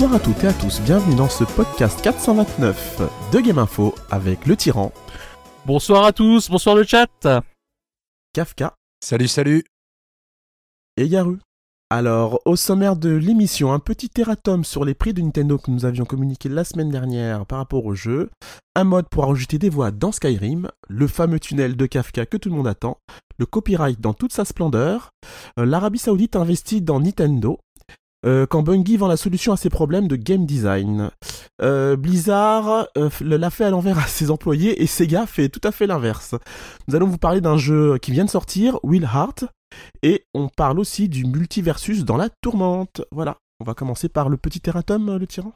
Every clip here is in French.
Bonsoir à toutes et à tous, bienvenue dans ce podcast 429 de Game Info avec le tyran, Bonsoir à tous, bonsoir le chat. Kafka Salut, salut. et Yaru. Alors, au sommaire de l'émission, un petit erratum sur les prix de Nintendo que nous avions communiqué la semaine dernière par rapport au jeu, un mode pour ajouter des voix dans Skyrim, le fameux tunnel de Kafka que tout le monde attend, le copyright dans toute sa splendeur, euh, l'Arabie Saoudite investit dans Nintendo, euh, quand Bungie vend la solution à ses problèmes de game design. Euh, Blizzard euh, l'a fait à l'envers à ses employés et Sega fait tout à fait l'inverse. Nous allons vous parler d'un jeu qui vient de sortir, Will Heart, et on parle aussi du multiversus dans la tourmente. Voilà. On va commencer par le petit erratum, le tyran.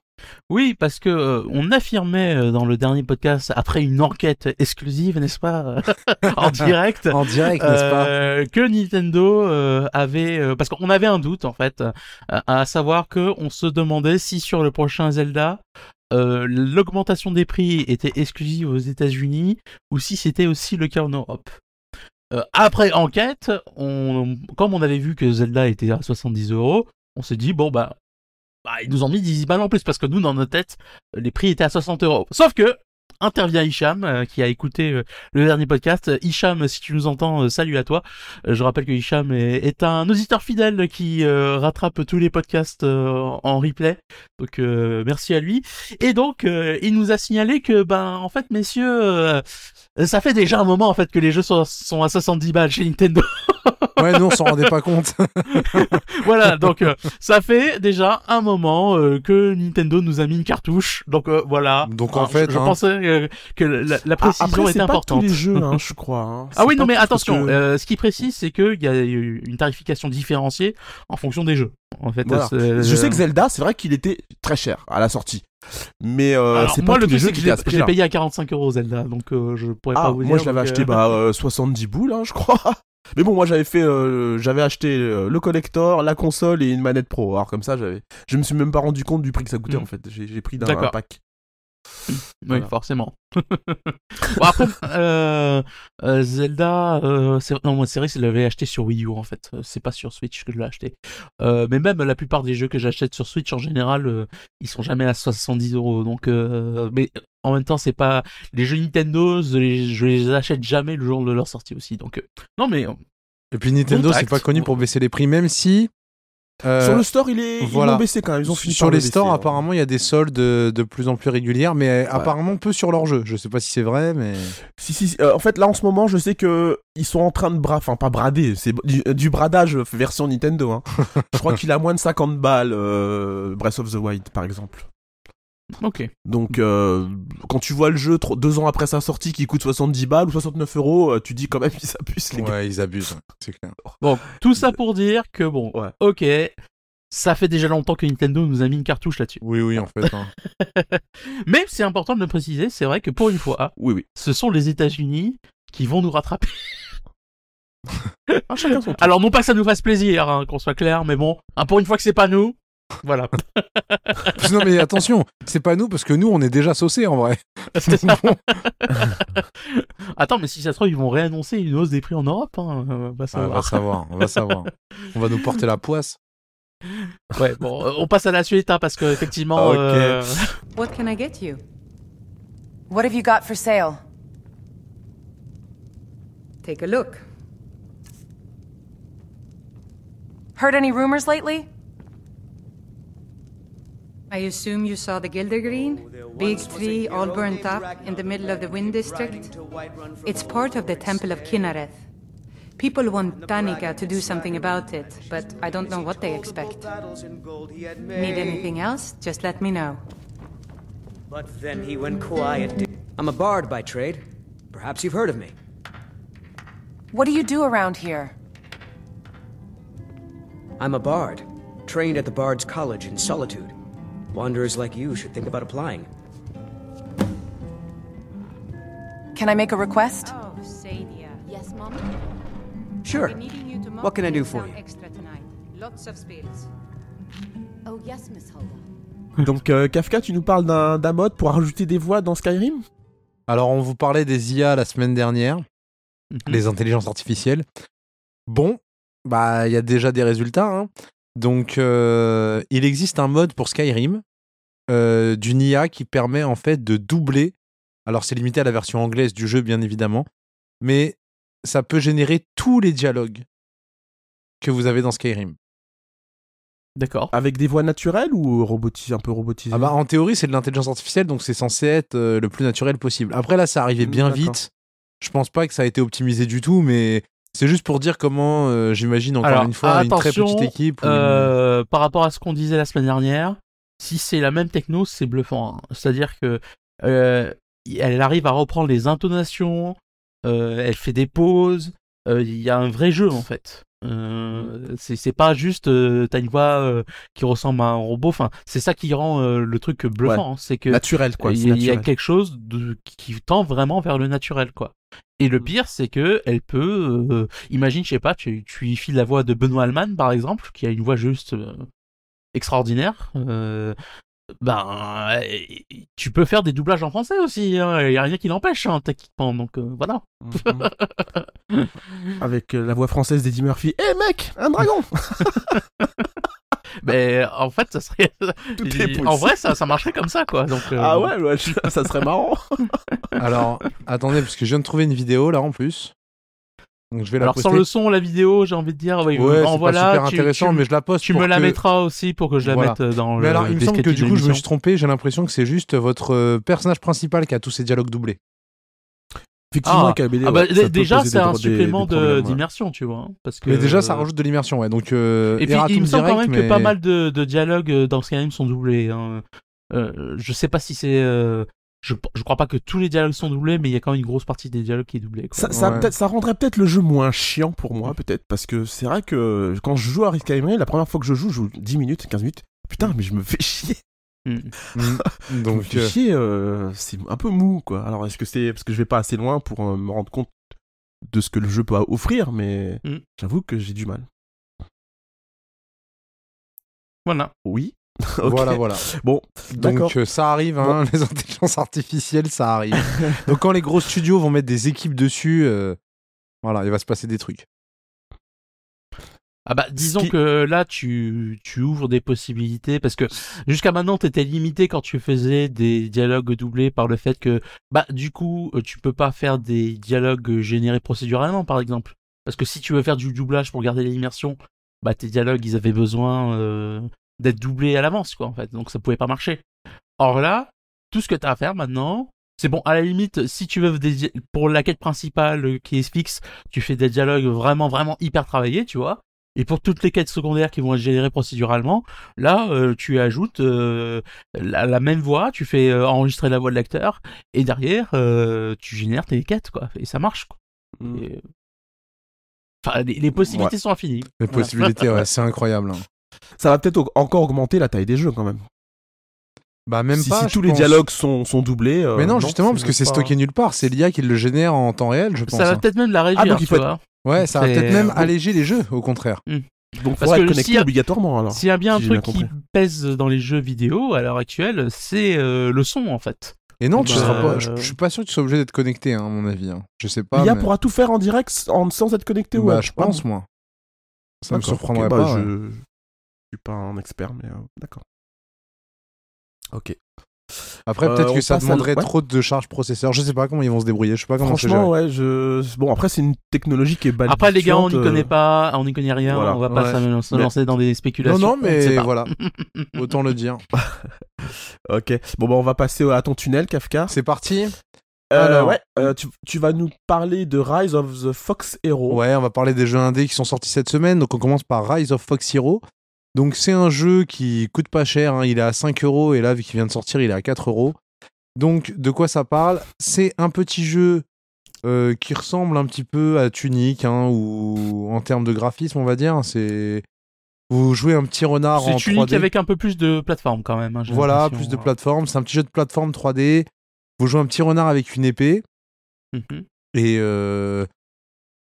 Oui, parce que euh, on affirmait euh, dans le dernier podcast, après une enquête exclusive, n'est-ce pas, en direct, En direct, n'est-ce pas euh, que Nintendo euh, avait, euh, parce qu'on avait un doute en fait, euh, à savoir que on se demandait si sur le prochain Zelda, euh, l'augmentation des prix était exclusive aux États-Unis ou si c'était aussi le cas en Europe. Euh, après enquête, on, comme on avait vu que Zelda était à 70 euros, on s'est dit bon bah, bah ils nous ont mis 10 balles en plus parce que nous dans notre tête les prix étaient à 60 euros. Sauf que intervient Hicham euh, qui a écouté euh, le dernier podcast. Hicham, si tu nous entends, euh, salut à toi. Je rappelle que Hicham est, un auditeur fidèle qui rattrape tous les podcasts en replay. Donc merci à lui. Et donc il nous a signalé que ben en fait messieurs, ça fait déjà un moment en fait que les jeux sont à 70 balles chez Nintendo. Ouais, nous, on s'en rendait pas compte. voilà, donc euh, ça fait déjà un moment euh, que Nintendo nous a mis une cartouche. Donc euh, voilà. Donc, en Alors, fait, je, je hein. pensais euh, que la, la précision Ah, après, était c'est pas importante. tous les jeux, hein, je crois. hein. Ah oui, non mais attention, que- euh, ce qui précise, c'est qu'il y a eu une tarification différenciée en fonction des jeux. En fait, Voilà. Je sais que Zelda, c'est vrai qu'il était très cher à la sortie. Mais euh, c'est moi, pas le que qui à prix-là. payé à 45 euros Zelda, donc euh, je pourrais Ah, pas vous moi dire. je l'avais acheté euh, bah, euh, 70 boules, hein, je crois. Mais bon, moi j'avais fait, euh, j'avais acheté euh, le collector, la console et une manette pro. Alors comme ça, j'avais, je me suis même pas rendu compte du prix que ça coûtait Mm. en fait. J'ai pris d'un pack. Oui, Voilà. forcément. bon, après, euh, euh, Zelda, euh, c'est... non, moi, c'est vrai que je l'avais acheté sur Wii U en fait. Euh, C'est pas sur Switch que je l'ai acheté. Euh, mais même la plupart des jeux que j'achète sur Switch en général, euh, ils sont jamais à 70 euros. Donc, euh, mais en même temps, c'est pas les jeux Nintendo, je les, je les achète jamais le jour de leur sortie aussi. Donc, euh, non, mais Et puis Nintendo, c'est pas connu pour baisser les prix, même si. Euh, Sur le store, il est, ils l'ont baissé quand même. Ils ont fini sur le les stores, baisser, hein. apparemment, il y a des soldes de, plus en plus régulières, mais apparemment peu sur leur jeu. Je sais pas si c'est vrai, mais. Si, si, si, euh, en fait, là en ce moment, je sais que ils sont en train de bras, enfin pas brader, c'est du, du bradage version Nintendo. Hein. je crois qu'il a moins de 50 balles, euh, Breath of the Wild par exemple. Ok. Donc, euh, quand tu vois le jeu deux ans après sa sortie qui coûte 70 balles ou 69 euros, euh, tu dis quand même qu'ils s'abusent les gars. Ouais, ils abusent, c'est clair. Bon, tout ça pour dire que bon, Ouais. ok, ça fait déjà longtemps que Nintendo nous a mis une cartouche là-dessus. Oui, oui, en fait. hein. Mais c'est important de le préciser, c'est vrai que pour une fois, Oui, oui. ce sont les États-Unis qui vont nous rattraper. Ah, chacun son tour. Alors non pas que ça nous fasse plaisir, hein, qu'on soit clair, mais bon, hein, pour une fois que c'est pas nous, voilà. non, mais attention, c'est pas nous, parce que nous, on est déjà saucés en vrai. C'est ça. Bon, Attends, mais si ça se trouve, ils vont réannoncer une hausse des prix en Europe, hein, euh, va on va savoir. savoir, on va savoir. On va nous porter la poisse. Ouais, bon, euh, on passe à la suite, hein, parce que effectivement, Ok. euh, What can I get you? What have you got for sale? Take a look. Heard any rumors lately? I assume you saw the Gildergreen? Big tree all burnt up in the middle of the Wind District? It's part of the Temple of Kinnareth. People want Tanika to do something about it, but I don't know what they expect. Need anything else? Just let me know. But then he went quiet. I'm a bard by trade. Perhaps you've heard of me. What do you do around here? I'm a bard, trained at the Bard's College in Solitude. Wanderers like you should think about applying. Can I make a request? Oh, Sadia. Yes, Mom? Sure. What can I do for you? extra tonight. Lots of spills. Oh, yes, Miss Hulda. Donc, euh, Kafka, tu nous parles d'un d'un mode pour rajouter des voix dans Skyrim? Alors, on vous parlait des IA la semaine dernière, mhm. les intelligences artificielles. Bon, bah, il y a déjà des résultats. hein. Donc, euh, il existe un mode pour Skyrim euh, d'une IA qui permet en fait de doubler. Alors, c'est limité à la version anglaise du jeu, bien évidemment, mais ça peut générer tous les dialogues que vous avez dans Skyrim. D'accord. Avec des voix naturelles ou robotisées, un peu robotisées? Ah bah, en théorie, c'est de l'intelligence artificielle, donc c'est censé être euh, le plus naturel possible. Après, là, ça arrivait Mm, bien vite. Je pense pas que ça a été optimisé du tout, mais c'est juste pour dire comment, euh, j'imagine encore Alors, une fois, une très petite équipe. Euh, par rapport à ce qu'on disait la semaine dernière, si c'est la même techno, c'est bluffant. hein. C'est-à-dire que euh, elle arrive à reprendre les intonations, elle fait des pauses. Il y a un vrai jeu en fait. C'est pas juste t'as une voix qui ressemble à un robot. Enfin, c'est ça qui rend le truc bluffant. hein. C'est que Naturel, quoi. il y, a- y quelque chose de, qui tend vraiment vers le naturel, quoi. Et le Mm. pire, c'est que elle peut, euh, imagine, je sais pas, tu, tu y files la voix de Benoît Alman, par exemple, qui a une voix juste euh, extraordinaire. euh, ben, tu peux faire des doublages en français aussi. Il y a rien qui l'empêche, hein, techniquement. Donc voilà. Mhm. Avec euh, la voix française d'Eddie Murphy. Eh mec, un dragon Mais en fait, ça serait. Tout est il- possible. en vrai, ça, ça marcherait comme ça, quoi. Donc, euh, Ah ouais, ouais, ça serait marrant. Alors, attendez, parce que je viens de trouver une vidéo là en plus. Donc je vais la Alors poster. sans le son, la vidéo, j'ai envie de dire, oui, Ouais, c'est en pas voilà, super tu- intéressant, tu- mais je la poste. Tu pour me la mettras aussi pour que je la Voilà. mette dans Mais le alors, il me semble que du de coup, je me suis trompé. J'ai l'impression que c'est juste votre personnage principal qui a tous ses dialogues doublés. Effectivement, Ah, Ah bah, ouais, déjà, c'est un supplément ouais. d'immersion, tu vois. hein, Parce que, Mais déjà, ça rajoute de l'immersion, ouais. Donc, euh, Et puis, il me semble quand même que pas mal de, de dialogues euh, dans Skyrim sont doublés. hein. Euh, je sais pas si c'est. euh, je, je crois pas que tous les dialogues sont doublés, mais il y a quand même une grosse partie des dialogues qui est doublée. quoi. Ça, ça, Ouais. peut-être- ça rendrait peut-être le jeu moins chiant pour moi, peut-être, parce que c'est vrai que quand je joue à Skyrim, la première fois que je joue, je joue 10 minutes, 15 minutes. Putain, mais je me fais chier. Mm. Mm. Me Donc, euh, chier, euh, c'est un peu mou, quoi. Alors, est-ce que c'est parce que je vais pas assez loin pour euh, me rendre compte de ce que le jeu peut offrir, mais Mm. j'avoue que j'ai du mal. Voilà. Oui. Voilà, voilà. Bon, d'accord. Donc, euh, ça arrive, hein, les intelligences artificielles, ça arrive. Donc, quand les gros studios vont mettre des équipes dessus, euh, voilà, il va se passer des trucs. Ah bah disons qui- que là tu, tu ouvres des possibilités parce que jusqu'à maintenant t'étais limité quand tu faisais des dialogues doublés par le fait que bah du coup euh, tu peux pas faire des dialogues générés procéduralement par exemple parce que si tu veux faire du doublage pour garder l'immersion bah tes dialogues ils avaient besoin euh, d'être doublés à l'avance quoi en fait donc ça pouvait pas marcher. Or là tout ce que t'as à faire maintenant c'est bon, à la limite, si tu veux des pour la quête principale qui est fixe, tu fais des dialogues vraiment, vraiment hyper travaillés, tu vois. Et pour toutes les quêtes secondaires qui vont être générées procéduralement, là, euh, tu ajoutes euh, la, la même voix, tu fais euh, enregistrer la voix de l'acteur, et derrière, euh, tu génères tes quêtes, quoi. Et ça marche, quoi. Mm. Et- Enfin, les, les possibilités sont infinies. Les Voilà. possibilités, ouais, c'est incroyable. hein. Ça va peut-être au- encore augmenter la taille des jeux quand même. Bah, même si pas. si tous les dialogues sont, sont doublés. euh, Mais non, justement, parce que c'est stocké nulle part. C'est l'IA qui le génère en temps réel, je pense. Ça va hein. peut-être même la réduire, Ah, donc il tu faut vois. Ouais, ça va peut-être même alléger les jeux, au contraire. Donc, Parce faudra que être connecté s'il y a- obligatoirement alors. S'il y a bien un si truc bien qui pèse dans les jeux vidéo à l'heure actuelle, c'est euh, le son, en fait. Et non, tu Bah, seras pas. Je, je suis pas sûr que tu sois obligé d'être connecté, hein, à mon avis. hein. Je sais pas. L'IA mais- pourra tout faire en direct en- sans être connecté ou Bah, je pense, moi. Ça me surprendrait bah, pas. je... ouais. je suis pas un expert, mais euh, d'accord. Ok. Après, Euh, peut-être on que ça à- demanderait ouais. trop de charge processeur. Je sais pas comment ils vont se débrouiller. Je sais pas comment. Franchement, ouais, je. Bon, après, c'est une technologie qui est balbutiante. Après, les gars, on n'y euh, connaît pas, on n'y connaît rien, voilà. on va pas Ouais. se Mais- lancer dans des Non, spéculations. non, on ne sait mais voilà. Autant le dire. Ok. Bon, bah, on va passer à ton tunnel, Kafka. C'est parti. Euh, alors. ouais, euh, tu, tu vas nous parler de Rise of the Fox Hero. Ouais, on va parler des jeux indés qui sont sortis cette semaine. Donc, on commence par Rise of Fox Hero. Donc, c'est un jeu qui coûte pas cher. hein. Il est à 5 euros et là, vu qu'il vient de sortir, il est à 4 euros. Donc, de quoi ça parle? C'est un petit jeu euh, qui ressemble un petit peu à Tunic, hein, ou en termes de graphisme, on va dire. C'est vous jouez un petit renard en C'est unique 3D. avec un peu plus de plateforme quand même. hein, Voilà, plus de plateforme. C'est un petit jeu de plateforme 3D. Vous jouez un petit renard avec une épée. Mhm. Et euh,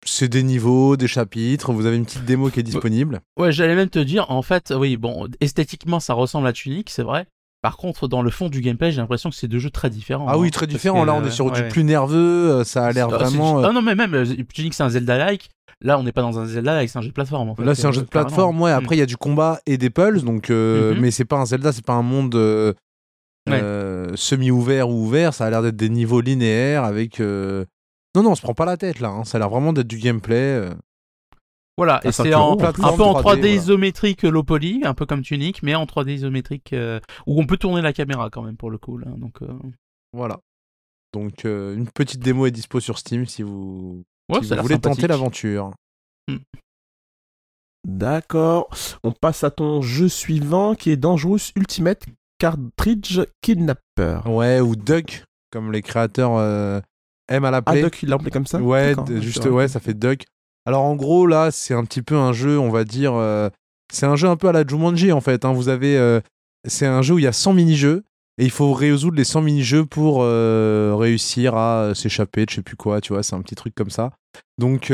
c'est des niveaux, des chapitres. Vous avez une petite démo qui est disponible. Ouais, j'allais même te dire, en fait, oui, bon, esthétiquement, ça ressemble à Tunic, c'est vrai. Par contre, dans le fond du gameplay, j'ai l'impression que c'est deux jeux très différents. Ah hein, oui, très parce différent. que, Là, on est sur du ouais. plus nerveux. euh, Ça a l'air Ah, vraiment. euh, Ah non, mais même, euh, tu dis que c'est un Zelda-like. Là, on n'est pas dans un Zelda-like, c'est un jeu de plateforme. En fait, Là, c'est un jeu de plateforme. Ouais, après, il y a du combat et des pulls. Donc, euh, Mhm. mais c'est pas un Zelda, c'est pas un monde euh, Ouais. euh, semi-ouvert ou ouvert. Ça a l'air d'être des niveaux linéaires avec. Euh, Non, non, on se prend pas la tête là. hein. Ça a l'air vraiment d'être du gameplay. euh. Voilà, et c'est un peu en 3D, 3D voilà. isométrique low poly, un peu comme Tunic, mais en 3D isométrique euh, où on peut tourner la caméra quand même pour le coup. Là, donc, euh, Voilà. Donc, euh, une petite démo est dispo sur Steam si vous, ouais, si voulez tenter l'aventure. D'accord. On passe à ton jeu suivant qui est Dangerous Ultimate Cartridge Kidnapper. Ouais, ou Duck, comme les créateurs aiment à Ah, l'appeler. Doc, il l'a appelé comme ça Ouais, juste, ouais, ça fait Duck. Alors en gros, là, c'est un petit peu un jeu, on va dire. euh, c'est un jeu un peu à la Jumanji en fait. hein. Vous avez. euh, c'est un jeu où il y a 100 mini-jeux. Et il faut résoudre les 100 mini-jeux pour euh, réussir à s'échapper de je sais plus quoi, tu vois, c'est un petit truc comme ça. Donc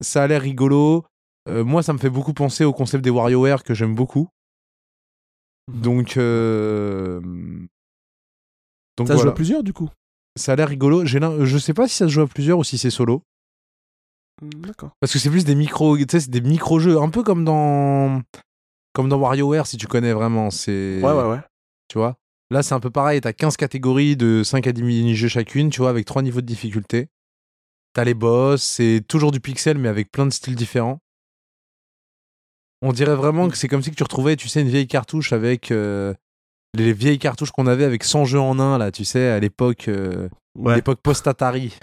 ça a l'air rigolo. Moi, ça me fait beaucoup penser au concept des WarioWare que j'aime beaucoup. Mhm. Donc, donc Ça se joue voilà. à plusieurs du coup? Ça a l'air rigolo. L'im- je sais pas si ça se joue à plusieurs ou si c'est solo. Hmm, D'accord. Parce que c'est plus des micro, tu sais, c'est des micro-jeux, un peu comme dans comme dans WarioWare si tu connais vraiment, c'est Ouais, ouais, ouais. tu vois? Là, c'est un peu pareil, t'as 15 catégories de 5 à 10 mini-jeux chacune, tu vois, avec trois niveaux de difficulté. T'as les boss, c'est toujours du pixel mais avec plein de styles différents. On dirait vraiment que c'est comme si que tu retrouvais, tu sais, une vieille cartouche avec euh, les vieilles cartouches qu'on avait avec 100 jeux en un là, tu sais, à l'époque euh, Ouais, l'époque post-Atari.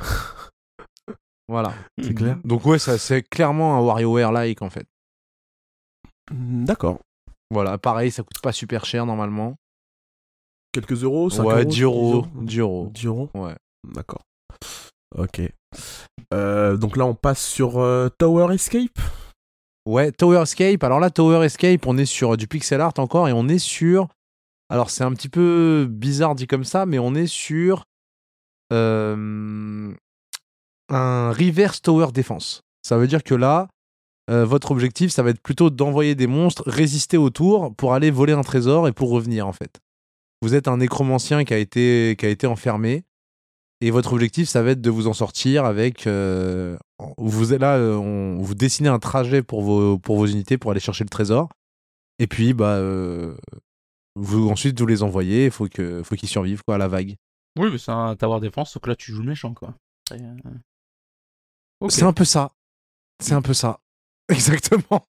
voilà. c'est clair. Donc ouais, ça c'est clairement un WarioWare-like en fait. Hmm, D'accord. Voilà, pareil, ça coûte pas super cher normalement. Quelques euros 5 ouais, euros 10 euros. 10 10 euros. 10 euros Ouais. D'accord. Ok. Euh, donc là, on passe sur euh, Tower Escape? Ouais, Tower Escape. Alors là, Tower Escape, on est sur du pixel art encore et on est sur. Alors c'est un petit peu bizarre dit comme ça, mais on est sur euh, un reverse tower défense. Ça veut dire que là, euh, votre objectif, ça va être plutôt d'envoyer des monstres résister autour pour aller voler un trésor et pour revenir en fait. Vous êtes un nécromancien qui a été, qui a été enfermé et votre objectif, ça va être de vous en sortir avec. euh, vous êtes là, euh, on, vous dessinez un trajet pour vos, pour vos unités pour aller chercher le trésor. Et puis, bah, euh, vous, ensuite, vous les envoyez. Il faut que, faut qu'ils survivent quoi, à la vague. Oui, mais c'est un tower défense, donc là tu joues le méchant quoi. Euh. C'est un peu ça. C'est un peu ça. Exactement.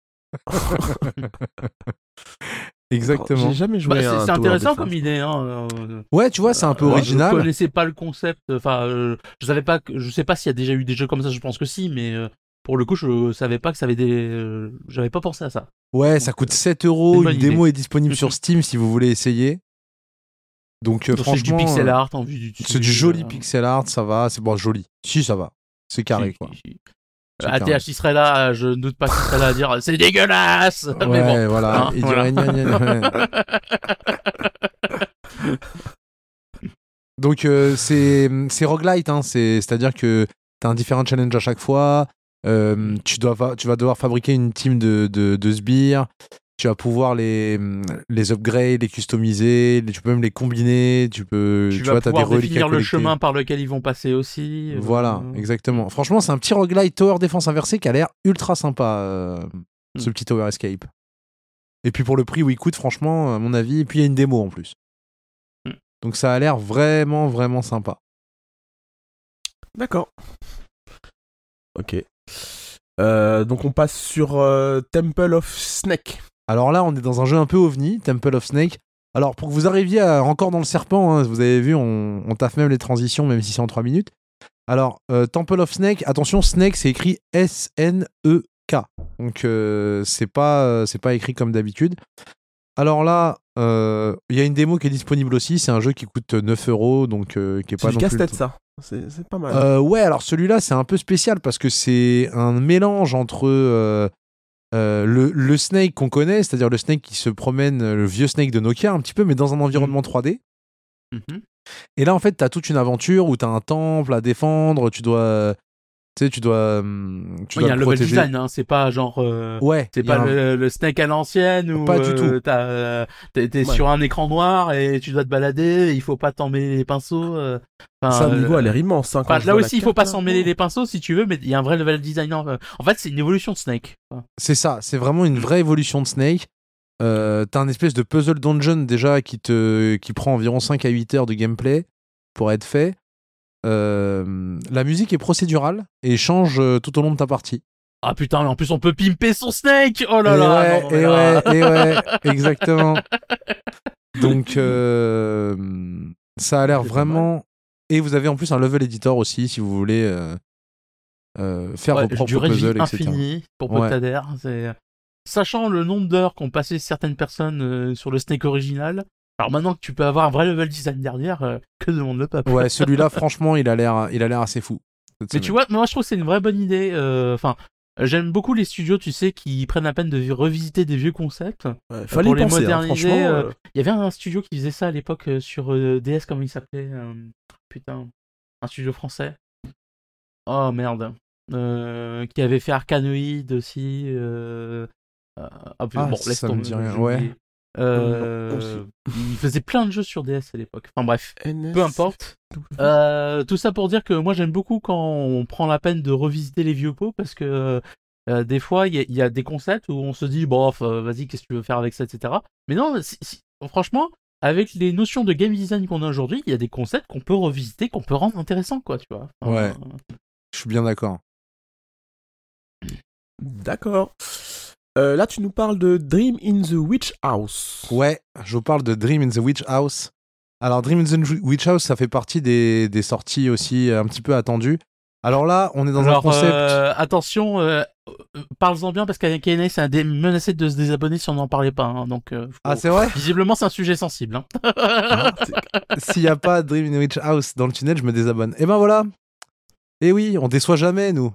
Exactement. J'ai jamais joué Bah, à c'est intéressant comme idée. Hein. euh, Ouais, tu vois, c'est un peu euh, original. Je connaissais pas le concept. Enfin, euh, je savais pas. que- Je sais pas s'il y a déjà eu des jeux comme ça. Je pense que si, mais euh, pour le coup, je savais pas que ça avait des. J'avais pas pensé à ça. Ouais, ça coûte euh, 7 c'est euros. une Une démo est disponible sur Mhm. Steam si vous voulez essayer. Donc, Donc, C'est du franchement, pixel art en vue du c'est du joli euh, pixel art. Ça va. C'est bon, joli. Si, ça va. C'est carré, si, quoi. si, si. ATH, il serait là. Je ne doute pas qu'il serait là à dire c'est dégueulasse. mais bon. voilà. hein, Il voilà. dirait gna, gna, gna. Donc euh, c'est c'est roguelite, hein, c'est c'est à dire que t'as un différent challenge à chaque fois. euh, tu dois tu vas devoir fabriquer une team de de, de sbires. Tu vas pouvoir les les upgrade, les customiser, les- tu peux même les combiner. Tu peux tu tu vas vois t'as des pouvoir reliques à définir le collecter. chemin par lequel ils vont passer aussi. euh, Voilà, euh, exactement. Franchement, c'est un petit roguelite tower défense inversé qui a l'air ultra sympa, euh, Hmm. ce petit tower escape. Et puis pour le prix où il coûte, franchement, à mon avis, et puis il y a une démo en plus. Hmm. Donc ça a l'air vraiment, vraiment sympa. D'accord. Ok. Euh, donc on passe sur euh, Temple of Snake. Alors là, on est dans un jeu un peu ovni, Temple of Snake. Alors pour que vous arriviez à- encore dans le serpent, hein, vous avez vu, on, on taffe même les transitions, même si c'est en 3 minutes. Alors, euh, Temple of Snake, attention, Snake c'est écrit S-N-E-K. Donc euh, c'est pas, euh, c'est pas écrit comme d'habitude. Alors là, il y a une démo qui est disponible aussi, c'est un jeu qui coûte 9 euros, donc qui est C'est pas du plus... casse-tête ça. C'est c'est pas mal. Ouais, alors celui-là, c'est un peu spécial parce que c'est un mélange entre euh, euh, le, le Snake qu'on connaît, c'est-à-dire le Snake qui se promène, le vieux Snake de Nokia un petit peu, mais dans un environnement 3D. mhm. Et là, en fait, tu as toute une aventure où tu as un temple à défendre, tu dois, Tu sais, tu dois. hum, tu Il y a un le level design, hein, c'est pas genre. euh, Ouais. C'est pas un- le, le Snake à l'ancienne où Pas du euh, tout. euh, t'es, Ouais. sur un écran noir et tu dois te balader, il faut pas t'en mêler les pinceaux. euh, le euh, niveau a l'air immense. hein, quand là aussi, il faut pas s'en mêler les pinceaux si tu veux, mais il y a un vrai level design. En, en fait, c'est une évolution de Snake. C'est ça, c'est vraiment une vraie évolution de Snake. Euh, T'as un espèce de puzzle dungeon déjà qui, te, qui prend environ 5 à 8 heures de gameplay pour être fait. Euh, la musique est procédurale et change euh, tout au long de ta partie. Ah putain, mais en plus on peut pimper son Snake Oh là et là ouais, non, et là- ouais, et ouais, exactement. Donc, euh, ça a l'air vraiment. Et vous avez en plus un level editor aussi si vous voulez euh, euh, faire Ouais, vos propres puzzles, etc. infinie pour Ouais. Potader. C'est... Sachant le nombre d'heures qu'ont passé certaines personnes sur le Snake original, alors maintenant que tu peux avoir un vrai level design derrière, euh, que demande le peuple? Ouais, celui-là, franchement, il a l'air, il a l'air assez fou. Mais tu vois, moi je trouve que c'est une vraie bonne idée. euh, Enfin, j'aime beaucoup les studios, tu sais, qui prennent la peine de revisiter des vieux concepts. Ouais, fallait pour y les penser, hein, moderniser, franchement. euh, euh, Il y avait un studio qui faisait ça à l'époque euh, sur euh, DS, comment il s'appelait euh, Putain, un studio français. Oh merde. Euh, qui avait fait Arcanoid aussi. Euh... euh, ah, Ah, bon, ça laisse me tomber, ouais. Euh, il faisait plein de jeux sur DS à l'époque. Enfin bref, NS. peu importe. Euh, tout ça pour dire que moi j'aime beaucoup quand on prend la peine de revisiter les vieux pots parce que euh, des fois il y, a- il y a des concepts où on se dit bon vas-y qu'est-ce que tu veux faire avec ça etc. Mais non si- si- franchement avec les notions de game design qu'on a aujourd'hui il y a des concepts qu'on peut revisiter qu'on peut rendre intéressants quoi tu vois. Enfin, Ouais. Je suis bien d'accord. D'accord. Euh, là, tu nous parles de Dream in the Witch House. Ouais, je vous parle de Dream in the Witch House. Alors, Dream in the Witch House, ça fait partie des, des sorties aussi euh, un petit peu attendues. Alors là, on est dans Alors, un concept. euh, attention, euh, parle-en bien parce KNS, a dé- menacé de se désabonner si on n'en parlait pas. hein, donc, euh, faut- Ah, c'est vrai? visiblement, c'est un sujet sensible. hein. Ah, S'il n'y a pas Dream in the Witch House dans le tunnel, je me désabonne. Et ben voilà. Et oui, on déçoit jamais, nous.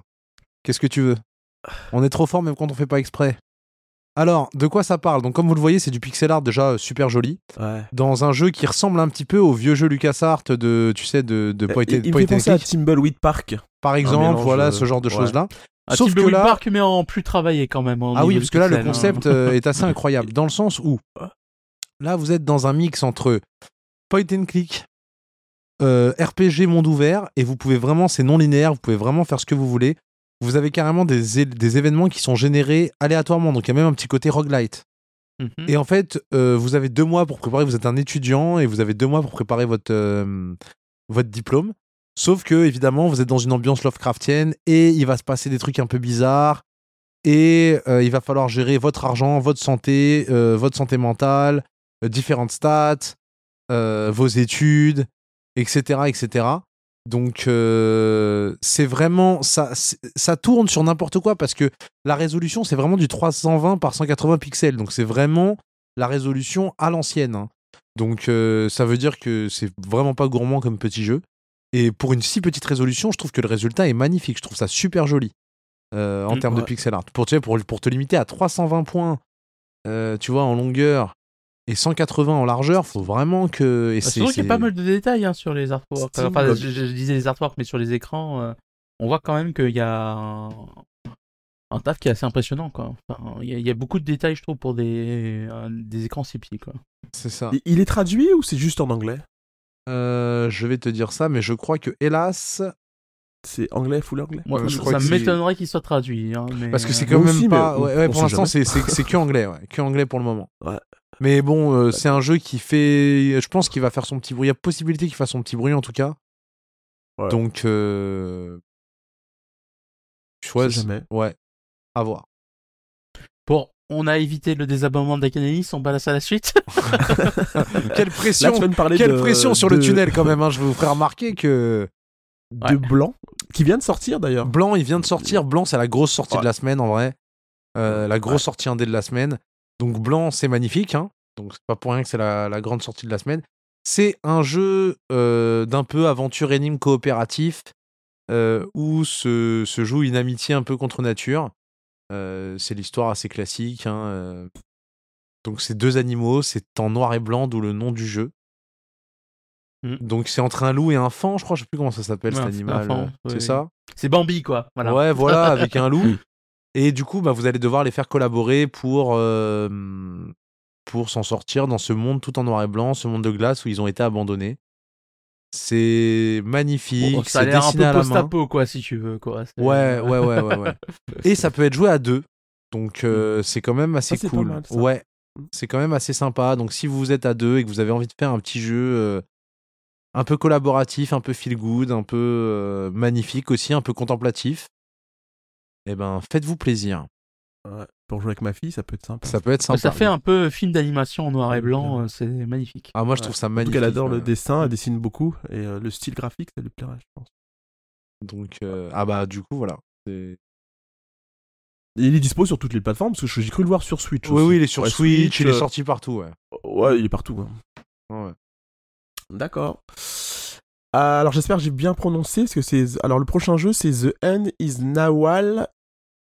Qu'est-ce que tu veux? On est trop fort même quand on fait pas exprès. Alors, de quoi ça parle? Donc, comme vous le voyez, c'est du pixel art déjà euh, super joli. ouais. Dans un jeu qui ressemble un petit peu au vieux jeu LucasArts de, tu sais, de, de point, Euh, il, point and à Timbleweed Park. par exemple. mélange, voilà, euh, ce genre de ouais. choses-là. Ah, Sauf que là- Park, mais en plus travaillé quand même. Ah oui, parce que là, le hein. concept euh, est assez incroyable. Dans le sens où, là, vous êtes dans un mix entre point and click, RPG monde ouvert, et vous pouvez vraiment, c'est non linéaire, vous pouvez vraiment faire ce que vous voulez. Vous avez carrément des, événements qui sont générés aléatoirement, donc il y a même un petit côté roguelite. Mhm. Et en fait, euh, vous avez deux mois pour préparer, vous êtes un étudiant, et vous avez deux mois pour préparer votre, euh, votre diplôme. Sauf que, évidemment, vous êtes dans une ambiance Lovecraftienne, et il va se passer des trucs un peu bizarres, et euh, il va falloir gérer votre argent, votre santé, votre santé mentale, différentes stats, vos études, etc., etc. Donc euh, c'est vraiment ça, ça tourne sur n'importe quoi parce que la résolution c'est vraiment du 320 par 180 pixels, donc c'est vraiment la résolution à l'ancienne. hein. Donc euh, ça veut dire que c'est vraiment pas gourmand comme petit jeu. Et pour une si petite résolution, je trouve que le résultat est magnifique. Je trouve ça super joli euh, en Mm, termes de pixel art. Pour, tu sais, pour, pour te limiter à 320 points, tu vois, en longueur et 180 en largeur, faut vraiment que. Et Bah, c'est- surtout qu'il y a pas mal de détails hein, sur les artworks. Enfin, je, je disais les artworks, mais sur les écrans, euh, on voit quand même qu'il y a un, un taf qui est assez impressionnant. Quoi. Enfin, il, y a, il y a beaucoup de détails, je trouve, pour des, euh, des écrans si petits. Quoi. C'est ça. Il- Il est traduit ou c'est juste en anglais? Euh, je vais te dire ça, mais je crois que hélas, C'est anglais, full anglais? Moi, je ça crois que c'est- m'étonnerait qu'il soit traduit. hein, mais, parce que c'est quand moi même aussi, pas. ouais, ouais, pour l'instant, c'est c'est c'est que anglais, ouais, que anglais pour le moment. Mais bon, euh, c'est un jeu qui fait. Je pense qu'il va faire son petit bruit. Il y a possibilité qu'il fasse son petit bruit en tout cas. Ouais. Donc, euh... C'est- jamais. ouais, à voir. Bon, on a évité le désabonnement d'Akanelis, on passe à la suite. Quelle pression, quelle de, pression sur le tunnel quand même. hein. Je vais vous faire remarquer que de Ouais. Blanc, qui vient de sortir d'ailleurs. Blanc, il vient de sortir. Blanc, c'est la grosse sortie Ouais. de la semaine en vrai. Euh, la grosse sortie indé de la semaine. Donc Blanc, c'est magnifique. Hein. Donc c'est pas pour rien que c'est la, la grande sortie de la semaine. C'est un jeu euh, d'un peu aventure anime coopératif euh, où se, se joue une amitié un peu contre nature. Euh, c'est l'histoire assez classique. hein. Donc c'est deux animaux, c'est en noir et blanc, d'où le nom du jeu. Mm. Donc c'est entre un loup et un fan, je crois, je sais plus comment ça s'appelle Ouais, cet animal. c'est oui. ça? C'est Bambi, quoi. Voilà. Ouais, voilà, avec un loup. Et du coup, bah, vous allez devoir les faire collaborer pour, euh, pour s'en sortir dans ce monde tout en noir et blanc, ce monde de glace où ils ont été abandonnés. C'est magnifique, Bon, ça a l'air un peu post-apo, quoi, si tu veux, quoi. C'est- Ouais, ouais, ouais, ouais, ouais. Et ça peut être joué à deux. Donc euh, c'est quand même assez cool. mal. Ouais. Mm. C'est quand même assez sympa. Donc si vous êtes à deux et que vous avez envie de faire un petit jeu euh, un peu collaboratif, un peu feel good, un peu euh, magnifique aussi, un peu contemplatif, eh ben faites-vous plaisir. Ouais, Pour jouer avec ma fille, ça peut être sympa. Ça peut être sympa. Ça fait un peu film d'animation en noir et blanc, Ouais. euh, c'est magnifique. Ah moi je Ouais. trouve ça magnifique. qu'elle adore le ouais. dessin, elle dessine beaucoup et euh, le style graphique, ça lui plairait, je pense. Donc euh, ah bah du coup voilà. C'est- il est dispo sur toutes les plateformes parce que j'ai cru le voir sur Switch. Oui aussi. oui il est sur Ouais, Switch, il est euh, sorti partout ouais. Ouais, il est partout. hein. Ouais, ouais. D'accord. Euh, alors j'espère que j'ai bien prononcé parce que c'est alors le prochain jeu c'est The End is Nawal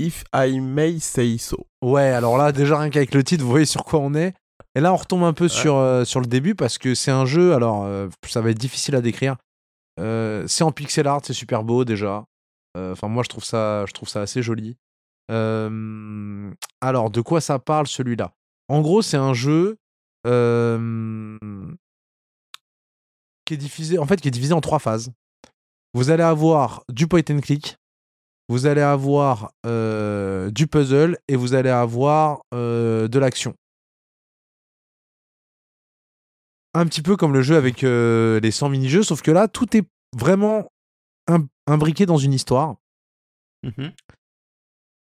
if I may say so. Ouais, alors là, déjà, rien qu'avec le titre, vous voyez sur quoi on est. Et là, on retombe un peu sur, euh, sur le début parce que c'est un jeu, alors, euh, ça va être difficile à décrire. Euh, c'est en pixel art, c'est super beau déjà. Enfin, moi, je trouve ça, je trouve ça assez joli. Alors, de quoi ça parle celui-là? En gros, c'est un jeu qui est divisé, en fait, qui est divisé en trois phases. Vous allez avoir du point and click, vous allez avoir euh, du puzzle et vous allez avoir euh, de l'action. Un petit peu comme le jeu avec euh, les 100 mini-jeux, sauf que là, tout est vraiment im- imbriqué dans une histoire. Mhm.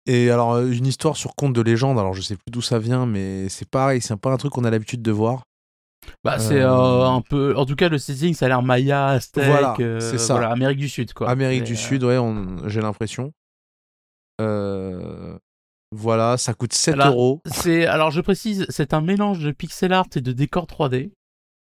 Et alors, une histoire sur conte de légende, alors je sais plus d'où ça vient, mais c'est pareil, c'est pas un truc qu'on a l'habitude de voir. Bah, c'est Euh, euh, un peu. En tout cas, le setting, ça a l'air Maya, Aztec. Voilà, euh, c'est ça. Voilà, Amérique du Sud, quoi. Amérique du euh, Sud, ouais, on- j'ai l'impression. Voilà, ça coûte 7 Là, euros. C'est alors je précise, c'est un mélange de pixel art et de décor 3D.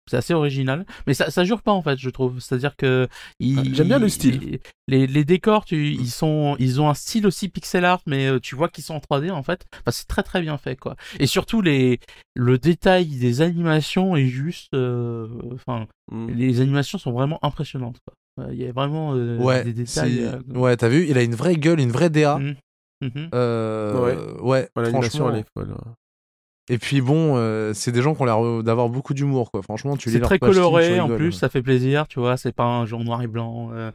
C'est assez original, mais ça, ça jure pas en fait, je trouve. C'est-à-dire que il- Ah, J'aime bien le style. Les, les décors, tu, ils sont, ils ont un style aussi pixel art, mais euh, tu vois qu'ils sont en 3D en fait. Enfin, c'est très très bien fait quoi. Et surtout les, le détail des animations est juste, euh, enfin, Mm. les animations sont vraiment impressionnantes. quoi. Il y a vraiment euh, Ouais, des détails. euh, ouais, t'as vu, il a une vraie gueule, une vraie DA. Mhm. Euh, Ouais. ouais, Ouais, L'animation franchement. elle est folle. ouais. Et puis bon, euh, c'est des gens qui ont l'air euh, d'avoir beaucoup d'humour, quoi. Franchement, tu lis C'est très coloré en plus, ça fait plaisir, tu vois, c'est pas un jeu en noir et blanc. euh,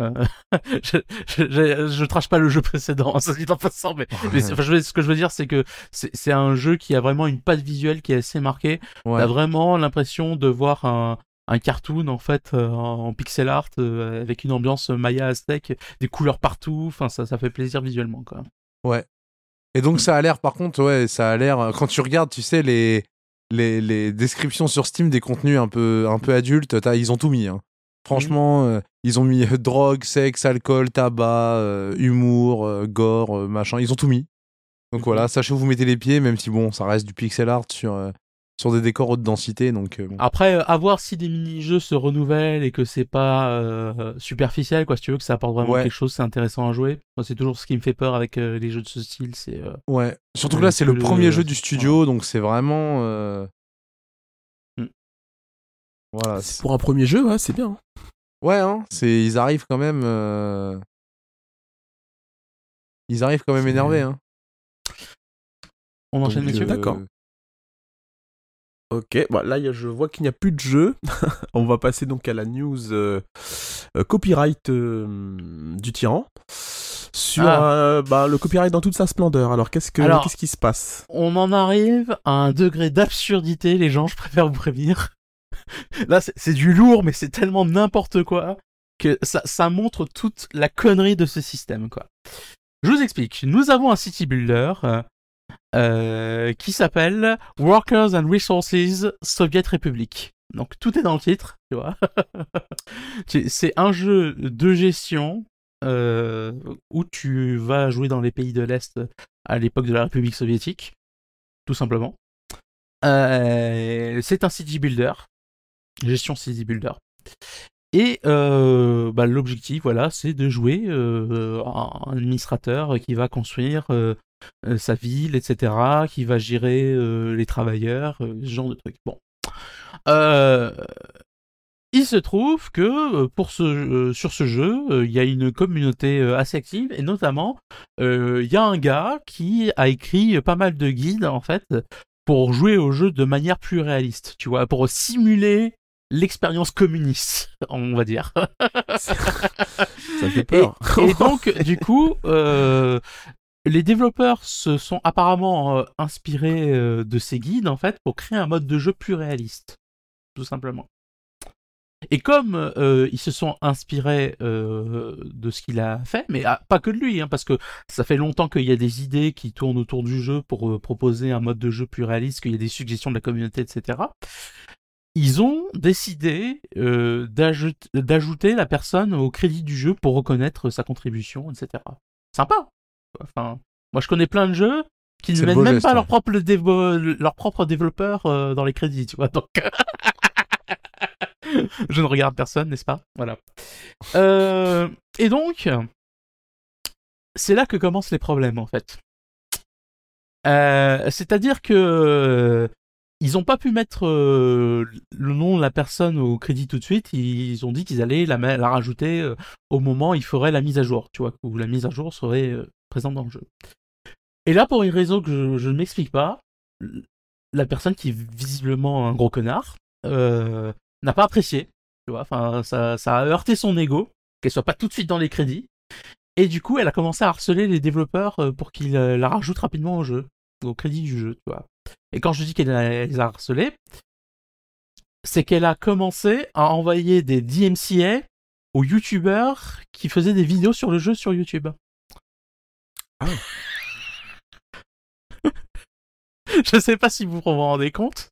euh, je, je, je, je trash pas le jeu précédent, ça dit en passant, mais, mais enfin, je ce que je veux dire, c'est que c'est un jeu qui a vraiment une patte visuelle qui est assez marquée. Ouais. T'as vraiment l'impression de voir un, un cartoon en fait euh, en pixel art euh, avec une ambiance Maya Aztec, des couleurs partout, enfin ça, ça fait plaisir visuellement quoi. Ouais. Et donc ça a l'air, par contre, ouais, ça a l'air. Quand tu regardes, tu sais les les, les descriptions sur Steam des contenus un peu un peu adultes, ils ont tout mis. hein. Franchement, euh, ils ont mis euh, drogue, sexe, alcool, tabac, euh, humour, euh, gore, machin. Ils ont tout mis. Donc Mhm. voilà, sachez où vous mettez les pieds, même si bon, ça reste du pixel art sur sur des décors haute densité. Donc euh, bon. Après, euh, à voir si des mini-jeux se renouvellent et que c'est pas euh, superficiel, quoi, si tu veux, que ça apporte vraiment Ouais. quelque chose, c'est intéressant à jouer. Moi, c'est toujours ce qui me fait peur avec euh, les jeux de ce style, c'est... euh, Ouais. Surtout que là, c'est le le- premier jeu du studio, donc c'est vraiment. euh, Mm. Voilà. C'est Pour un premier jeu, ouais, c'est bien. hein. Ouais, hein, c'est ils arrivent quand même. euh, Ils arrivent quand même C'est- énervés. Hein. On enchaîne, Donc, messieurs euh, D'accord. Ok, bon, là y a- je vois qu'il n'y a plus de jeu. On va passer donc à la news euh, euh, copyright euh, du tyran. Sur Ah. bah, le copyright dans toute sa splendeur. Alors qu'est-ce que Alors- qu'est-ce qui se passe? On en arrive à un degré d'absurdité, les gens, je préfère vous prévenir. Là, c'est c'est du lourd, mais c'est tellement n'importe quoi que ça, ça montre toute la connerie de ce système, quoi. Je vous explique. Nous avons un city builder euh, qui s'appelle Workers and Resources Soviet Republic. Donc tout est dans le titre, tu vois. C'est un jeu de gestion euh, où tu vas jouer dans les pays de l'Est à l'époque de la République soviétique, tout simplement. Euh, c'est un city builder, gestion city builder. Et euh, bah, l'objectif, voilà, c'est de jouer euh, un administrateur qui va construire euh, euh, sa ville, etc., qui va gérer les travailleurs, ce genre de trucs. Bon. Il se trouve que pour ce, sur ce jeu, il y a une communauté assez active et notamment il y a un gars qui a écrit pas mal de guides en fait pour jouer au jeu de manière plus réaliste, tu vois, pour simuler l'expérience communiste, on va dire. Ça fait peur. Et, et donc, du coup, euh, les développeurs se sont apparemment euh, inspirés euh, de ces guides, en fait, pour créer un mode de jeu plus réaliste. Tout simplement. Et comme ils se sont inspirés de ce qu'il a fait, mais ah, pas que de lui, hein, parce que ça fait longtemps qu'il y a des idées qui tournent autour du jeu pour proposer un mode de jeu plus réaliste, qu'il y a des suggestions de la communauté, etc. Ils ont décidé euh, d'ajout- d'ajouter la personne au crédit du jeu pour reconnaître sa contribution, etc. Sympa. Enfin, moi je connais plein de jeux qui ne mettent même geste, pas ouais. leur propre dévo- leur propre développeur euh, dans les crédits, tu vois. Donc je ne regarde personne, n'est-ce pas? Voilà. Euh, et donc, c'est là que commencent les problèmes, en fait. Euh, C'est-à-dire que ils n'ont pas pu mettre euh, le nom de la personne au crédit tout de suite. Ils ont dit qu'ils allaient la, rajouter euh, au moment où il ferait la mise à jour, tu vois, où la mise à jour serait euh, présente dans le jeu. Et là, pour une raison que je, ne m'explique pas, la personne qui est visiblement un gros connard n'a pas apprécié. Tu vois, enfin, ça, ça a heurté son ego, qu'elle soit pas tout de suite dans les crédits. Et du coup, elle a commencé à harceler les développeurs pour qu'ils la rajoutent rapidement au jeu, au crédit du jeu, tu vois. Et quand je dis qu'elle les a harcelés, c'est qu'elle a commencé à envoyer des DMCA aux youtubeurs qui faisaient des vidéos sur le jeu sur YouTube. Ah. je sais pas si vous vous rendez compte.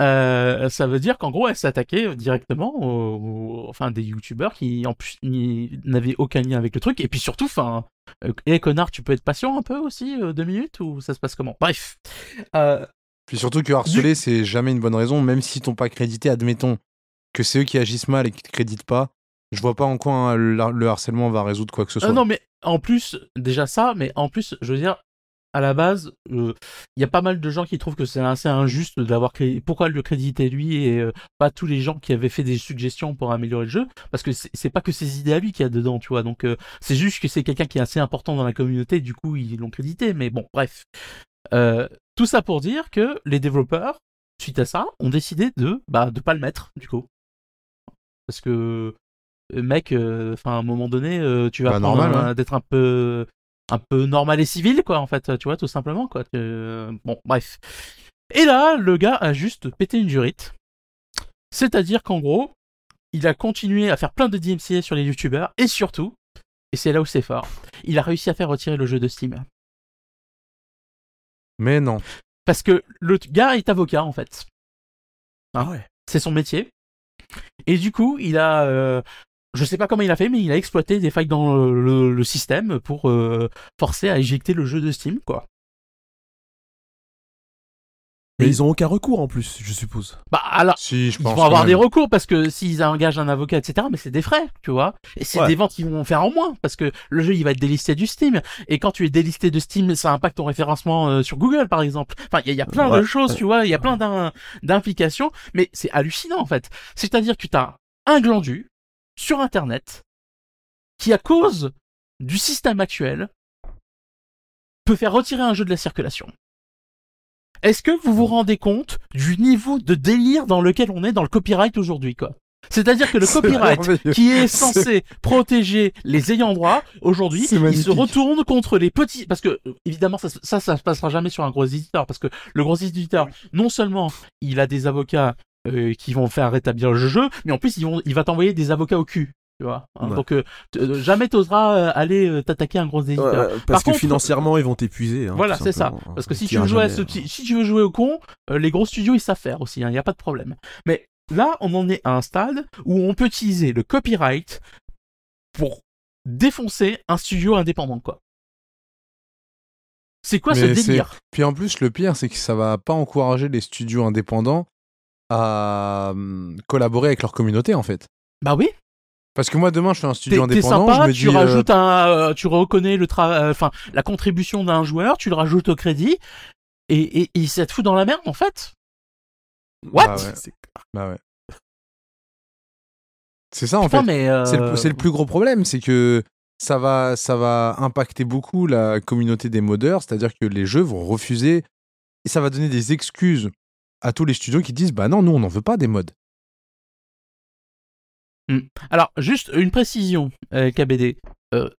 Euh, ça veut dire qu'en gros, elle s'attaquait directement aux, aux- enfin, des youtubeurs qui en plus n'y- n'avaient aucun lien avec le truc. Et puis surtout, enfin, euh, connard, tu peux être patient un peu aussi, euh, deux minutes, ou ça se passe comment? Bref. Euh, Puis surtout que harceler, c'est jamais une bonne raison, même s'ils t'ont pas crédité, admettons que c'est eux qui agissent mal et qui te créditent pas. Je vois pas en quoi hein, le, le harcèlement va résoudre quoi que ce soit. Non, mais en plus, déjà ça, mais en plus, je veux dire, à la base, euh, il y a pas mal de gens qui trouvent que c'est assez injuste d'avoir créé. Pourquoi le créditer lui et euh, pas tous les gens qui avaient fait des suggestions pour améliorer le jeu Parce que c'est pas que ses idées à lui qu'il y a dedans, tu vois. Donc euh, c'est juste que c'est quelqu'un qui est assez important dans la communauté, du coup ils l'ont crédité. Mais bon, bref. Tout ça pour dire que les développeurs, suite à ça, ont décidé de bah de pas le mettre, du coup. Parce que mec, enfin à un moment donné, tu vas Bah, ouais. d'être un peu un peu normal et civil quoi en fait tu vois tout simplement quoi Euh, bon bref. Et là le gars a juste pété une jurite c'est à dire qu'en gros il a continué à faire plein de DMCA sur les youtubeurs et surtout et c'est là où c'est fort il a réussi à faire retirer le jeu de Steam. Mais non. parce que le gars est avocat en fait. Ah ouais. c'est son métier. Et du coup il a euh, je sais pas comment il a fait mais il a exploité des failles dans le, le- le système pour euh, forcer à éjecter le jeu de Steam quoi Mais Et- ils ont aucun recours en plus, je suppose. bah alors Si, je Ils pense. vont avoir des recours parce que s'ils engagent un avocat, etc., mais c'est des frais, tu vois. Et c'est Ouais. des ventes qu'ils vont faire en moins parce que le jeu il va être délisté du Steam. Et quand tu es délisté de Steam, ça impacte ton référencement euh, sur Google, par exemple. Enfin, il y, a- il y a plein de choses, tu vois. Il y a plein d'im- d'implications, mais c'est hallucinant en fait. C'est-à-dire que tu as un glandu sur Internet qui, à cause du système actuel, peut faire retirer un jeu de la circulation. Est-ce que vous vous rendez compte du niveau de délire dans lequel on est dans le copyright aujourd'hui, quoi? C'est-à-dire que le copyright, qui est censé protéger les ayants droit, aujourd'hui, il se retourne contre les petits. Parce que, euh, évidemment, ça, ça, ça se passera jamais sur un gros éditeur. Parce que le gros éditeur, non seulement il a des avocats euh, qui vont faire rétablir le jeu, mais en plus, ils vont, il va t'envoyer des avocats au cul. Tu vois hein. Ouais. Donc, euh, euh, jamais t'oseras euh, aller euh, t'attaquer à un gros éditeur. Ouais, parce Par que contre- financièrement, ils vont t'épuiser. hein, Voilà, c'est ça. Parce que si Tu veux jouer à ce hein. petit, si tu veux jouer au con, euh, les gros studios ils savent faire aussi, il n'y a pas de problème. Mais là, on en est à un stade où on peut utiliser le copyright pour défoncer un studio indépendant, quoi. C'est quoi ce Mais c'est- délire? Puis en plus, le pire, c'est que ça va pas encourager les studios indépendants à hum, collaborer avec leur communauté, en fait. Bah oui, Parce que moi, demain, je fais un studio indépendant, sympa, je me tu dis. euh, rajoutes un, euh, tu reconnais le travail, enfin la contribution d'un joueur, tu le rajoutes au crédit, et, et, ça te fout dans la merde en fait. What? Bah ouais. C'est- bah ouais. C'est ça en Putain, fait. mais. euh, C'est le, c'est le plus gros problème, c'est que ça va, ça va impacter beaucoup la communauté des modeurs, c'est-à-dire que les jeux vont refuser et ça va donner des excuses à tous les studios qui disent bah non, nous on n'en veut pas des mods. Hmm. Alors, juste une précision, euh, KBD. Euh,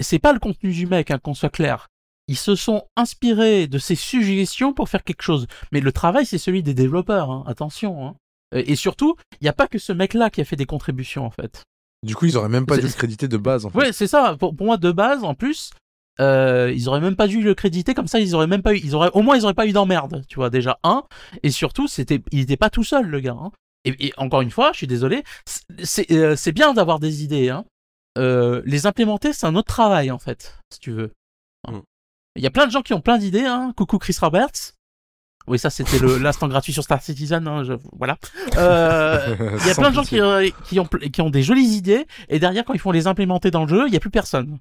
c'est pas le contenu du mec, hein, qu'on soit clair. Ils se sont inspirés de ses suggestions pour faire quelque chose. Mais le travail, c'est celui des développeurs, hein, attention. hein. Euh, Et surtout, il n'y a pas que ce mec-là qui a fait des contributions, en fait. Du coup, ils auraient même pas dû le créditer de base en fait. Ouais, c'est ça. Pour, pour moi, de base, en plus, euh, ils auraient même pas dû le créditer comme ça. Ils auraient même pas eu, ils auraient, au moins, ils auraient pas eu d'emmerde. Tu vois, déjà un. Et surtout, c'était, il était pas tout seul, le gars. hein. Et, et encore une fois, je suis désolé. c'est- C'est, euh, bien d'avoir des idées. Hein. Euh, les implémenter, c'est un autre travail, en fait, si tu veux. Mm. Il y a plein de gens qui ont plein d'idées. Hein. Coucou Chris Roberts. Oui, ça c'était l'instant gratuit sur Star Citizen. Hein, je- voilà. Euh, il y a plein de gens qui, euh, qui, ont, qui ont des jolies idées, et derrière, quand ils font les implémenter dans le jeu, il n'y a plus personne.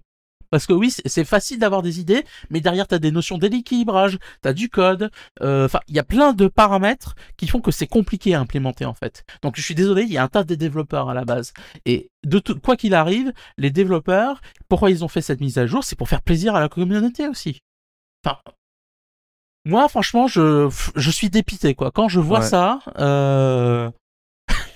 Parce que oui, c'est- facile d'avoir des idées, mais derrière, tu as des notions d'équilibrage, tu as du code, euh, enfin, il y a plein de paramètres qui font que c'est compliqué à implémenter, en fait. Donc, je suis désolé, il y a un tas de développeurs à la base. Et de tout, quoi qu'il arrive, les développeurs, pourquoi ils ont fait cette mise à jour, c'est pour faire plaisir à la communauté aussi. Enfin, moi, franchement, je, je suis dépité, quoi. Quand je vois Ouais. ça, euh...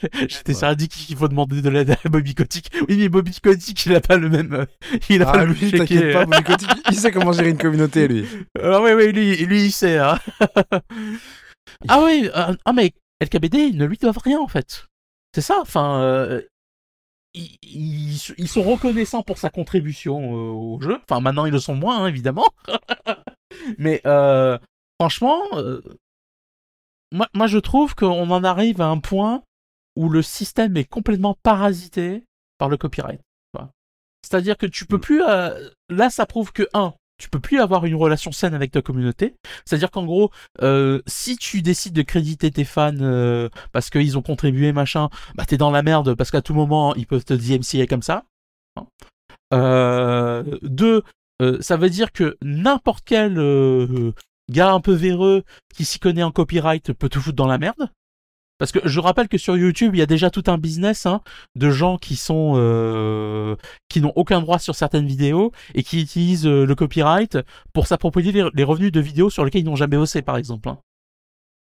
J'étais sur un dit qu'il faut demander de l'aide à Bobby Kotick. Oui, mais Bobby Kotick, il a pas le même. euh, Il a pas Ah le lui, même chéquier. t'inquiète pas, Bobby Kotick, il sait comment gérer une communauté lui. Ah oui, oui, lui, lui il sait. Hein. ah oui, euh, ah mais LKBD, ils ne lui doivent rien en fait. C'est ça, enfin. euh, ils, ils- ils sont reconnaissants pour sa contribution euh, au jeu. Enfin, maintenant, ils le sont moins, hein, évidemment. mais euh, franchement, moi, moi, je trouve qu'on en arrive à un point où le système est complètement parasité par le copyright. Voilà. C'est-à-dire que tu peux plus. euh, là, ça prouve que un, tu peux plus avoir une relation saine avec ta communauté. C'est-à-dire qu'en gros, euh, si tu décides de créditer tes fans euh, parce qu'ils ont contribué machin, bah t'es dans la merde parce qu'à tout moment ils peuvent te DMCA comme ça. Hein. Euh, deux, ça veut dire que n'importe quel gars un peu véreux qui s'y connaît en copyright peut te foutre dans la merde. Parce que je rappelle que sur YouTube, il y a déjà tout un business hein, de gens qui sont euh, qui n'ont aucun droit sur certaines vidéos et qui utilisent euh, le copyright pour s'approprier les, les revenus de vidéos sur lesquelles ils n'ont jamais bossé, par exemple. hein.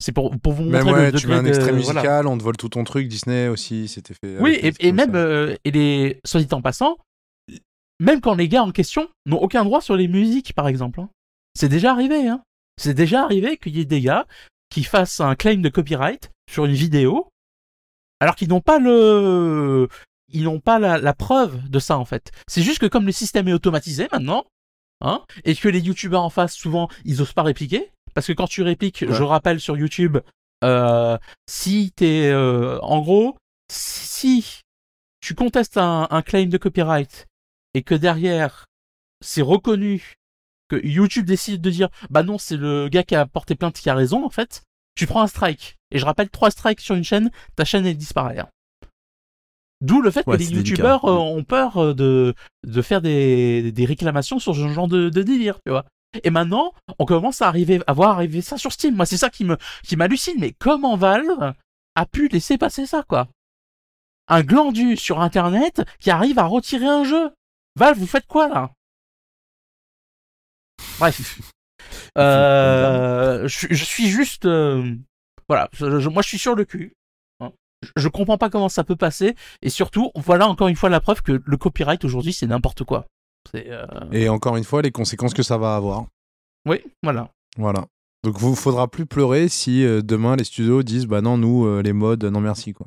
C'est pour, pour vous Même montrer ouais, le tu mets un de- extrait voilà. musical, on te vole tout ton truc, Disney aussi, c'était fait. Oui, et, même, euh, et les, soit dit en passant, même quand les gars en question n'ont aucun droit sur les musiques, par exemple. hein. C'est déjà arrivé, hein. C'est déjà arrivé qu'il y ait des gars qui fassent un claim de copyright sur une vidéo, alors qu'ils n'ont pas le, ils n'ont pas la, la preuve de ça, en fait. C'est juste que comme le système est automatisé maintenant, hein, et que les youtubeurs en face, souvent, ils osent pas répliquer, parce que quand tu répliques, Ouais. je rappelle sur YouTube, euh, si t'es, euh, en gros, si tu contestes un, un claim de copyright et que derrière c'est reconnu que YouTube décide de dire bah non c'est le gars qui a porté plainte qui a raison en fait, tu prends un strike. Et je rappelle trois strikes sur une chaîne, ta chaîne elle disparaît. hein. D'où le fait Ouais, que les youtubeurs euh, ont peur euh, de, de faire des, des réclamations sur ce genre de, de délire, tu vois. Et maintenant, on commence à arriver à voir arriver ça sur Steam. Moi, c'est ça qui me qui m'hallucine. Mais comment Valve a pu laisser passer ça, quoi? Un glandu sur Internet qui arrive à retirer un jeu. Valve, vous faites quoi là? Bref. Euh, je, je suis juste, euh, voilà. je- moi, je suis sur le cul. hein. Je, je comprends pas comment ça peut passer. Et surtout, voilà encore une fois la preuve que le copyright aujourd'hui, c'est n'importe quoi. Euh, Et encore une fois, les conséquences que ça va avoir. oui, voilà. Voilà. Donc, vous faudra plus pleurer si demain les studios disent bah non, nous, les mods, non merci quoi.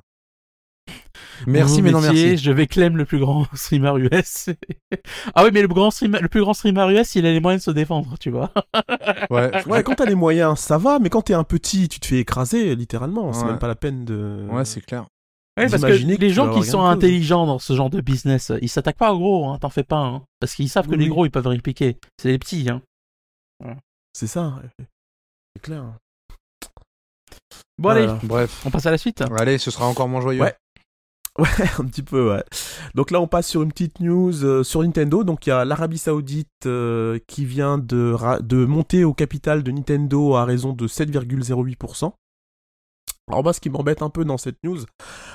Merci, mais non métier, merci. Je vais claim le plus grand streamer US. ah oui, mais le, grand streamer, le plus grand streamer US, il a les moyens de se défendre, tu vois. Ouais, Ouais, quand t'as les moyens, ça va, mais quand t'es un petit, tu te fais écraser, littéralement. C'est Ouais. même pas la peine de. ouais c'est clair. Ouais, parce que les gens qui sont intelligents dans ce genre de business, ils s'attaquent pas aux gros, hein, t'en fais pas. Hein, parce qu'ils savent que Oui, les gros, ils peuvent répliquer. C'est les petits. Hein. C'est ça. C'est clair. Bon, allez. Bref. on passe à la suite. Allez, ce sera encore moins joyeux. Ouais. Ouais, un petit peu, ouais. Donc là, on passe sur une petite news euh, sur Nintendo. Donc il y a l'Arabie Saoudite euh, qui vient de, monter au capital de Nintendo à raison de 7,08%. Alors moi, ce qui m'embête un peu dans cette news,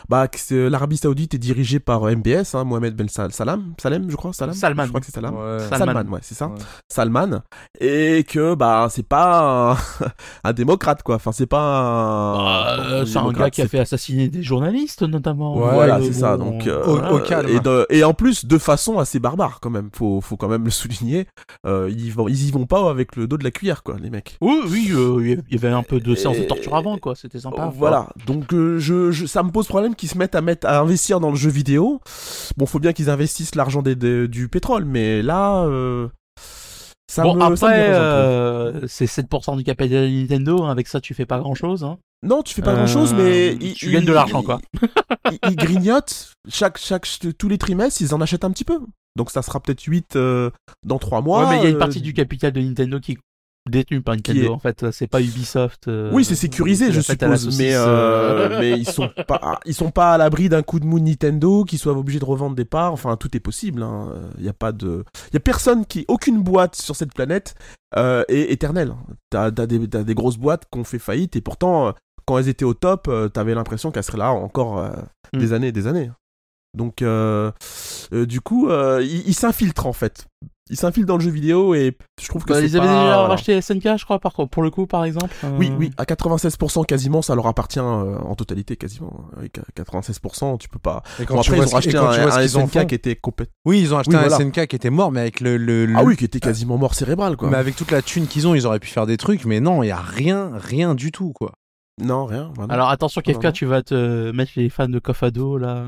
bah, que c'est- l'Arabie Saoudite est dirigée par euh, MBS, hein, Mohamed Ben Sal- Salam, Salem, je crois, Salam? Salman. Je crois que c'est Salam. Ouais. Salman. Salman, ouais, c'est ça. Ouais. Salman, et que bah c'est pas un, un démocrate quoi. Enfin c'est pas un. Bah, euh, un c'est un gars qui a fait assassiner des journalistes notamment. Ouais, Voilà, Euh, c'est ça. Donc euh, Au- au calme. Et, de- et en plus de façon assez barbare quand même. Faut faut quand même le souligner. Euh, ils vont ils y vont pas avec le dos de la cuillère quoi les mecs. Oui, oui, euh, il y avait un peu de séance de torture avant, quoi. C'était sympa. Voilà, donc euh, je, je- ça me pose problème qu'ils se mettent à mettre à investir dans le jeu vidéo. Bon, faut bien qu'ils investissent l'argent des- des- du pétrole, mais là, euh, ça bon, me, après, euh, c'est 7% du capital de Nintendo. hein, avec ça, tu fais pas grand chose. Hein. Non, tu fais pas Euh, grand chose, mais tu gagnes de l'argent, quoi. Ils, ils grignotent chaque, chaque, tous les trimestres, ils en achètent un petit peu. Donc ça sera peut-être 8 euh, dans 3 mois. ouais, mais il y a une euh, partie du capital de Nintendo qui est détenue par Nintendo. est- En fait, c'est pas Ubisoft. euh, Oui, c'est sécurisé, je suppose, mais, euh, euh. mais ils sont pas, ils sont pas à l'abri d'un coup de mou de Nintendo, qu'ils soient obligés de revendre des parts. Enfin, tout est possible. Il y a pas de, il y a personne qui, aucune boîte sur cette planète euh, est éternelle. T'as as des, t'as des grosses boîtes qui ont fait faillite et pourtant, euh, quand elles étaient au top, euh, t'avais l'impression qu'elles seraient là encore euh, Mm. des années et des années. Donc, euh, euh, du coup, euh, ils ils s'infiltrent en fait. Ils s'infiltrent dans le jeu vidéo et je trouve que Bah, c'est ils avaient pas- déjà racheté SNK, je crois, par, pour le coup, par exemple. euh. Oui, oui, à 96% quasiment, ça leur appartient euh, en totalité quasiment. Oui, qu- 96%, tu peux pas. Et Bon, tu après, vois ils ont et acheté quand un, SNK font- qui était complète. Oui, ils ont acheté Oui, un voilà. SNK qui était mort, mais avec le. le- Ah oui, qui était quasiment mort cérébral, quoi. Mais avec toute la thune qu'ils ont, ils auraient pu faire des trucs, mais non, il y a rien, rien du tout, quoi. Non, rien. voilà. Alors attention, non. tu vas te mettre les fans de Kofado là.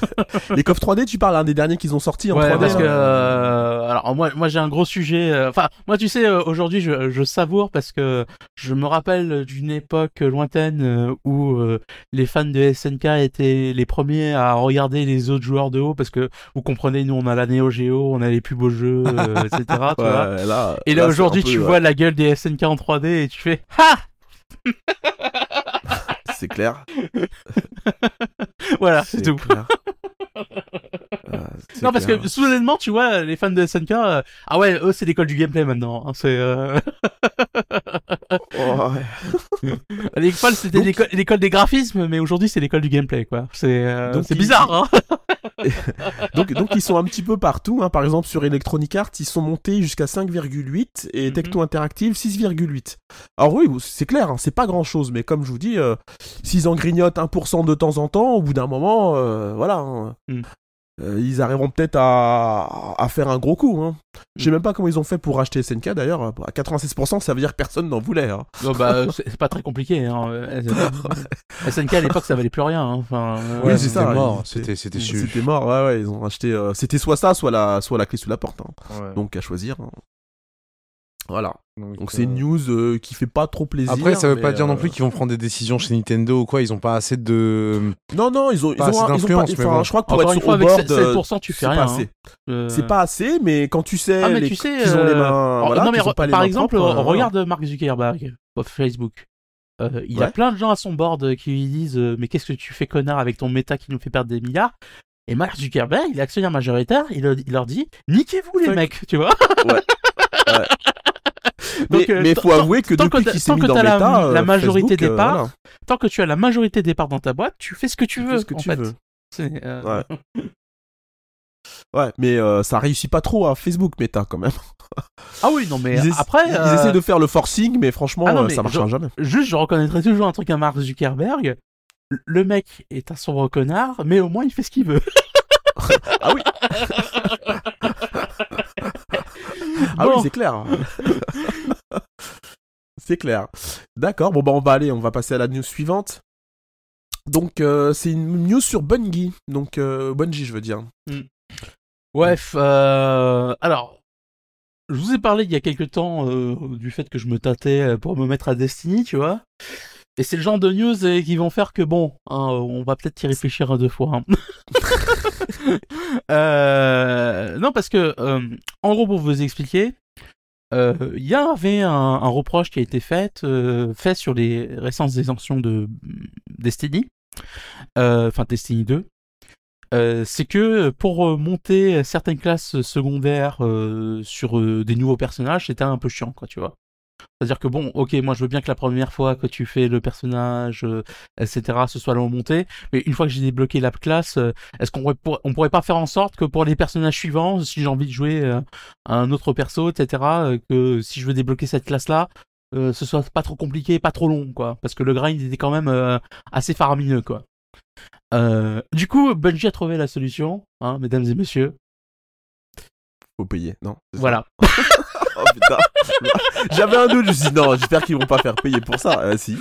Les coffres 3D, tu parles, un des derniers qu'ils ont sortis en Ouais, 3D. parce que là. euh, alors moi, moi j'ai un gros sujet. euh, Enfin, moi tu sais, euh, aujourd'hui je, je savoure parce que je me rappelle d'une époque lointaine euh, où euh, les fans de SNK étaient les premiers à regarder les autres joueurs de haut parce que vous comprenez, nous on a la Neo Geo, on a les plus beaux jeux, euh, etc. tu vois. Ouais, là, Et là, aujourd'hui tu ouais, vois la gueule des SNK en 3D et tu fais ha C'est clair. voilà, c'est tout. clair. Euh, Non, parce clair. que soudainement, tu vois, les fans de SNK, euh, ah ouais, eux, c'est l'école du gameplay maintenant. hein, c'est euh, Oh, ouais. l'école, c'était Donc- l'école- des graphismes, mais aujourd'hui, c'est l'école du gameplay, quoi. C'est euh, bizarre, hein. donc, donc ils sont un petit peu partout. hein. Par exemple, sur Electronic Arts, ils sont montés jusqu'à 5,8 et Mhm. Tecto Interactive 6,8. Alors oui, c'est clair, hein, c'est pas grand chose, mais comme je vous dis, euh, s'ils en grignotent 1% de temps en temps, au bout d'un moment, euh, voilà, Mhm. Euh, ils arriveront peut-être à, à faire un gros coup. Hein. Je Mm. sais même pas comment ils ont fait pour racheter SNK d'ailleurs. À 96%, ça veut dire que personne n'en voulait. hein. Non, bah, c'est c'est pas très compliqué. Hein. euh, SNK à l'époque, ça valait plus rien. hein. Enfin, euh, Oui, Ouais, c'était mort, c'était c'était mort, ouais, ouais, ils ont acheté. euh, C'était soit ça, soit la, soit la clé sous la porte. hein. Ouais. Donc à choisir. Voilà. Donc, Donc c'est euh, une news euh, qui fait pas trop plaisir. Après, ça veut pas mais, dire non euh, plus qu'ils vont prendre des décisions chez Nintendo ou quoi. Ils ont pas assez de. Non, non, ils ont, ils Pas ont, assez ils ont pas. d'influence, mais enfin, bon. je crois que pour Encore être une sur fois, au avec board, euh, 7%, tu fais c'est rien. pas assez. hein. Euh, C'est pas assez, mais quand tu sais, Ah, mais les- tu sais, qu'ils ont les euh, mains, voilà, non mais ont pas les par mains exemple, propres, euh, regarde Mark Zuckerberg sur Facebook. Euh, il a Ouais. plein de gens à son board euh, qui lui disent euh, mais qu'est-ce que tu fais connard avec ton méta qui nous fait perdre des milliards? Et Mark Zuckerberg, il est actionnaire majoritaire, il, leur- il leur dit niquez-vous les mecs, tu vois? voilà. Mais, Donc, euh, mais tant- faut avouer que tant depuis qu'il s'est mis dans la- euh, la majorité des euh, parts, Tant que tu as la majorité des parts dans ta boîte, tu fais ce que tu veux. ce que tu Ouais. Ouais, mais euh, ça réussit pas trop à Facebook Meta quand même. Ah oui, non mais Ils, après, ils euh, essaient de faire le forcing, mais franchement, Ah non, mais ça marchera je- jamais. juste je reconnaîtrai toujours un truc à Mark Zuckerberg. Le mec est un sombre connard, mais au moins il fait ce qu'il veut. Ah oui. Ah Bon. oui, c'est clair. c'est clair. D'accord, bon bah on va aller, on va passer à la news suivante. Donc euh, c'est une news sur Bungie, donc euh, Bungie je veux dire. Ouais, f- euh, alors, je vous ai parlé il y a quelques temps du fait que je me tâtais pour me mettre à Destiny, tu vois. Et c'est le genre de news euh, qui vont faire que bon, hein, on va peut-être y réfléchir à deux fois. hein. Euh, non, parce que, euh, en gros, pour vous expliquer, euh, il y avait un, un reproche qui a été fait, fait sur les récentes extensions de mm, Destiny, enfin Destiny 2. Euh, c'est que pour monter certaines classes secondaires sur des nouveaux personnages, c'était un peu chiant, quoi, tu vois. C'est-à-dire que bon, ok, moi je veux bien que la première fois que tu fais le personnage, euh, etc., ce soit la montée, mais une fois que j'ai débloqué la classe, euh, est-ce qu'on pourrait, pour- on pourrait pas faire en sorte que pour les personnages suivants, si j'ai envie de jouer euh, un autre perso, etc., que si je veux débloquer cette classe-là, ce soit pas trop compliqué, pas trop long, quoi, parce que le grind était quand même assez faramineux, quoi. Du coup, Bungie a trouvé la solution, hein, mesdames et messieurs. Faut payer, non Voilà. Oh putain. J'avais un doute, je me suis dit non, j'espère qu'ils vont pas faire payer pour ça. Euh, si.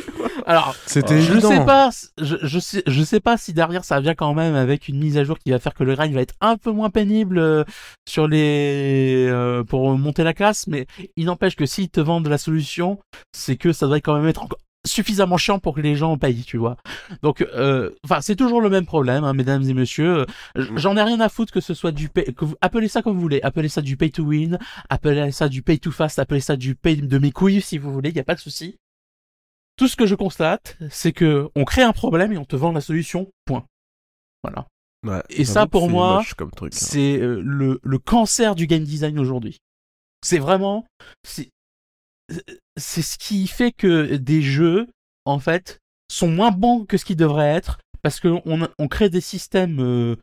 Alors, C'était je évident. sais pas, je, je sais, je sais pas si derrière ça vient quand même avec une mise à jour qui va faire que le grind va être un peu moins pénible euh, sur les euh, pour monter la classe, mais il n'empêche que s'ils te vendent la solution, c'est que ça devrait quand même être encore suffisamment chiant pour que les gens payent, tu vois. Donc, euh, enfin, c'est toujours le même problème, hein, mesdames et messieurs. Euh, J'en ai rien à foutre que ce soit du pay, que vous, appelez ça comme vous voulez, appelez ça du pay to win, appelez ça du pay to fast, appelez ça du pay de mes couilles si vous voulez, y a pas de souci. Tout ce que je constate, c'est que on crée un problème et on te vend la solution. Point. Voilà. Ouais, Et ça, pour moi, hein. C'est euh, le, le cancer du game design aujourd'hui. C'est vraiment, c'est, c'est ce qui fait que des jeux, en fait, sont moins bons que ce qu'ils devraient être parce qu'on on crée des systèmes euh,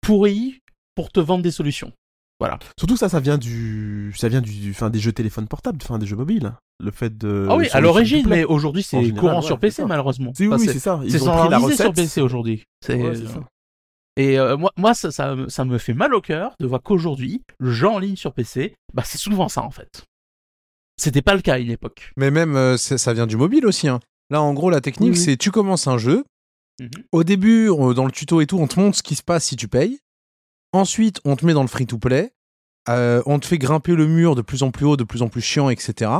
pourris pour te vendre des solutions. Voilà. Surtout ça, ça vient du, ça vient du, enfin des jeux téléphones portables, enfin des jeux mobiles. Le fait de. ah oui, à l'origine, mais aujourd'hui c'est courant ouais, sur c'est PC ça. malheureusement. Si, oui, c'est- c'est ça. c'est Ils ont pris la standardisé sur recette. PC aujourd'hui. C'est- Ouais, c'est ça. Et euh, moi, moi ça, ça, me- ça me fait mal au cœur de voir qu'aujourd'hui, le jeu en ligne sur PC, bah, c'est souvent ça en fait. C'était pas le cas à une époque. Mais même, euh, ça vient du mobile aussi. hein. Là, en gros, la technique, Oui, c'est tu commences un jeu. Mhm. Au début, dans le tuto et tout, on te montre ce qui se passe si tu payes. Ensuite, on te met dans le free-to-play. Euh, on te fait grimper le mur de plus en plus haut, de plus en plus chiant, etc.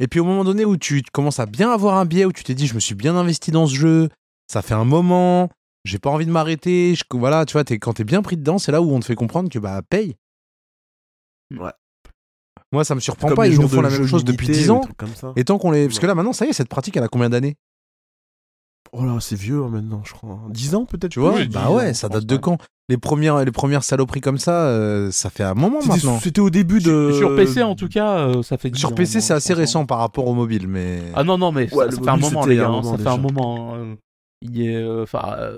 Et puis au moment donné où tu commences à bien avoir un biais, où tu t'es dit, je me suis bien investi dans ce jeu, ça fait un moment, j'ai pas envie de m'arrêter. Voilà, tu vois, t'es- quand t'es bien pris dedans, c'est là où on te fait comprendre que bah paye. Ouais. Moi, ça me surprend Comme pas. Ils nous font la même chose depuis limités 10 ou ans. Et tant qu'on les. Parce que là, maintenant, ça y est, cette pratique, elle a combien d'années? Oh là, c'est vieux hein, maintenant, je crois. 10 ans peut-être Tu vois? Bah 10 ouais, ans, ça date de quand? Les premières, les premières saloperies comme ça, euh, ça fait un moment C'était- maintenant. C'était au début de. Sur PC en tout cas, euh, ça fait 10 Sur PC, c'est assez pense, hein. récent par rapport au mobile, mais. Ah non, non, mais ça, Ouais, le ça fait un moment, les gars. hein, moment ça fait un moment. euh, il y est, euh, enfin, euh,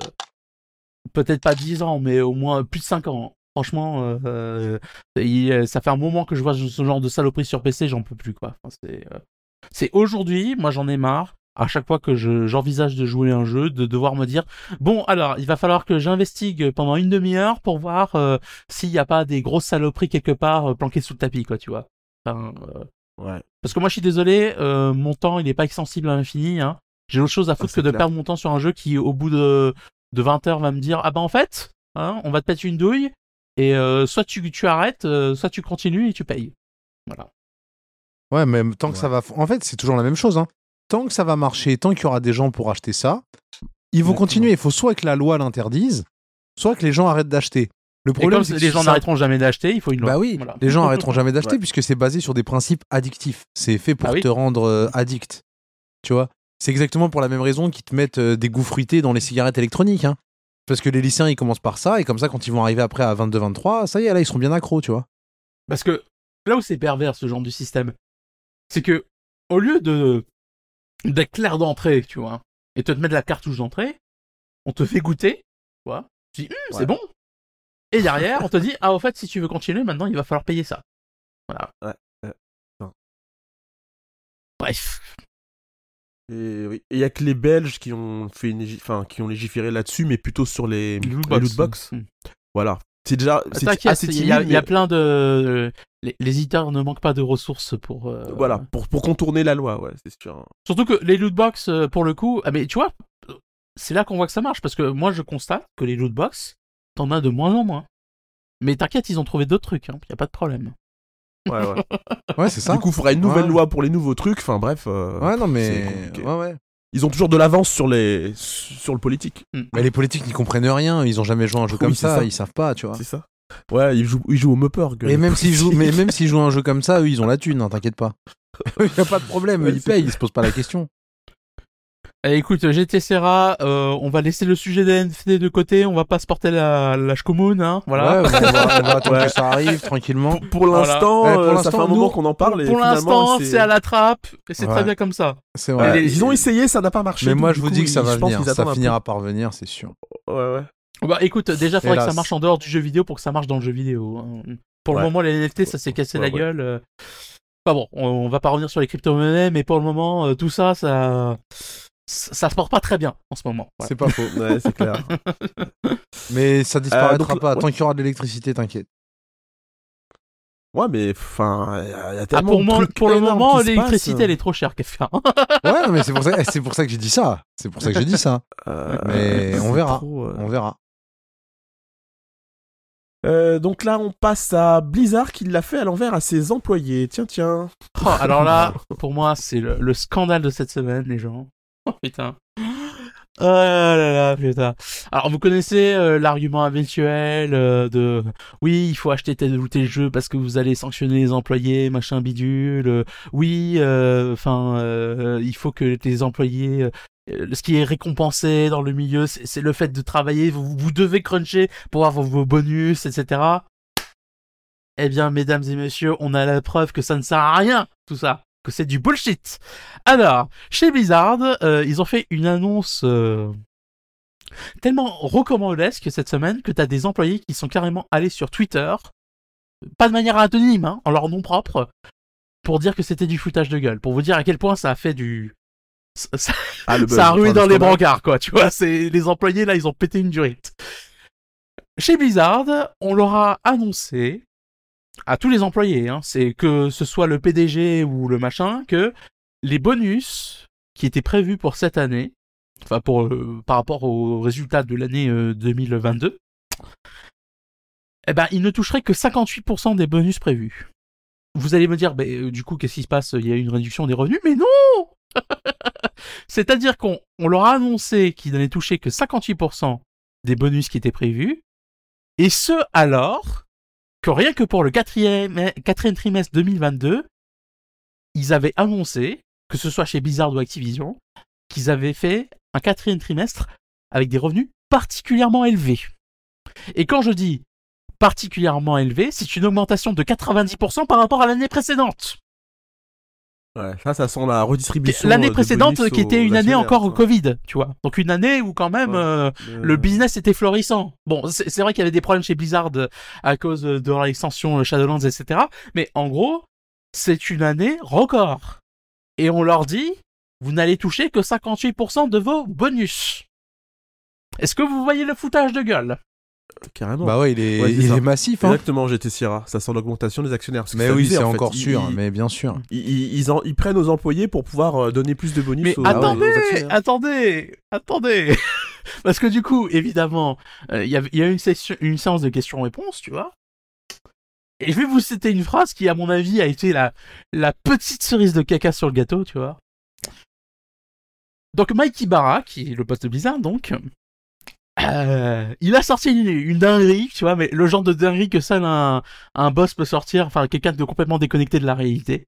peut-être pas 10 ans, mais au moins plus de 5 ans. Franchement, euh, euh, il- ça fait un moment que je vois ce genre de saloperie sur PC, j'en peux plus, quoi. Enfin, c'est, euh, c'est aujourd'hui, moi j'en ai marre. À chaque fois que je, j'envisage de jouer un jeu, de devoir me dire bon, alors il va falloir que j'investigue pendant une demi-heure pour voir euh, s'il n'y a pas des grosses saloperies quelque part euh, planquées sous le tapis, quoi, tu vois. Enfin, euh, Ouais. parce que moi, je suis désolé, mon temps, il est pas extensible à l'infini. Hein. J'ai autre chose à foutre c'est que de perdre mon temps sur un jeu qui, au bout de, de 20 heures, va me dire Ah bah en fait, hein, on va te péter une douille, et euh, soit tu, tu arrêtes, euh, soit tu continues et tu payes. Voilà. Ouais, mais tant que Ouais. ça va. En fait, c'est toujours la même chose. Hein. Tant que ça va marcher, tant qu'il y aura des gens pour acheter ça, ils vont Exactement. continuer. Il faut soit que la loi l'interdise, soit que les gens arrêtent d'acheter. Le problème, c'est que les gens ça- n'arrêteront jamais d'acheter, il faut une loi. Bah oui, Voilà. les gens arrêteront jamais d'acheter Ouais. puisque c'est basé sur des principes addictifs. C'est fait pour Ah oui. te rendre euh, addict. Tu vois? C'est exactement pour la même raison qu'ils te mettent euh, des goûts fruités dans les cigarettes électroniques. hein. Parce que les lycéens, ils commencent par ça, et comme ça, quand ils vont arriver après à 22-23, ça y est, là, ils seront bien accros, tu vois. Parce que là où c'est pervers ce genre de système, c'est que au lieu de d'être clair d'entrée, tu vois, et te mettre la cartouche d'entrée, on te fait goûter, tu vois, tu dis Hum, Ouais. c'est bon. Et derrière, on te dit ah au fait si tu veux continuer, maintenant il va falloir payer ça. Voilà. Ouais. Bref. Et oui. Et il y a que les Belges qui ont fait une, enfin, qui ont légiféré là-dessus, mais plutôt sur les, Les lootbox. lootbox. Hum. Voilà. C'est déjà, assez il y, a- il y a plein de les, les éditeurs ne manquent pas de ressources pour euh, Voilà, pour, pour contourner la loi, ouais, c'est sûr. Surtout que les lootbox, euh, pour le coup, ah mais tu vois, c'est là qu'on voit que ça marche, parce que moi je constate que les lootbox, t'en as de moins en moins. Mais t'inquiète, ils ont trouvé d'autres trucs, hein, y a pas de problème. Ouais, ouais. Ouais, c'est ça. du coup, il faudra une nouvelle Ouais. loi pour les nouveaux trucs. Enfin, bref. euh, ouais, non, mais. compliqué. Ouais, ouais. Ils ont toujours de l'avance sur les sur le politique. Mais les politiques n'y comprennent rien, ils ont jamais joué à un jeu Oui, comme ça, ça. ils savent pas, tu vois. C'est ça. Ouais, ils jouent, ils jouent au Mupperg. Et même s'ils jouent, mais même s'ils jouent à un jeu comme ça, eux, ils ont la thune, hein, t'inquiète pas. Il y a pas de problème, Ouais, ils payent, ils se posent pas la question. Eh, écoute, GT Serra, euh, on va laisser le sujet des NFT de côté, on va pas se porter la, la commune, hein, voilà. Ouais, on va, on va attendre que ça arrive tranquillement. Pour, pour Voilà. l'instant, Ouais, pour euh, ça l'instant, fait un moment qu'on en parle. et Pour finalement, l'instant, c'est à la trappe, et c'est Ouais. très bien comme ça. C'est Ouais, vrai. ils ont essayé, ça n'a pas marché. Mais moi, je vous coup, dis que ça va je pense venir. Ça finira par venir, c'est sûr. Ouais, ouais. Bah écoute, déjà, faudrait que ça marche en dehors du jeu vidéo pour que ça marche dans le jeu vidéo. hein. Pour Ouais. le moment, les NFT, ça s'est cassé Ouais, la gueule. euh. Enfin bon, on, on va pas revenir sur les crypto-monnaies, mais pour le moment, euh, tout ça, ça, ça, se porte pas très bien en ce moment. Voilà. C'est pas faux. Ouais, c'est clair. Mais ça disparaîtra donc, pas. ouais. Tant qu'il y aura de l'électricité, t'inquiète. Ouais, mais enfin, il y a- Ah, tellement pour, de moi- trucs pour le moment, l'électricité, elle est trop chère. Ouais, non, mais c'est pour ça, c'est pour ça que j'ai dit ça. C'est pour ça que j'ai dit ça. Euh, Mais on verra. trop, euh. On verra. Euh, donc là, on passe à Blizzard qui l'a fait à l'envers à ses employés. Tiens, tiens. Oh, alors là, pour moi, c'est le, le scandale de cette semaine, les gens. Oh putain. Oh là là, putain. Alors, vous connaissez euh, l'argument habituel euh, de oui, il faut acheter tel ou tel jeu parce que vous allez sanctionner les employés, machin bidule. euh, oui, euh, enfin, euh, il faut que les employés. ce qui est récompensé dans le milieu, c'est le fait de travailler. Vous, vous devez cruncher pour avoir vos bonus, etc. Eh bien, mesdames et messieurs, on a la preuve que ça ne sert à rien, tout ça, que c'est du bullshit. Alors, chez Blizzard, euh, ils ont fait une annonce euh, tellement rocambolesque cette semaine que t'as des employés qui sont carrément allés sur Twitter, pas de manière anonyme, hein, en leur nom propre, pour dire que c'était du foutage de gueule, pour vous dire à quel point ça a fait du... Ça, ça- Ah, ça a rué dans le les brancards, quoi, tu vois, c'est les employés, là, ils ont pété une durite. Chez Blizzard, on leur a annoncé à tous les employés, hein, c'est que ce soit le PDG ou le machin, que les bonus qui étaient prévus pour cette année, enfin pour euh, par rapport aux résultats de l'année euh, 2022, eh ben ils ne toucheraient que 58% des bonus prévus. Vous allez me dire, ben, euh, du coup, qu'est-ce qui se passe? Il y a une réduction des revenus? Mais non! C'est-à-dire qu'on on leur a annoncé qu'ils n'allaient toucher que 58% des bonus qui étaient prévus, et ce alors rien que pour le quatrième, quatrième trimestre 2022, ils avaient annoncé, que ce soit chez Blizzard ou Activision, qu'ils avaient fait un quatrième trimestre avec des revenus particulièrement élevés. Et quand je dis particulièrement élevé, c'est une augmentation de 90% par rapport à l'année précédente. Ouais, ça, ça sent la redistribution. L'année euh, de précédente qui était une année encore au. Covid, tu vois. Donc une année où quand même Ouais. euh, Euh, le business était florissant. Bon, c'est vrai qu'il y avait des problèmes chez Blizzard à cause de leur extension Shadowlands, etc. Mais en gros, c'est une année record. Et on leur dit, vous n'allez toucher que 58% de vos bonus. Est-ce que vous voyez le foutage de gueule? Carrément. Bah ouais, il est, Ouais, c'est il ça. est massif. Hein. Exactement, GT Sierra. Ça sent l'augmentation des actionnaires. Mais oui, c'est en encore sûr. Ils, Mais bien sûr. ils, ils- ils en- ils prennent aux employés pour pouvoir euh, donner plus de bonus Mais aux, attendez, aux actionnaires. attendez, attendez. Parce que du coup, évidemment, euh, il y, a, il y a une, session, une séance de questions-réponses, tu vois. Et je vais vous citer une phrase qui, à mon avis, a été la, la petite cerise de caca sur le gâteau, tu vois. Donc Mike Ibarra, qui est le poste de Blizzard, donc, euh, il a sorti une, une dinguerie, tu vois, mais le genre de dinguerie que seul un, un boss peut sortir, enfin quelqu'un de complètement déconnecté de la réalité.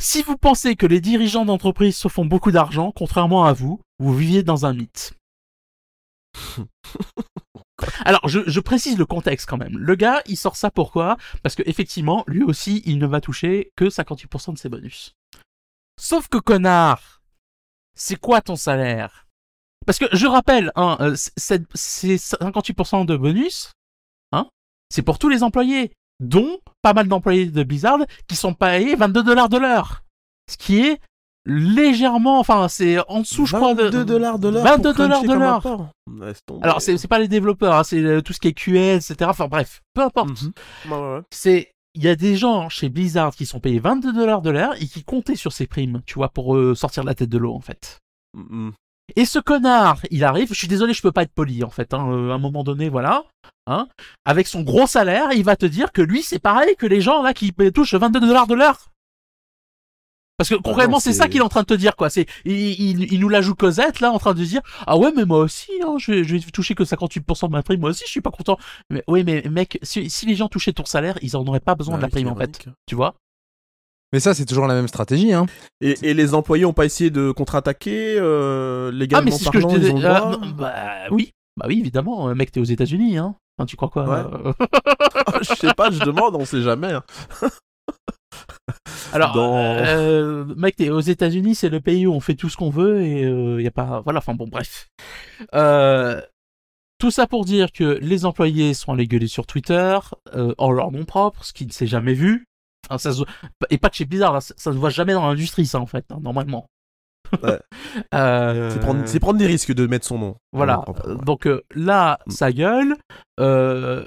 Si vous pensez que les dirigeants d'entreprise se font beaucoup d'argent, contrairement à vous, vous viviez dans un mythe. Alors, je, je précise le contexte quand même. Le gars, il sort ça pourquoi? Parce que effectivement, lui aussi, il ne va toucher que 58% de ses bonus. Sauf que connard, c'est quoi ton salaire? Parce que je rappelle, hein, euh, c'est c'est 58% de bonus, hein, c'est pour tous les employés, dont pas mal d'employés de Blizzard qui sont payés 22 dollars de l'heure. Ce qui est légèrement, enfin, c'est en dessous, je crois, de 22 dollars de l'heure. 22 pour cruncher dollars de l'heure. Alors, c'est pas les développeurs, hein, c'est tout ce qui est QA, etc. Enfin, bref, peu importe. Mhm. Ouais, ouais, ouais. C'est, il y a des gens chez Blizzard qui sont payés 22 dollars de l'heure et qui comptaient sur ces primes, tu vois, pour euh, sortir la tête de l'eau, en fait. Mhm. Et ce connard, il arrive, je suis désolé, je peux pas être poli, en fait, hein, euh, à un moment donné, voilà, hein, avec son gros salaire, il va te dire que lui, c'est pareil que les gens, là, qui touchent 22 dollars de l'heure. Parce que concrètement, non, c'est ça qu'il est en train de te dire, quoi. C'est, il, il, il nous la joue Cosette, là, en train de dire, ah ouais, mais moi aussi, hein, je, vais, je vais toucher que 58% de ma prime, moi aussi, je suis pas content. Mais oui, mais mec, si, si les gens touchaient ton salaire, ils en auraient pas besoin Ah de la oui, prime, en fait. Tu vois? Mais ça, c'est toujours la même stratégie. Hein. Et, et les employés ont pas essayé de contre-attaquer euh, Ah, légalement mais c'est ce que je disais. ah, droit non, bah oui, bah oui, évidemment. euh, Mec, t'es aux États-Unis, hein. Enfin, tu crois quoi Ouais. euh, Je sais pas, je demande, on sait jamais. hein. Alors, Dans- euh, mec, t'es aux États-Unis, c'est le pays où on fait tout ce qu'on veut et euh, y a pas. Voilà, enfin bon, bref. Euh, tout ça pour dire que les employés sont allés gueuler sur Twitter euh, en leur nom propre, ce qui ne s'est jamais vu. Enfin, ça se... Et pas de chez Blizzard, hein, ça, ça se voit jamais dans l'industrie, ça en fait, hein, normalement. Ouais. Euh, C'est prendre, des risques de mettre son nom. Voilà. Vraiment, propre, ouais. Donc euh, là, Mm. ça gueule. Euh,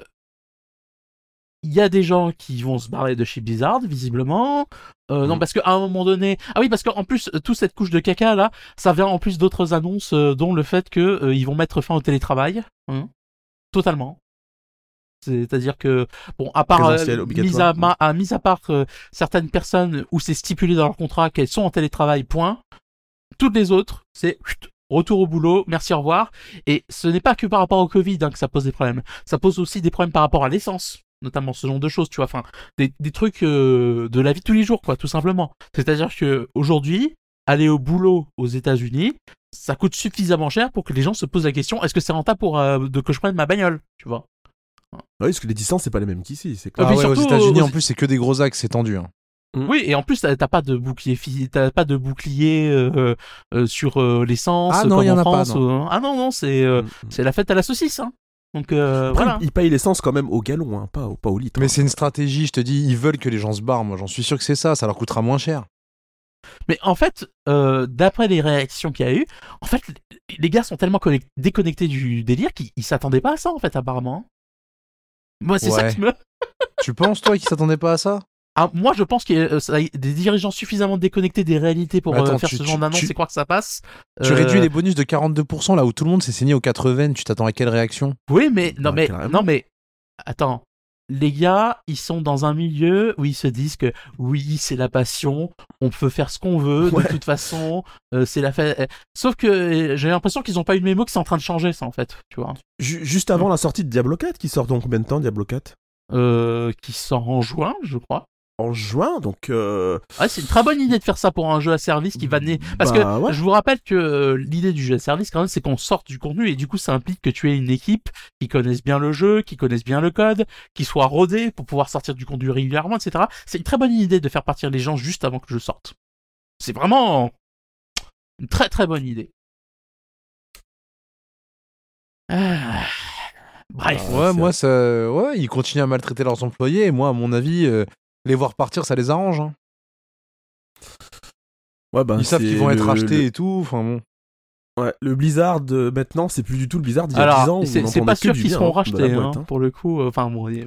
Il y a des gens qui vont se barrer de chez Blizzard, visiblement. Non, Mm. parce qu'à un moment donné... Ah oui, parce qu'en plus, toute cette couche de caca, là, ça vient en plus d'autres annonces, dont le fait euh, ils vont mettre fin au télétravail. hein. Totalement. C'est-à-dire que, bon, à part, euh, mis à, ma- à- mis à part euh, certaines personnes où c'est stipulé dans leur contrat qu'elles sont en télétravail, point. Toutes les autres, c'est chut, retour au boulot, merci, au revoir. Et ce n'est pas que par rapport au Covid hein, que ça pose des problèmes. Ça pose aussi des problèmes par rapport à l'essence, notamment ce genre de choses, tu vois. Enfin, des, des trucs euh, de la vie de tous les jours, quoi, tout simplement. C'est-à-dire que aujourd'hui, aller au boulot aux États-Unis, ça coûte suffisamment cher pour que les gens se posent la question est-ce que c'est rentable pour euh, de que je prenne ma bagnole, tu vois? Oui, parce que les distances, c'est pas les mêmes qu'ici. C'est Ah, clair. Ah ouais, aux États-Unis, aux- en plus, c'est que des gros axes, c'est tendu. hein. Oui, et en plus, t'as t'as pas de bouclier, t'as pas de bouclier euh, euh, sur euh, l'essence. Ah non, y en en a pas, France, non. euh, ah non, non, c'est euh, Mm. c'est la fête à la saucisse. Hein. Donc euh, Après, voilà. ils payent l'essence quand même au gallon, hein, pas, au, pas au litre. Mais hein. c'est une stratégie, je te dis, ils veulent que les gens se barrent. Moi, j'en suis sûr que c'est ça, ça leur coûtera moins cher. Mais en fait, euh, d'après les réactions qu'il y a eu, en fait, les gars sont tellement connect- déconnectés du délire qu'ils ils s'attendaient pas à ça, en fait, apparemment. Moi, c'est ça qui me. tu penses, toi, qu'ils s'attendaient pas à ça? Ah, moi, je pense qu'il y a euh, y a des dirigeants suffisamment déconnectés des réalités pour Mais attends, euh, faire tu- ce genre d'annonce et croire que ça passe. Tu Euh, réduis les bonus de 42% là où tout le monde s'est saigné aux 80, tu t'attends à quelle réaction? Oui, mais non, Bah, mais carrément. non, mais attends. Les gars, ils sont dans un milieu où ils se disent que oui, c'est la passion, on peut faire ce qu'on veut, Ouais. de toute façon, euh, c'est la fête. Sauf que euh, j'ai l'impression qu'ils ont pas eu de mémo, que c'est en train de changer, ça, en fait, tu vois. Ju- Juste avant la sortie de Diablo 4, qui sort dans combien de temps, Diablo 4 Euh, qui sort en juin, je crois. En juin, donc. euh, Ouais, c'est une très bonne idée de faire ça pour un jeu à service qui va naître. Parce Bah, que ouais. je vous rappelle que euh, l'idée du jeu à service, quand même, c'est qu'on sorte du contenu et du coup, ça implique que tu aies une équipe qui connaisse bien le jeu, qui connaisse bien le code, qui soit rodée pour pouvoir sortir du contenu régulièrement, etc. C'est une très bonne idée de faire partir les gens juste avant que le jeu sorte. C'est vraiment une très très bonne idée. Ah. Bref. Ouais, moi, ça... ouais, ils continuent à maltraiter leurs employés. Et moi, à mon avis, euh, les voir partir, ça les arrange. hein. Ouais, bah, Ils savent qu'ils vont être rachetés le- et tout. Enfin bon. Ouais, le Blizzard de maintenant, c'est plus du tout le Blizzard d'il y a 10 ans. C'est pas sûr qu'ils seront hein, de rachetés, hein, hein. pour le coup. euh, Enfin, bon, euh,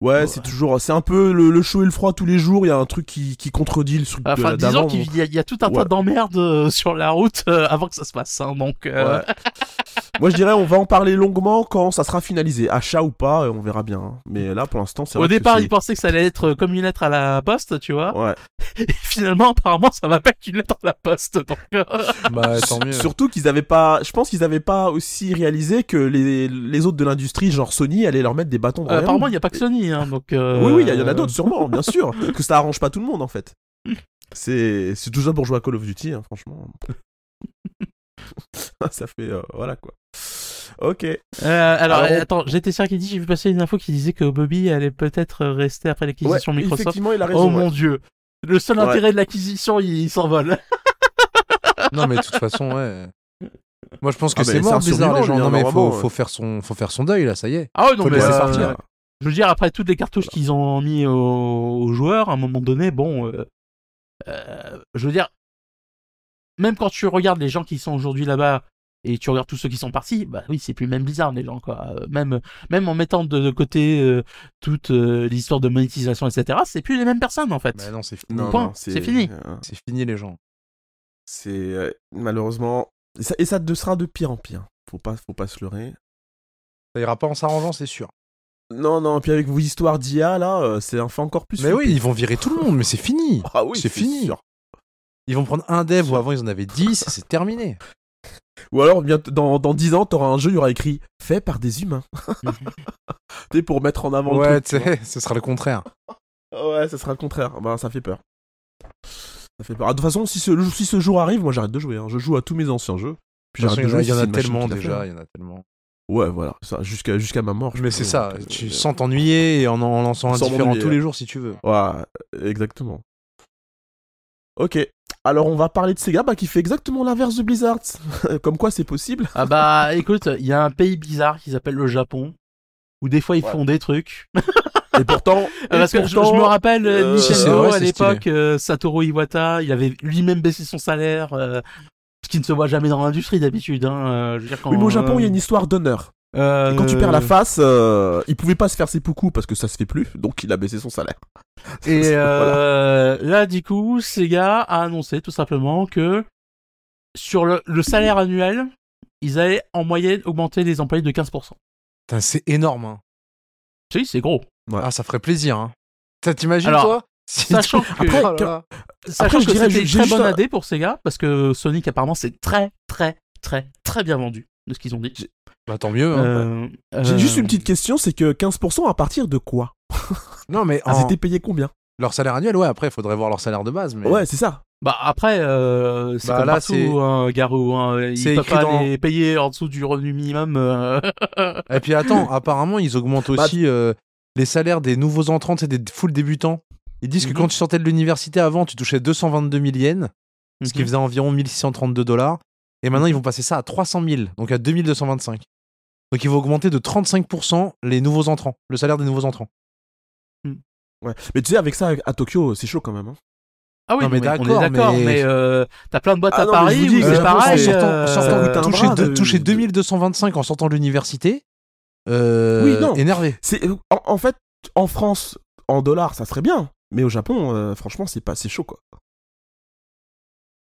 Ouais, c'est toujours. C'est un peu le, le chaud et le froid tous les jours. Il y a un truc qui, qui contredit le truc de- Enfin, disons d'avant. qu'il y, y a tout un tas d'emmerdes euh, sur la route euh, avant que ça se passe. hein, donc, euh, Ouais. Moi, je dirais, on va en parler longuement quand ça sera finalisé. Achat ou pas, euh, on verra bien. hein. Mais là, pour l'instant, c'est au vrai que départ, c'est- ils pensaient que ça allait être comme une lettre à la poste, tu vois. Ouais. Et finalement, apparemment, ça va pas être une lettre à la poste. Donc, euh, Bah, tant mieux. Surtout qu'ils avaient pas. Je pense qu'ils avaient pas aussi réalisé que les, les autres de l'industrie, genre Sony, allaient leur mettre des bâtons dans euh, apparemment, il n'y a pas que Sony. Hein, donc, euh, Oui, oui, il y, y en a d'autres, sûrement, bien sûr. que ça arrange pas tout le monde, en fait. C'est c'est tout ça pour jouer à Call of Duty, hein, franchement. ça fait. euh, voilà, quoi. Ok. Euh, alors, Alors, on- attends, j'étais sûr qu'il dit, j'ai vu passer une info qui disait que Bobby allait peut-être rester après Ouais, l'acquisition Microsoft. effectivement, il a Oh raison. ouais. mon dieu. Le seul Ouais. intérêt de l'acquisition, il, il s'envole. Non, mais de toute façon, ouais. Moi, je pense que Ah, mais c'est mort, bizarre, les gens. Non, mais faut, faire son, faut faire son deuil, là, ça y est. Ah ouais, non, Faut mais laisser euh, je veux dire, après toutes les cartouches qu'ils ont mis aux, aux joueurs, à un moment donné, bon, euh, euh, je veux dire, même quand tu regardes les gens qui sont aujourd'hui là-bas et tu regardes tous ceux qui sont partis, bah oui, c'est plus même bizarre les gens quoi. Euh, Même même en mettant de, de côté euh, toute euh, l'histoire de monétisation, etc. C'est plus les mêmes personnes en fait. Mais non, c'est fini. Non, Point, non, c'est fini. euh, C'est fini, les gens. C'est euh, malheureusement et ça, et ça de sera de pire en pire. Faut pas, faut pas se leurrer. Ça ira pas en s'arrangeant, c'est sûr. Non, non. Puis avec vos histoires d'IA là, euh, c'est enfin encore plus. Mais oui, ils vont virer tout le monde, mais c'est fini. Ah oui, c'est fini. sûr. Ils vont prendre un dev où avant ils en avaient 10, c'est terminé. Ou alors dans dans 10 ans, t'auras un jeu, il y aura écrit fait par des humains. tu sais pour mettre en avant Ouais, le tu truc. tu sais, ce sera le contraire. Ouais, ça sera le contraire. Bah ça fait peur. Ça fait peur. Ah, de toute façon, si ce, si ce jour arrive, moi j'arrête de jouer. hein. Je joue à tous mes anciens jeux. Puis j'arrête de il y jouer en a- il y en a tellement déjà, il y en a tellement. Ouais, voilà, ça, jusqu'à jusqu'à ma mort. je Mais c'est ça, euh, tu sans t'ennuyer et en en lançant un différent tous les ouais. jours si tu veux. Ouais, exactement. Ok, alors on va parler de Sega bah, qui fait exactement l'inverse de Blizzard. Comme quoi c'est possible. Ah bah écoute, il y a un pays bizarre qui s'appelle le Japon, où des fois ils Ouais. font des trucs. Et pourtant, Ah, Parce que je, me rappelle euh, euh, Nintendo vrai, à l'époque, euh, Satoru Iwata, il avait lui-même baissé son salaire, euh, ce qui ne se voit jamais dans l'industrie d'habitude. Hein, euh, Oui, mais au Japon, il y a euh, une histoire d'honneur. Euh, Et Quand tu perds la face, euh, il pouvait pas se faire ses poucous parce que ça se fait plus, donc il a baissé son salaire. Et Voilà. euh, là, du coup, Sega a annoncé tout simplement que sur le, le salaire annuel, ils allaient en moyenne augmenter les employés de 15%. Putain, C'est énorme. hein. Si, c'est gros. Ouais. Ah, ça ferait plaisir. Hein. Ça, T'imagines, toi? Si Sachant tu- que, Après, Oh là là. sachant je que dirais, c'était une très juste bonne un- année pour Sega, parce que Sonic apparemment c'est très très très très bien vendu de ce qu'ils ont dit. Bah, tant mieux. hein. Euh, J'ai euh, juste une petite question, c'est que 15% à partir de quoi? Non, mais Ils en- étaient payés combien? leur salaire annuel, ouais, après, il faudrait voir leur salaire de base. Mais... Ouais, c'est ça. Bah après, euh, c'est Bah, comme là, partout, hein, Garou. Hein, ils c'est peuvent pas dans- les payer en dessous du revenu minimum. euh. Et puis attends, apparemment, ils augmentent Bah, aussi euh, les salaires des nouveaux entrants, c'est des full débutants. Ils disent Mhm. que quand tu sortais de l'université avant, tu touchais 222 000 yens, ce qui Mhm. faisait environ 1632 dollars. Et maintenant, ils vont passer ça à 300 000, donc à 2225. Donc ils vont augmenter de 35% les nouveaux entrants, le salaire des nouveaux entrants. Ouais. Mais tu sais, avec ça, à Tokyo, c'est chaud quand même. hein. Ah oui, Non, mais mais on est d'accord, d'accord, mais- mais, euh, t'as plein de boîtes Ah à non, Paris où c'est Japon, pareil. euh, sortant, un toucher, bras de- de- toucher de- 2225 en sortant de l'université, euh, Oui, non. énervé. C'est en, en fait en France en dollars ça serait bien, mais au Japon euh, franchement c'est pas c'est chaud quoi.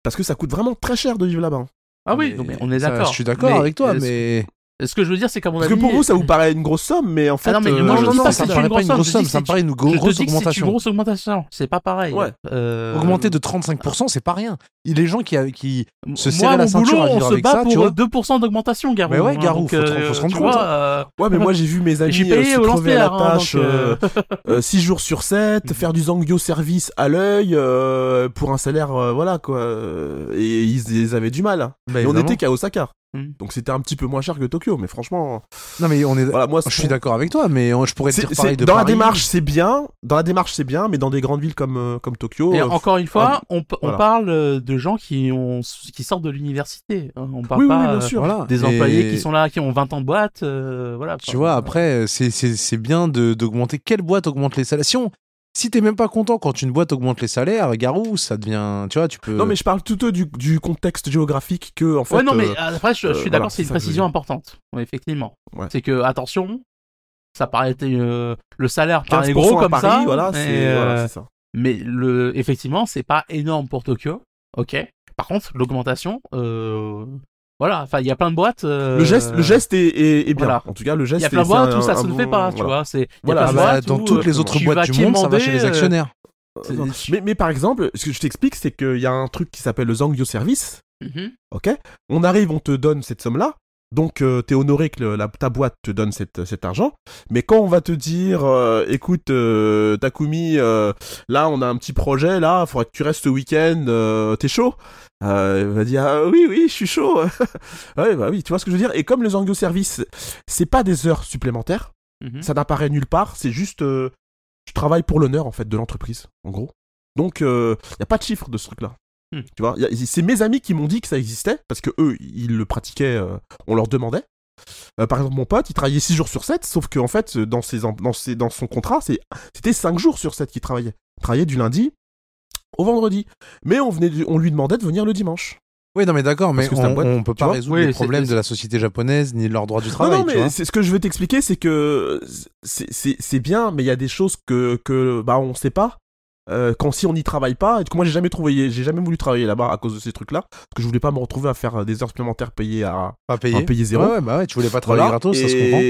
Parce que ça coûte vraiment très cher de vivre là-bas. hein. Ah oui, Mais non, mais on est ça, d'accord. Je suis d'accord avec toi, euh, mais. Ce que je veux dire, c'est qu'à mon Parce avis. que pour vous ça vous paraît une grosse somme, mais en fait non, mais euh, moi, je non, dis non, pas ça me paraît pas une grosse somme, ça me paraît une grosse c'est une augmentation. grosse augmentation, c'est pas pareil. Ouais. Euh, Augmenter de 35%, c'est pas rien. Il les gens qui, qui se Moi, serraient la ceinture boulot, à on vivre se avec bat ça, tu pour vois. 2% d'augmentation, Garou. Mais ouais, hein, Garou, donc, faut euh, faut se rendre compte, vois, hein. euh, Ouais, mais moi j'ai vu mes amis euh, se crever à la hein, tâche donc, euh, 6 jours sur 7, faire du Zangyo service à l'œil euh, pour un salaire euh, voilà quoi. euh, Et ils, avaient du mal. hein. Bah, Et on était qu'à Osaka. Mm. Donc c'était un petit peu moins cher que Tokyo, mais franchement, Non, mais on est. voilà, moi Je suis d'accord avec toi, mais on- je pourrais te dire pareil de dans la démarche, c'est bien. Dans la démarche, c'est bien, mais dans des grandes villes comme euh, comme Tokyo, Et euh, encore une fois, ah, on, p- on voilà. parle euh, de gens qui, ont, qui sortent de l'université. hein. On parle oui, pas oui, bien euh, sûr. Voilà. des Et employés qui sont là, qui ont 20 ans de boîte. euh, voilà. Tu vois, après, c'est- c'est c'est bien de- d'augmenter. Quelle boîte augmente les salaires? Si, on- si t'es même pas content quand une boîte augmente les salaires, Garou, ça devient. Tu vois, tu peux. Non, mais je parle plutôt du, du contexte géographique que en fait. ouais, non, mais euh, après, je, je euh, suis voilà, d'accord, c'est c'est une précision importante. Ouais, effectivement. Ouais. C'est que, attention, ça paraît être, euh, le salaire paraît 15% gros à comme Paris, ça. voilà, mais, c'est euh, voilà, c'est ça. mais le, effectivement, c'est pas énorme pour Tokyo. Ok. Par contre, l'augmentation, euh, voilà. Enfin, il y a plein de boîtes. euh, Le geste, le geste est, est- est bien. voilà. En tout cas, le Il geste. y a plein de boîtes où ça se ne fait pas, tu vois. C'est, il y a Voilà, plein de boîtes dans toutes les euh, autres tu boîtes du monde, ça va chez les euh, actionnaires. Mais, mais par exemple, ce que je t'explique, c'est qu'il y a un truc qui s'appelle le Zangyo Service. mhm. Ok? On arrive, on te donne cette somme-là. Donc, euh, t'es honoré que le- la, ta boîte te donne cette, cet argent. Mais quand on va te dire, euh, écoute, euh, Takumi, euh, là, on a un petit projet, là, faudrait que tu restes ce week-end, t'es chaud? Il va dire, ah, oui, oui, je suis chaud. ouais, bah oui, tu vois ce que je veux dire? Et comme le Zangyo Service, c'est pas des heures supplémentaires, Mhm. ça n'apparaît nulle part, c'est juste, tu travailles pour l'honneur, en fait, de l'entreprise, en gros. Donc, il n'y a pas de chiffre de ce truc-là. Hmm. Tu vois, c'est mes amis qui m'ont dit que ça existait, parce que eux, ils le pratiquaient, euh, on leur demandait. Euh, par exemple, mon pote, il travaillait 6 jours sur 7, sauf qu'en fait, dans, ses, dans, ses, dans son contrat, c'est- c'était 5 jours sur 7 qu'il travaillait. Il travaillait du lundi au vendredi. Mais on, venait, on lui demandait de venir le dimanche. Oui, non, mais d'accord, mais on, boîte, on peut pas vois. résoudre Oui, les problèmes de la société japonaise ni de leur droit du travail. non, non, tu mais vois. ce que je veux t'expliquer, c'est que c'est- c'est c'est bien, mais il y a des choses que, que bah, on sait pas. Euh, quand si on n'y travaille pas, et que moi j'ai jamais trouvé, j'ai jamais voulu travailler là-bas à cause de ces trucs-là, parce que je voulais pas me retrouver à faire euh, des heures supplémentaires payées à, à payer zéro. Ouais, ouais, bah ouais, tu voulais pas travailler Voilà. gratos, et, ça se comprend.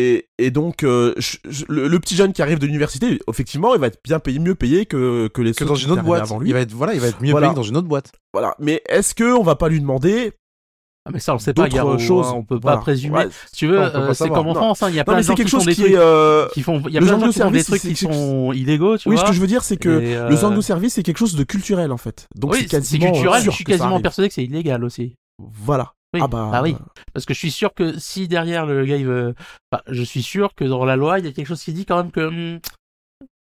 Et donc, euh, je- je- le, le petit jeune qui arrive de l'université, effectivement, il va être bien payé, mieux payé que, que les Que autres dans une autre boîte. avant lui. Il va être, voilà, il va être mieux Voilà. payé que dans une autre boîte. Voilà. Mais est-ce que on va pas lui demander Ah, mais ça, on le sait pas, Garou, choses. hein, on peut Voilà. pas présumer. Ouais. Si tu veux, euh, c'est comme en. France, hein, il y a plein de gens quelque chose qui euh, qui font, il y a le plein de gens qui font des trucs qui sont illégaux, tu Oui, vois. ce que je veux dire, c'est que euh, le Zango service, c'est quelque chose de culturel en fait. Donc oui, c'est culturel, je suis quasiment persuadé que c'est illégal aussi. Voilà. Oui. Ah bah, Ah oui. Parce que je suis sûr que si derrière le gars il veut. Enfin, je suis sûr que dans la loi, il y a quelque chose qui dit quand même que. hmm,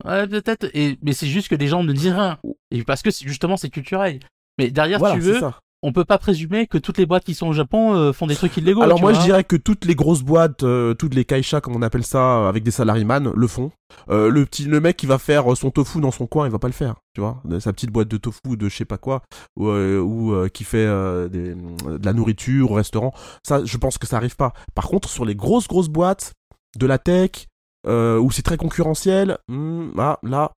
Ouais, peut-être. Et... Mais c'est juste que les gens ne disent rien. Et parce que justement, c'est culturel. Mais derrière, Voilà, tu c'est veux, ça. On peut pas présumer que toutes les boîtes qui sont au Japon euh, font des trucs illégaux. Alors moi je dirais que toutes les grosses boîtes, euh, toutes les kaisha comme on appelle ça, euh, avec des salariman, le font. Euh, le petit, le mec qui va faire son tofu dans son coin, il va pas le faire, tu vois. Sa petite boîte de tofu de je sais pas quoi, ou, ou, qui fait des- de la nourriture au restaurant. Ça, je pense que ça arrive pas. Par contre, sur les grosses grosses boîtes de la tech, où c'est très concurrentiel, hmm, ah, là.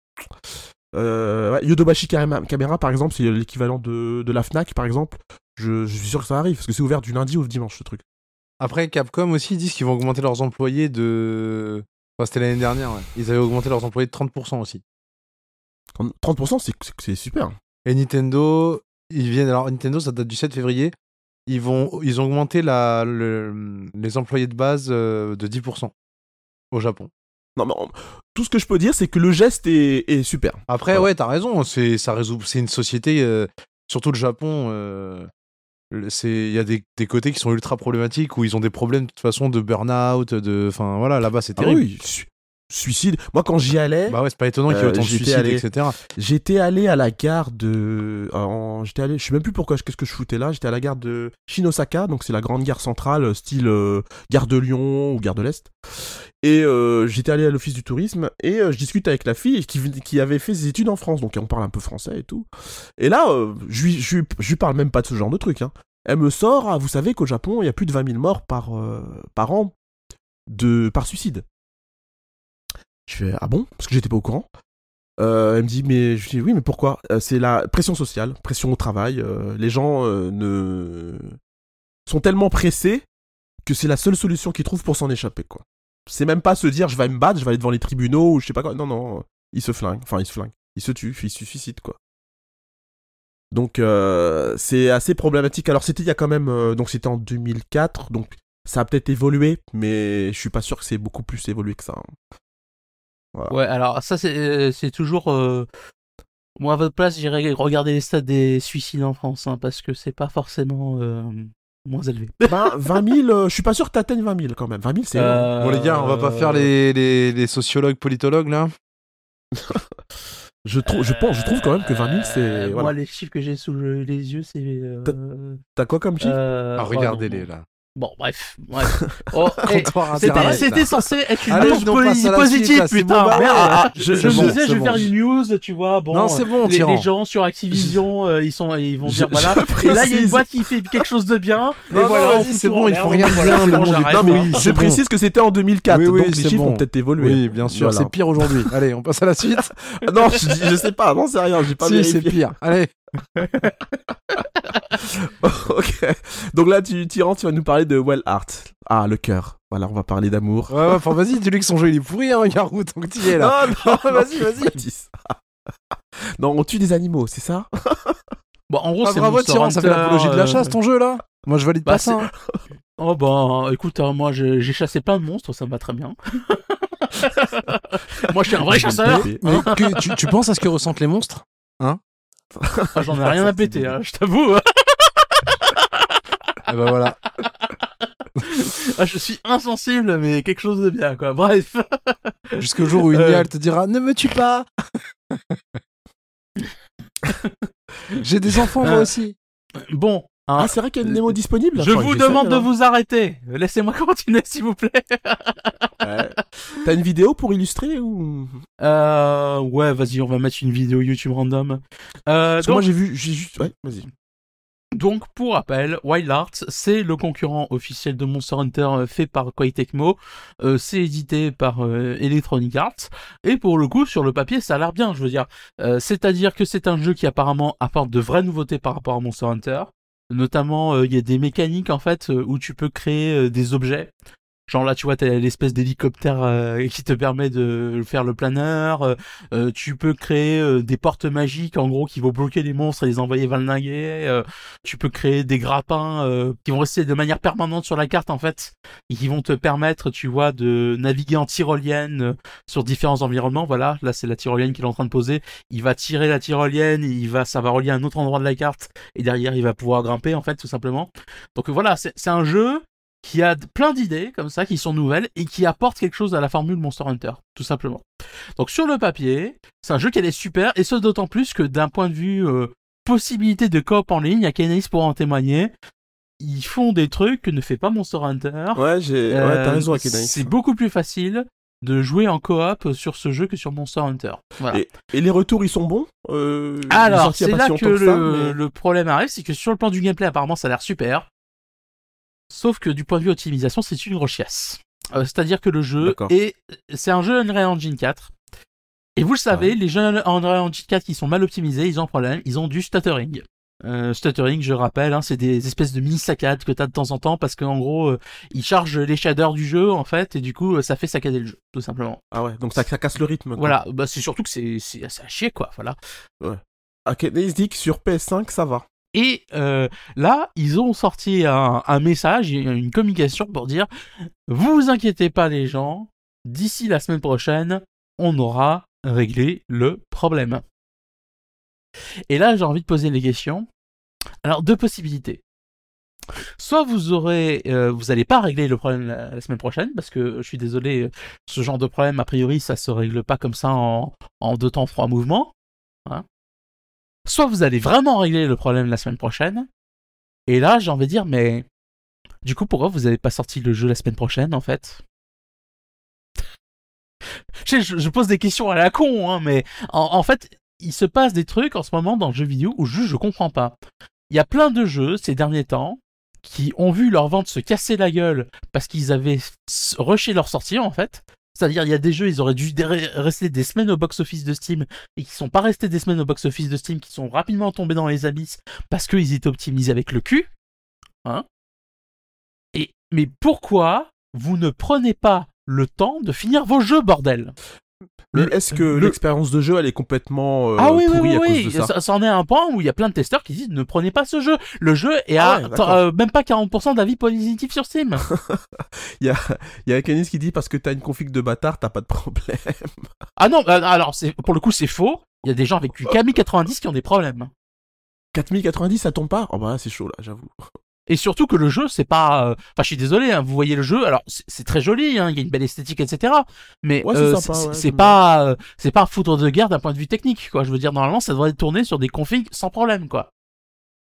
Euh, ouais, Yodobashi Camera, par exemple, c'est l'équivalent de, de la Fnac, par exemple. Je, je suis sûr que ça arrive, parce que c'est ouvert du lundi au dimanche, ce truc. Après, Capcom aussi, ils disent qu'ils vont augmenter leurs employés de. Enfin, c'était l'année dernière, ouais. Ils avaient augmenté leurs employés de 30% aussi. 30%, c'est- super. Et Nintendo, ils viennent. Alors, Nintendo, ça date du 7 février. Ils, vont... ils ont augmenté la... le- les employés de base euh, de 10% au Japon. Non, mais tout ce que je peux dire, c'est que le geste est, est super. Après, Ouais. ouais, t'as raison. C'est ça résout. C'est une société, euh, surtout le Japon. euh, c'est il y a des, des côtés qui sont ultra problématiques où ils ont des problèmes de toute façon de burn-out, de. Enfin voilà, là-bas c'est Ah terrible. oui, suicide. Moi, quand j'y allais, Bah ouais, c'est pas étonnant qu'il y ait Euh, autant de j'étais suicides, allé- etc. j'étais allé à la gare de. en- J'étais allé, je sais même plus pourquoi, qu'est-ce que je foutais là. J'étais à la gare de Shinosaka, donc c'est la grande gare centrale, euh, style euh, gare de Lyon ou gare de l'Est. Et euh, j'étais allé à l'office du tourisme et euh, je discute avec la fille qui, qui avait fait ses études en France, donc on parle un peu français et tout. Et là, je, lui, je, lui- je lui parle même pas de ce genre de truc. Hein. Elle me sort, ah, vous savez qu'au Japon, il y a plus de 20 000 morts par, par an de, par suicide. Je fais, ah bon? Parce que j'étais pas au courant. Euh, elle me dit, mais je dis, oui, mais pourquoi? Euh, C'est la pression sociale, pression au travail. euh, les gens ne sont tellement pressés que c'est la seule solution qu'ils trouvent pour s'en échapper, quoi. C'est même pas se dire, je vais me battre, je vais aller devant les tribunaux ou je sais pas quoi. Non, non, ils se flinguent. Enfin, ils se flinguent. Ils se tuent, ils se suicident, quoi. Donc, c'est assez problématique. Alors, c'était il y a quand même. donc, c'était en 2004. Donc, ça a peut-être évolué, mais je suis pas sûr que c'est beaucoup plus évolué que ça. hein. Ouais, alors ça c'est euh, c'est toujours. euh, Moi à votre place, j'irais regarder les stats des suicides en France, hein, parce que c'est pas forcément euh, moins élevé. Ben, 20 000, euh, je suis pas sûr que t'atteignes 20 000 quand même. 20 000, c'est. Euh, Bon les gars, on va pas faire les, les, les sociologues, politologues là. Je, trouve, je, pense, je trouve quand même que 20 000, c'est. Voilà. Moi, les chiffres que j'ai sous le- les yeux, c'est. euh, T'as quoi comme chiffre? euh, Ah, oh, regardez-les là. Bon, bref. bref. Oh, eh, C'était censé être une Allez, la positive, putain. bon, bah merde. je- je c'est me bon, disais, je vais bon. faire une news, tu vois. Bon, Non, c'est bon, les, les gens sur Activision, euh, ils sont, ils vont Je- dire voilà. je Et là, il y a une boîte qui fait quelque chose de bien. Non, et non, voilà, c'est bon, ils font rien de bien, Non, mais je précise que c'était en 2004, Oui, oui, donc les chiffres ont peut-être évolué. Oui, bien sûr, c'est pire aujourd'hui. Allez, on passe à la suite. non, je, je sais pas, non, c'est rien, j'ai pas si, c'est pire. Allez. ok. Donc là, tu, Tyran, tu vas nous parler de Well Art. Ah, le cœur. Voilà, on va parler d'amour. Ouais, ouais, enfin vas-y, dis-lui que son jeu il est pourri, hein, Garou, tant que t'y es là. Non, non, Vas-y, vas-y. Non, on tue des animaux, c'est ça? Bon, en gros, Ah, c'est bravo, Tyran, ça fait l'apologie de la euh, chasse ton jeu là Moi je valide Bah, pas ça. hein. Oh bah écoute, hein, moi j'ai chassé plein de monstres, ça me va très bien. moi je suis un vrai chasseur. Mais- Mais que- tu, tu penses à ce que ressentent les monstres Ah, J'en ai rien à péter, hein, je t'avoue. Eh ben voilà. Ah, je suis insensible, mais quelque chose de bien quoi. Bref. Jusqu'au jour où une Euh. Te dira Ne me tue pas J'ai des enfants moi Euh. aussi. Bon. hein, Ah, c'est vrai qu'il y a une démo disponible? Je vous demande de hein. vous arrêter. Laissez-moi continuer s'il vous plaît. Ouais. T'as une vidéo pour illustrer ou? Euh, ouais, vas-y, on va mettre une vidéo YouTube random. Euh, Parce que moi j'ai vu, j'ai juste. Ouais, vas-y. Donc, pour rappel, Wild Arts, c'est le concurrent officiel de Monster Hunter euh, fait par Koei. Euh, c'est édité par euh, Electronic Arts. Et pour le coup, sur le papier, ça a l'air bien, je veux dire. C'est-à-dire que c'est un jeu qui apparemment apporte de vraies nouveautés par rapport à Monster Hunter. Notamment, il y a des mécaniques, en fait, où tu peux créer des objets. Genre là, tu vois, t'as l'espèce d'hélicoptère euh, qui te permet de faire le planeur. euh, euh, tu peux créer des portes magiques, en gros, qui vont bloquer les monstres et les envoyer valnaguer. euh, tu peux créer des grappins qui vont rester de manière permanente sur la carte, en fait, et qui vont te permettre, tu vois, de naviguer en tyrolienne sur différents environnements. Voilà, là, c'est la tyrolienne qu'il est en train de poser. Il va tirer la tyrolienne, il va, ça va relier à un autre endroit de la carte, et derrière, il va pouvoir grimper, en fait, tout simplement. Donc voilà, c'est un jeu qui a plein d'idées comme ça, qui sont nouvelles et qui apportent quelque chose à la formule Monster Hunter, tout simplement. Donc sur le papier, c'est un jeu qui est super, et ce d'autant plus que d'un point de vue euh, possibilité de coop en ligne, il y a Kenis pour en témoigner. Ils font des trucs que ne fait pas Monster Hunter. Ouais, j'ai... ouais, Euh, t'as raison. C'est beaucoup plus facile de jouer en coop sur ce jeu que sur Monster Hunter. Voilà. Et, et les retours, ils sont bons euh, Alors, c'est là que, longtemps ça, le, mais- le problème arrive, c'est que sur le plan du gameplay, apparemment, ça a l'air super. Sauf que du point de vue optimisation, c'est une rechiasse. Euh, C'est-à-dire que le jeu est, c'est un jeu Unreal Engine 4. Et vous le savez, les jeux Unreal Engine 4 qui sont mal optimisés, ils ont un problème, ils ont du stuttering. Euh, stuttering, je rappelle, hein, c'est des espèces de mini saccades que t'as de temps en temps parce qu'en gros, euh, ils chargent les shaders du jeu en fait et du coup, ça fait saccader le jeu, tout simplement. Ah ouais, donc ça, ça casse le rythme. quoi. Voilà, bah c'est surtout que c'est c'est à chier quoi, voilà. Akenaïs dit que sur PS5, ça va. Et euh, là, ils ont sorti un, message, une communication pour dire vous inquiétez pas les gens, d'ici la semaine prochaine, on aura réglé le problème. Et là, j'ai envie de poser les questions. Alors, deux possibilités. Soit vous aurez, euh, vous allez pas régler le problème la, la semaine prochaine, parce que je suis désolé, euh, ce genre de problème, a priori, ça se règle pas comme ça en, en deux temps, trois mouvements. Hein. Soit vous allez vraiment régler le problème la semaine prochaine, et là, j'ai envie de dire, mais du coup, pourquoi vous avez pas sorti le jeu la semaine prochaine, en fait? Je, pose des questions à la con, hein, mais en, fait, il se passe des trucs en ce moment dans le jeu vidéo où juste je comprends pas. Il y a plein de jeux ces derniers temps qui ont vu leur vente se casser la gueule parce qu'ils avaient rushé leur sortie en fait. C'est-à-dire, il y a des jeux, ils auraient dû rester des semaines au box-office de Steam et qui sont pas restés des semaines au box-office de Steam, qui sont rapidement tombés dans les abysses parce qu'ils étaient optimisés avec le cul. Hein et, mais pourquoi vous ne prenez pas le temps de finir vos jeux, bordel? Mais est-ce que le- l'expérience de jeu, elle est complètement euh, ah oui, oui, pourrie oui, à oui. cause de ça, Ça, ça en est un point où il y a plein de testeurs qui disent ne prenez pas ce jeu. Le jeu est Ah à ouais, euh, même pas 40% d'avis positifs sur Steam. Il y a, il y a Akenaïs qui dit parce que t'as une config de bâtard, t'as pas de problème. ah non, euh, alors c'est pour le coup c'est faux. Il y a des gens avec du Kami 90 qui ont des problèmes. 4090, ça tombe pas? Oh bah c'est chaud là, j'avoue. Et surtout que le jeu, c'est pas. euh, Enfin, je suis désolé, hein, vous voyez le jeu. Alors, c'est très joli, hein, il y a une belle esthétique, etc. Mais Ouais, c'est euh, ouais, pas, euh, c'est pas un foudre de guerre d'un point de vue technique, quoi. Je veux dire, normalement, ça devrait tourner sur des configs sans problème, quoi.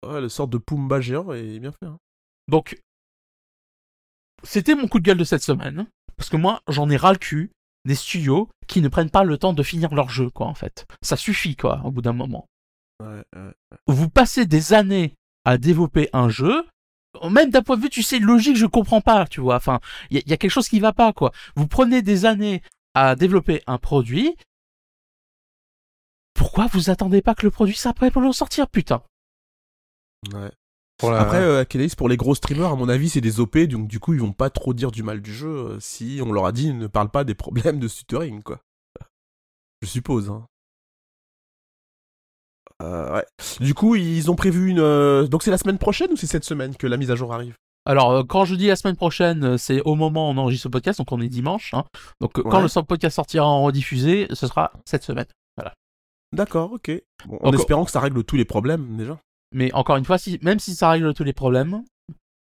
Ouais, le sort de Pumba géant est bien fait. hein. Donc, c'était mon coup de gueule de cette semaine. Parce que moi, j'en ai ras le cul des studios qui ne prennent pas le temps de finir leur jeu, quoi, en fait. Ça suffit, quoi, au bout d'un moment. Ouais, ouais. Vous passez des années à développer un jeu. Même d'un point de vue, tu sais, logique, je comprends pas, tu vois. Enfin, il y, a- il y a quelque chose qui va pas, quoi. Vous prenez des années à développer un produit. Pourquoi vous attendez pas que le produit soit prêt pour le sortir, putain? Ouais. Pour la- Après, euh, pour les gros streamers, à mon avis, c'est des OP, donc du coup, ils vont pas trop dire du mal du jeu euh, si on leur a dit ne parle pas des problèmes de stuttering, quoi. Je suppose. Hein. Euh, ouais. Du coup, ils ont prévu une. euh, Donc c'est la semaine prochaine ou c'est cette semaine que la mise à jour arrive? Alors, euh, quand je dis la semaine prochaine, euh, c'est au moment où on enregistre ce podcast, donc on est dimanche. hein. Donc, euh, quand Ouais. le podcast sortira en rediffusé, ce sera cette semaine. D'accord, ok. Bon, en espérant que ça règle tous les problèmes déjà. Mais encore une fois, si, même si ça règle tous les problèmes,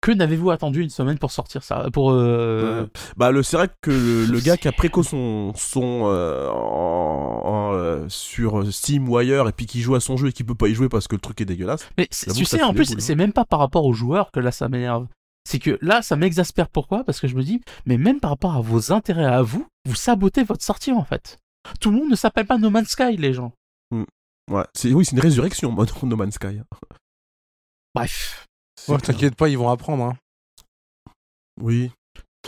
que n'avez-vous attendu une semaine pour sortir ça Pour euh. Bah le c'est vrai que le, le gars qui a préco son son euh, en- en, euh, sur Steam ou ailleurs et puis qui joue à son jeu et qui peut pas y jouer parce que le truc est dégueulasse. Mais tu sais, en plus, hein. c'est même pas par rapport aux joueurs que là ça m'énerve. C'est que là, ça m'exaspère. Pourquoi? Parce que je me dis, mais même par rapport à vos intérêts à vous, vous sabotez votre sortie en fait. Tout le monde ne s'appelle pas No Man's Sky, les gens. Ouais, c'est oui, c'est une résurrection No Man's Sky. Bref. Ouais, T'inquiète pas, ils vont apprendre. Hein. Oui.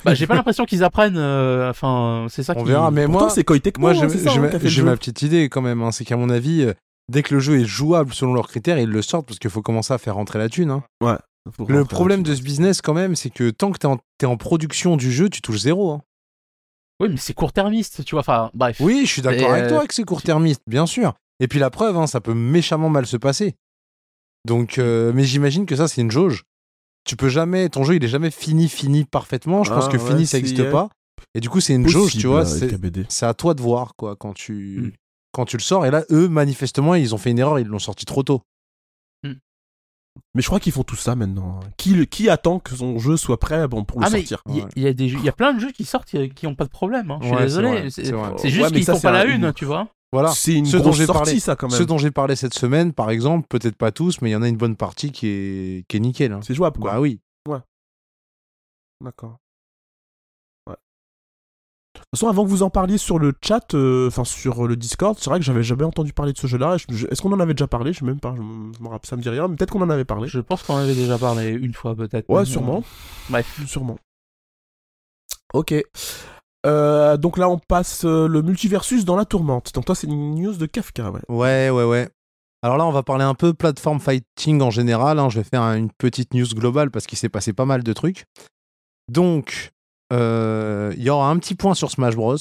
Bah, j'ai pas l'impression qu'ils apprennent. euh, Enfin, c'est ça On qui. verra, mais Pourtant moi, c'est Koei Tecmo, moi hein, j'ai c'est ça, j'ai hein, ma- qui a fait le j'ai jeu. ma petite idée quand même. hein. C'est qu'à mon avis, euh, dès que le jeu est jouable selon leurs critères, ils le sortent parce qu'il faut commencer à faire rentrer la thune. hein. Faut Le rentrer problème de là-dessus. ce business, quand même, c'est que tant que t'es en, t'es en production du jeu, tu touches zéro. hein. Oui, mais c'est court-termiste, tu vois. Enfin, bref. Oui, je suis d'accord Et, avec euh, toi que c'est court-termiste, bien sûr. Et puis la preuve, hein, ça peut méchamment mal se passer. Donc, euh, mais j'imagine que ça, c'est une jauge. Tu peux jamais, ton jeu, il est jamais fini, fini parfaitement. Je pense Ah, que ouais, fini, ça n'existe pas. Et du coup, c'est une jauge, tu vois. C'est à toi de voir, quoi, quand tu, Mm. quand tu le sors. Et là, eux, manifestement, ils ont fait une erreur, ils l'ont sorti trop tôt. Mais je crois qu'ils font tout ça maintenant. Qui, le- qui attend que son jeu soit prêt bon, pour le Ah, sortir il y, a- Ouais. il y a des jeux- il y a plein de jeux qui sortent qui, qui ont pas de problème. hein. Je suis Ouais, désolé. C'est juste Ouais, qu'ils font pas la un- une, tu vois. Voilà. C'est une Ceux dont grosse sortie, parlé- ça, quand même. Ceux dont j'ai parlé cette semaine, par exemple, peut-être pas tous, mais il y en a une bonne partie qui est, qui est nickel. hein. C'est jouable, quoi. Bah oui. D'accord. Ouais. De toute façon, avant que vous en parliez sur le chat, euh, enfin sur le Discord, c'est vrai que j'avais jamais entendu parler de ce jeu-là. Je- je- Est-ce qu'on en avait déjà parlé? Je sais même pas. Je je me rappelle, ça me dit rien. mais Peut-être qu'on en avait parlé. Je pense qu'on en avait déjà parlé une fois, peut-être. Ouais, sûrement. Bref. Sûrement. Ok. Euh, donc là, on passe euh, le multiversus dans la tourmente. Donc toi, c'est une news de Kafka, ouais. Ouais, ouais, ouais. Alors là, on va parler un peu plateforme fighting en général. hein. Je vais faire une petite news globale parce qu'il s'est passé pas mal de trucs. Donc, euh, il y aura un petit point sur Smash Bros,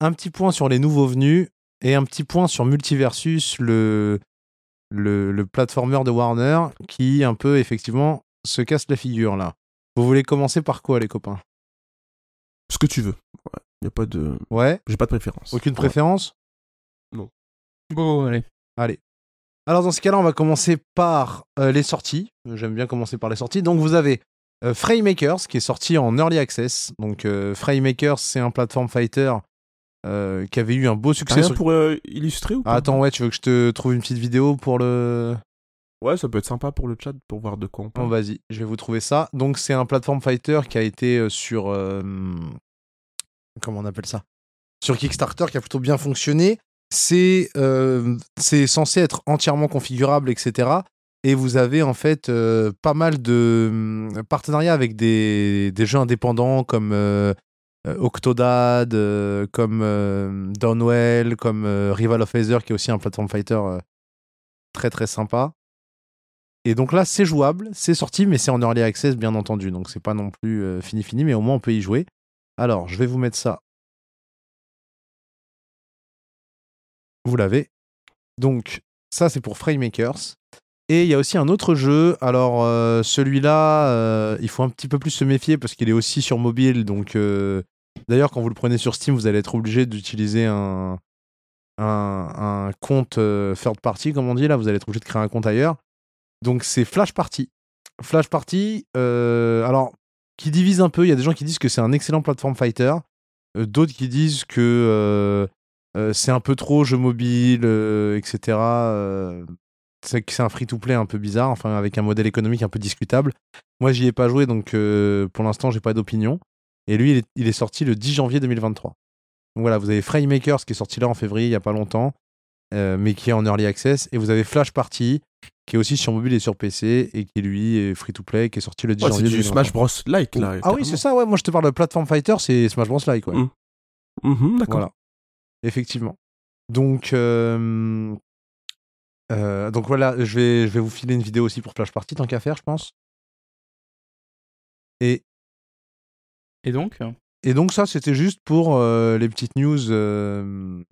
un petit point sur les nouveaux venus et un petit point sur Multiversus, le, le, le platformer de Warner qui, un peu, effectivement, se casse la figure là. Vous voulez commencer par quoi, les copains? Ce que tu veux. Ouais. Y a pas de. Ouais J'ai pas de préférence. Aucune Ouais. préférence? Bon, allez. Allez. Alors dans ce cas-là, on va commencer par euh, les sorties. J'aime bien commencer par les sorties. Donc vous avez euh, Fraymakers qui est sorti en early access. Donc euh, Fraymakers, c'est un platform fighter euh, qui avait eu un beau succès. rien sur- pour euh, illustrer ou pas? Ah, attends, ouais, tu veux que je te trouve une petite vidéo pour le. Ouais, ça peut être sympa pour le chat pour voir de quoi on Bon, parle. vas-y, je vais vous trouver ça. Donc c'est un platform fighter qui a été euh, sur euh, comment on appelle ça? Sur Kickstarter qui a plutôt bien fonctionné. C'est euh, c'est censé être entièrement configurable, etc. Et vous avez en fait euh, pas mal de partenariats avec des, des jeux indépendants comme Octodad, comme Downwell, comme Rival of Aether qui est aussi un platform fighter très très sympa. Et donc là, c'est jouable, c'est sorti, mais c'est en early access, bien entendu. Donc c'est pas non plus euh, fini fini, mais au moins on peut y jouer. Alors, je vais vous mettre ça. Vous l'avez. Donc, ça, c'est pour Framemakers. Et il y a aussi un autre jeu. Alors, euh, celui-là, euh, il faut un petit peu plus se méfier parce qu'il est aussi sur mobile. Donc, d'ailleurs, quand vous le prenez sur Steam, vous allez être obligé d'utiliser un, un, un compte third party, comme on dit. Là, vous allez être obligé de créer un compte ailleurs. Donc, c'est Flash Party. Flash Party, euh, alors, qui divise un peu. Il y a des gens qui disent que c'est un excellent platform fighter. euh, D'autres qui disent que euh, c'est un peu trop jeu mobile, etc. c'est c'est un free-to-play un peu bizarre, enfin avec un modèle économique un peu discutable. Moi, j'y ai pas joué, donc pour l'instant, j'ai pas d'opinion. Et lui, il est, sorti le 10 janvier 2023. Donc voilà, vous avez Framemakers qui est sorti là en février, il y a pas longtemps, mais qui est en early access. Et vous avez Flash Party, qui est aussi sur mobile et sur PC, et qui lui est free-to-play, qui est sorti le 10 Ouais, c'est janvier du 2023. Smash Bros. like là. Ah oui, c'est ça, ouais. Moi, je te parle de Platform Fighter, c'est Smash Bros. Like, ouais. Mm. Mhm, D'accord. Voilà. Effectivement. Donc, euh, euh, donc voilà, je vais, je vais vous filer une vidéo aussi pour Flash Party, tant qu'à faire, je pense. Et, Et donc? Et donc, ça, c'était juste pour euh, les petites news, euh,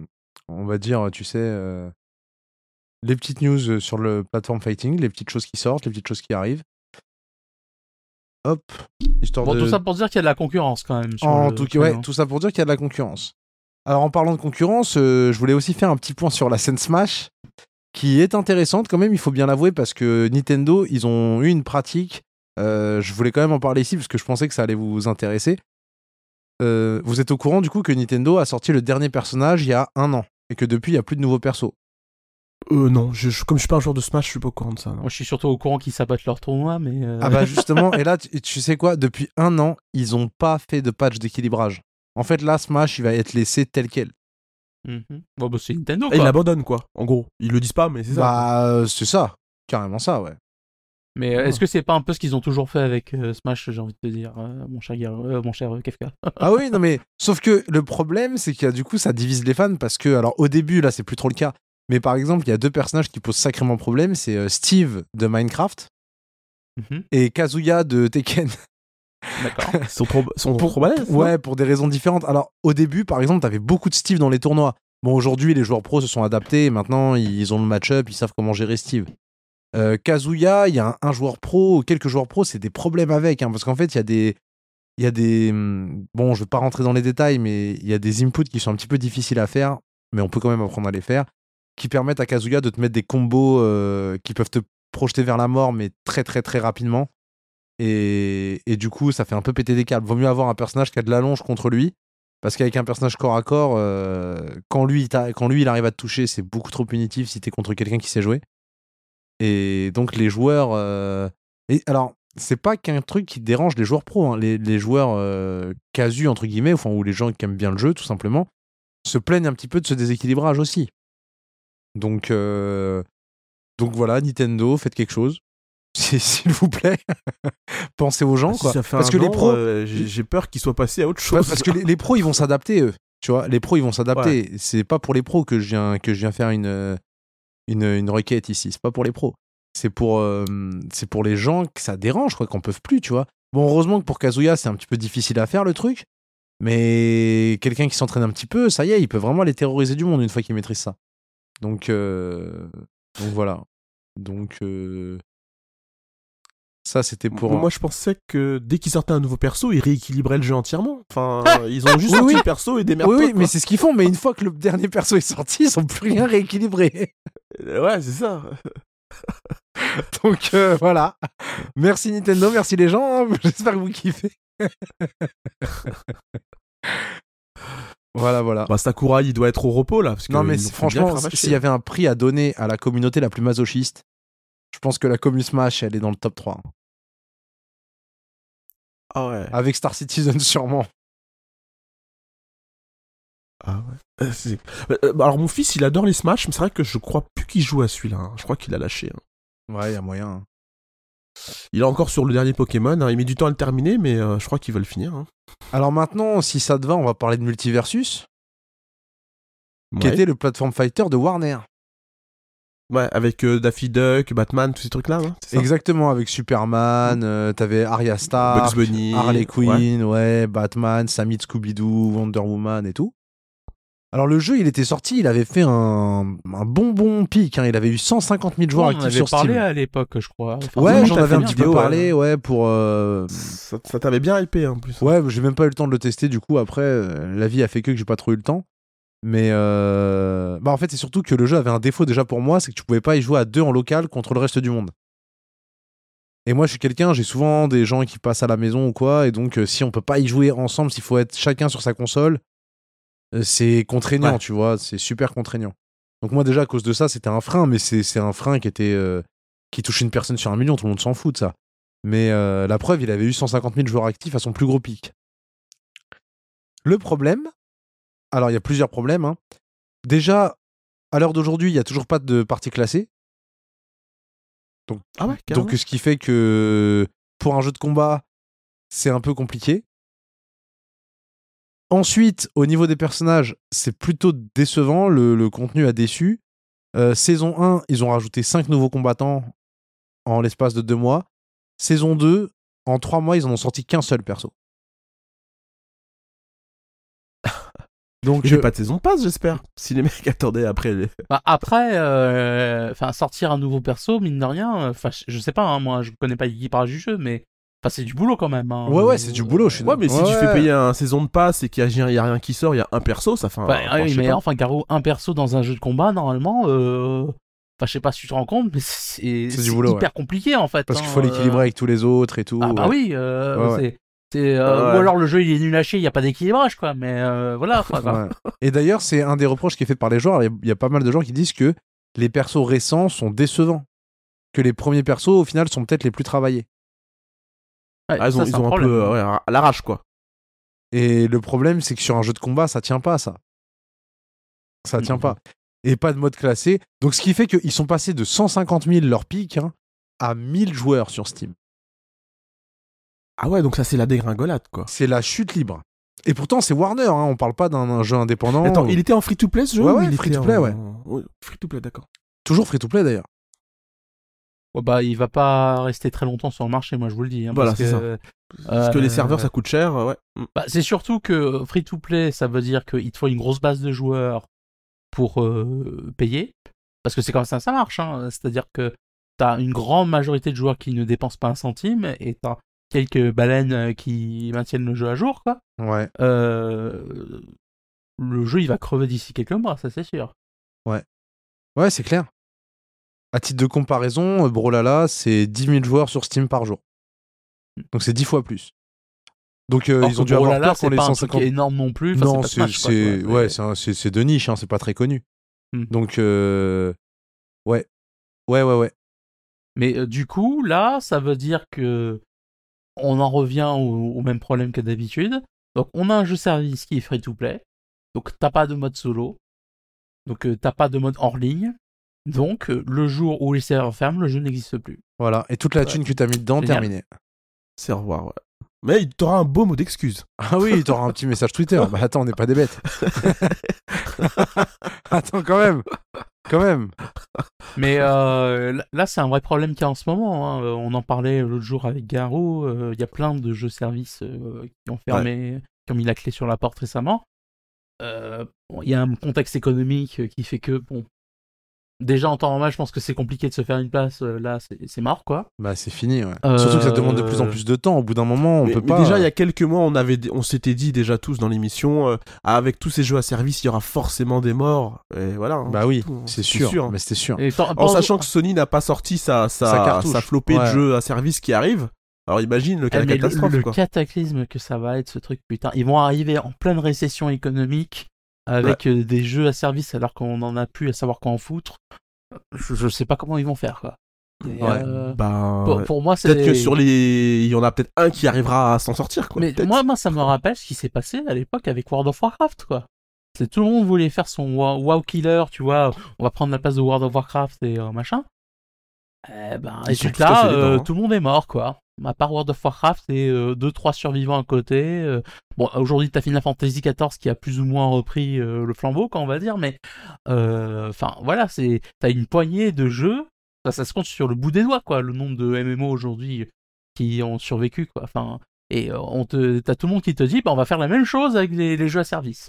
on va dire, tu sais, euh, les petites news sur le platform fighting, les petites choses qui sortent, les petites choses qui arrivent. Hop, histoire Bon, de... tout ça pour dire qu'il y a de la concurrence quand même. sur En le tout cas, ouais, hein. tout ça pour dire qu'il y a de la concurrence. Alors, en parlant de concurrence, euh, je voulais aussi faire un petit point sur la scène Smash, qui est intéressante quand même, il faut bien l'avouer, parce que Nintendo, ils ont eu une pratique. euh, je voulais quand même en parler ici, parce que je pensais que ça allait vous intéresser. Euh, vous êtes au courant du coup que Nintendo a sorti le dernier personnage il y a un an, et que depuis, il n'y a plus de nouveaux persos. Euh, non, je, je- comme je suis pas un joueur de Smash, je suis pas au courant de ça. non. Moi, je suis surtout au courant qu'ils sabotent leur tournoi, mais. euh, Ah bah justement, et là, tu, tu sais quoi, depuis un an, ils n'ont pas fait de patch d'équilibrage. En fait, là, Smash, il va être laissé tel quel. mhm. Bon, bah, c'est Nintendo, Et ils quoi. l'abandonnent quoi, en gros. Ils le disent pas, mais c'est ça. Bah, euh, c'est ça. Carrément ça, ouais. Mais euh, Ah. est-ce que c'est pas un peu ce qu'ils ont toujours fait avec euh, Smash, j'ai envie de te dire, euh, mon cher, Guerre- euh, mon cher euh, Kefka? Ah oui, non mais sauf que le problème c'est qu'il y a du coup ça divise les fans parce que alors au début là c'est plus trop le cas, mais par exemple il y a deux personnages qui posent sacrément problème, c'est euh, Steve de Minecraft Mhm. et Kazuya de Tekken. D'accord. Ils sont trop, sont Pour- trop balèzes. Ouais, pour des raisons différentes. Alors, au début, par exemple, t'avais beaucoup de Steve dans les tournois. Bon, aujourd'hui, les joueurs pros se sont adaptés. et Maintenant, ils ont le match-up, ils savent comment gérer Steve. Euh, Kazuya, il y a un, un joueur pro, ou quelques joueurs pros, c'est des problèmes avec. hein, parce qu'en fait, il y a des. Il y a des. hum, Bon, je vais pas rentrer dans les détails, mais il y a des inputs qui sont un petit peu difficiles à faire, mais on peut quand même apprendre à les faire, qui permettent à Kazuya de te mettre des combos euh, qui peuvent te projeter vers la mort, mais très, très, très rapidement. Et, et du coup, ça fait un peu péter des câbles. Vaut mieux avoir un personnage qui a de la longe contre lui. Parce qu'avec un personnage corps à corps, euh, quand, lui, quand il arrive à te toucher, c'est beaucoup trop punitif si t'es contre quelqu'un qui sait jouer. Et donc les joueurs. euh, Et alors, c'est pas qu'un truc qui dérange les joueurs pros. hein. Les, joueurs euh, casus, entre guillemets, enfin, ou les gens qui aiment bien le jeu, tout simplement, se plaignent un petit peu de ce déséquilibrage aussi. Donc, euh, donc voilà, Nintendo, faites quelque chose. S'il vous plaît. Pensez aux gens, quoi. Parce que les pros, euh, j'ai peur qu'ils soient passés à autre Ouais, chose. parce que les, les pros, ils vont s'adapter, eux. Tu vois, les pros, ils vont s'adapter. C'est pas pour les pros que je viens, que je viens faire une, une, une requête ici. C'est pas pour les pros. C'est pour, euh, c'est pour les gens que ça dérange, quoi, qu'on peut plus, tu vois. Bon, heureusement que pour Kazuya, c'est un petit peu difficile à faire, le truc. Mais quelqu'un qui s'entraîne un petit peu, ça y est, il peut vraiment aller terroriser du monde une fois qu'il maîtrise ça. Donc, euh, donc voilà. Donc, euh, ça, c'était pour. Moi, je pensais que dès qu'ils sortaient un nouveau perso, ils rééquilibraient le jeu entièrement. Enfin, ils ont juste Oui, sorti oui. le perso et des merdes. oui, oui, mais c'est ce qu'ils font. Mais une fois que le dernier perso est sorti, ils sont plus rien rééquilibrés. Ouais, c'est ça. Donc euh, voilà. Merci Nintendo, merci les gens. hein. J'espère que vous kiffez. Voilà, voilà. Bah, Sakurai, il doit être au repos là. Parce que non, mais franchement, s'il y avait un prix à donner à la communauté la plus masochiste, je pense que la commu Smash, elle est dans le top 3. Ah ouais. Avec Star Citizen, sûrement. Ah ouais. Euh, Euh, bah, alors, mon fils, il adore les Smash, mais c'est vrai que je crois plus qu'il joue à celui-là. hein. Je crois qu'il a lâché. hein. Ouais, il y a moyen. Il est encore sur le dernier Pokémon. hein. Il met du temps à le terminer, mais euh, je crois qu'il va le finir. hein. Alors maintenant, si ça te va, on va parler de Multiversus, qui était le platform fighter de Warner. Ouais, avec euh, Daffy Duck, Batman, tous ces trucs-là. hein, Exactement, avec Superman, euh, t'avais Arya Stark, Bugs Bunny. Harley. Quinn, ouais. Batman, Sammy Scooby-Doo, Wonder Woman et tout. Alors le jeu, il était sorti, il avait fait un, un bon bon pic, hein. il avait eu 150 000 joueurs on en actifs avait sur parlé Steam. à l'époque, je crois. Enfin, Ouais, j'en avais un petit peu parlé, ouais, pour... euh, Ça, ça t'avait bien hypé en plus. Ouais, j'ai même pas eu le temps de le tester, du coup, après, euh, la vie a fait que, que j'ai pas trop eu le temps. Mais euh, bah en fait, c'est surtout que le jeu avait un défaut déjà pour moi, c'est que tu pouvais pas y jouer à deux en local contre le reste du monde. Et moi, je suis quelqu'un, j'ai souvent des gens qui passent à la maison ou quoi, et donc euh, si on peut pas y jouer ensemble, s'il faut être chacun sur sa console, c'est contraignant, Ouais. tu vois, c'est super contraignant. Donc moi déjà à cause de ça, c'était un frein, mais c'est un frein qui était euh, qui touche une personne sur un million, tout le monde s'en fout de ça. Mais euh, la preuve, il avait eu 150 000 joueurs actifs à son plus gros pic. Le problème, alors il y a plusieurs problèmes. hein. Déjà, à l'heure d'aujourd'hui, il y a toujours pas de partie classée. Donc, Ah ouais, carrément. donc ce qui fait que pour un jeu de combat, c'est un peu compliqué. Ensuite, au niveau des personnages, c'est plutôt décevant. Le, le contenu a déçu. Euh, saison 1, ils ont rajouté 5 nouveaux combattants en l'espace de 2 mois. Saison 2, en 3 mois, ils en ont sorti qu'un seul perso. Donc, J'ai euh, pas de saison de passe, j'espère. Si les mecs attendaient après les. Bah, après, euh, enfin, sortir un nouveau perso, mine de rien, enfin, je- je sais pas, hein, moi, je connais pas l'équipage du jeu, mais enfin, c'est du boulot quand même. hein. Ouais, ouais, c'est du boulot, je suis Ouais, mais si Ouais, tu fais payer un saison de passe et qu'il y a, il y a rien qui sort, il y a un perso, ça fait un. Bah, enfin, oui, mais pas. enfin, Garo, un perso dans un jeu de combat, normalement, euh... enfin, je sais pas si tu te rends compte, mais c'est hyper compliqué en fait. Parce qu'il hein, faut l'équilibrer euh. avec tous les autres et tout. Ah bah oui, euh, Ouais, c'est. euh, Ouais. Ou alors le jeu il est nul à chier, il n'y a pas d'équilibrage quoi, mais euh, voilà. enfin, quoi. Ouais. Et d'ailleurs, c'est un des reproches qui est fait par les joueurs. Il y a- il y a pas mal de gens qui disent que les persos récents sont décevants. Que les premiers persos, au final, sont peut-être les plus travaillés. Ouais, Ah, ils ont, ça, ils c'est ont un, peu euh, ouais, à l'arrache, quoi. Et le problème, c'est que sur un jeu de combat, ça tient pas, ça. Ça tient pas. Et pas de mode classé. Donc, ce qui fait qu'ils sont passés de 150 000 leur pic hein, à 1000 joueurs sur Steam. Ah ouais, donc ça, c'est la dégringolade, quoi. C'est la chute libre. Et pourtant, c'est Warner, hein, on parle pas d'un jeu indépendant. Attends, il était en free-to-play ce jeu Ouais, ou ouais, il était free-to-play, en- ouais. Free-to-play, d'accord. Toujours free to play d'ailleurs. Ouais, bah, il va pas rester très longtemps sur le marché, moi je vous le dis. hein, Voilà, parce c'est que, Parce que les euh, serveurs, ça coûte cher, ouais. Mm. bah, c'est surtout que free to play, ça veut dire qu'il te faut une grosse base de joueurs pour euh, payer. Parce que c'est comme ça que ça marche. Hein. C'est-à-dire que tu as une grande majorité de joueurs qui ne dépensent pas un centime et tu as quelques baleines euh, qui maintiennent le jeu à jour. Quoi. Ouais. Euh, le jeu, il va crever d'ici quelques mois, ça c'est sûr. Ouais, c'est clair. À titre de comparaison, euh, Brawlhalla, c'est 10 000 joueurs sur Steam par jour. Donc c'est 10 fois plus. Donc euh, ils ont dû avoir peur c'est pour les pas un truc 150. énorme non plus. Enfin, non, pas c'est c'est- ouais, c'est- c'est c'est c'est de niche, hein, c'est pas très connu. Hmm. Donc euh, ouais, ouais, ouais, ouais. Mais euh, du coup, là, ça veut dire que on en revient au, au même problème que d'habitude. Donc, on a un jeu service qui est free to play. Donc, t'as pas de mode solo. Donc, t'as pas de mode hors ligne. Donc, euh, le jour où les serveurs ferment, le jeu n'existe plus. Voilà. Et toute la Ouais. thune que t'as mis dedans, Génial. terminée. C'est au revoir, ouais. Mais il t'aura un beau mot d'excuse. Ah oui, t'auras un petit message Twitter. Bah attends, on n'est pas des bêtes. attends, quand même. Quand même. Mais euh, là- c'est un vrai problème qu'il y a en ce moment. hein. Euh, On en parlait l'autre jour avec Garou. euh, Il y a plein de jeux services euh, qui ont fermé, qui ont mis la clé sur la porte récemment. Euh, bon, Il y a un contexte économique qui fait que, bon, déjà en temps normal, je pense que c'est compliqué de se faire une place. euh, Là, c'est mort, quoi. Bah c'est fini, ouais. Euh, Surtout que ça demande de plus en plus de temps. Au bout d'un moment, on mais, peut mais pas. déjà, il y a quelques mois, on, avait, on s'était dit déjà tous dans l'émission, euh, avec tous ces jeux à service, il y aura forcément des morts. Et voilà. hein, Bah oui, hein, c'est sûr. hein. Mais c'était sûr. Et tant- En sachant que Sony n'a pas sorti sa, sa, Sa flopée de jeux à service qui arrive. Alors imagine le cas mais le, catastrophe. le quoi. cataclysme que ça va être, ce truc, putain. Ils vont arriver en pleine récession économique avec euh, des jeux à service alors qu'on en a plus à savoir quoi en foutre. Je, je sais pas comment ils vont faire, quoi. Et, Ouais. euh, Bah, pour, moi, c'est. Peut-être que sur les. Il y en a peut-être un qui arrivera à s'en sortir, quoi. Mais moi, moi, ça me rappelle ce qui s'est passé à l'époque avec World of Warcraft, quoi. C'est tout le monde voulait faire son WoW, killer, tu vois. On va prendre la place de World of Warcraft et euh, machin. Eh ben, résultat, cassés les euh, hein. tout le monde est mort, quoi. À part World of Warcraft et 2-3 survivants à côté. euh, bon, aujourd'hui, t'as Final Fantasy XIV qui a plus ou moins repris euh, le flambeau, quand on va dire, mais euh, enfin, voilà, c'est t'as une poignée de jeux. Ça, se compte sur le bout des doigts, quoi, le nombre de MMO aujourd'hui qui ont survécu, quoi. Enfin, et euh, on te, t'as tout le monde qui te dit, bah, on va faire la même chose avec les, jeux à service.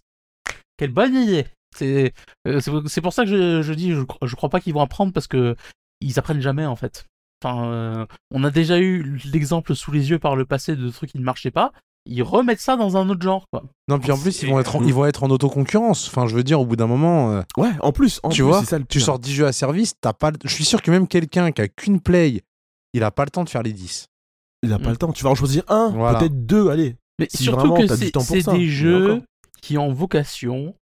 Quelle bonne idée C'est euh, c'est c'est pour ça que je, je dis, je, je crois pas qu'ils vont apprendre parce que ils apprennent jamais en fait. Enfin, euh, on a déjà eu l'exemple sous les yeux par le passé de trucs qui ne marchaient pas. Ils remettent ça dans un autre genre, quoi. Non, puis en plus, ils vont être en, ils vont être en autoconcurrence. Enfin, je veux dire, au bout d'un moment, euh, Ouais, en plus. En tu plus, vois, c'est ça le tu sors 10 jeux à service, t'as pas. Je suis sûr que même quelqu'un qui a qu'une play, il a pas le temps de faire les 10. Il a pas le temps. Tu vas en choisir un, Voilà. peut-être deux, allez. Mais Si surtout vraiment que c'est des jeux qui ont vocation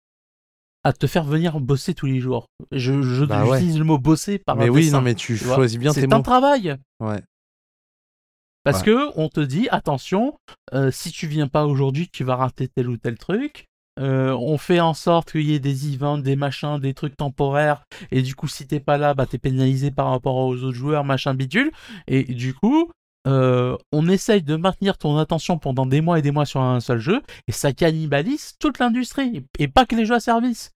à te faire venir bosser tous les jours. Je, je Bah ouais. le mot bosser par mais un oui, dessin, non, mais tu, choisis bien tes C'est un mots. travail. Ouais. Parce Ouais. que on te dit attention, euh, si tu viens pas aujourd'hui, tu vas rater tel ou tel truc. Euh, on fait en sorte qu'il y ait des events, des machins, des trucs temporaires, et du coup, si t'es pas là, bah t'es pénalisé par rapport aux autres joueurs, machin bidule. Et du coup, euh, on essaye de maintenir ton attention pendant des mois et des mois sur un seul jeu, et ça cannibalise toute l'industrie, et pas que les jeux à service.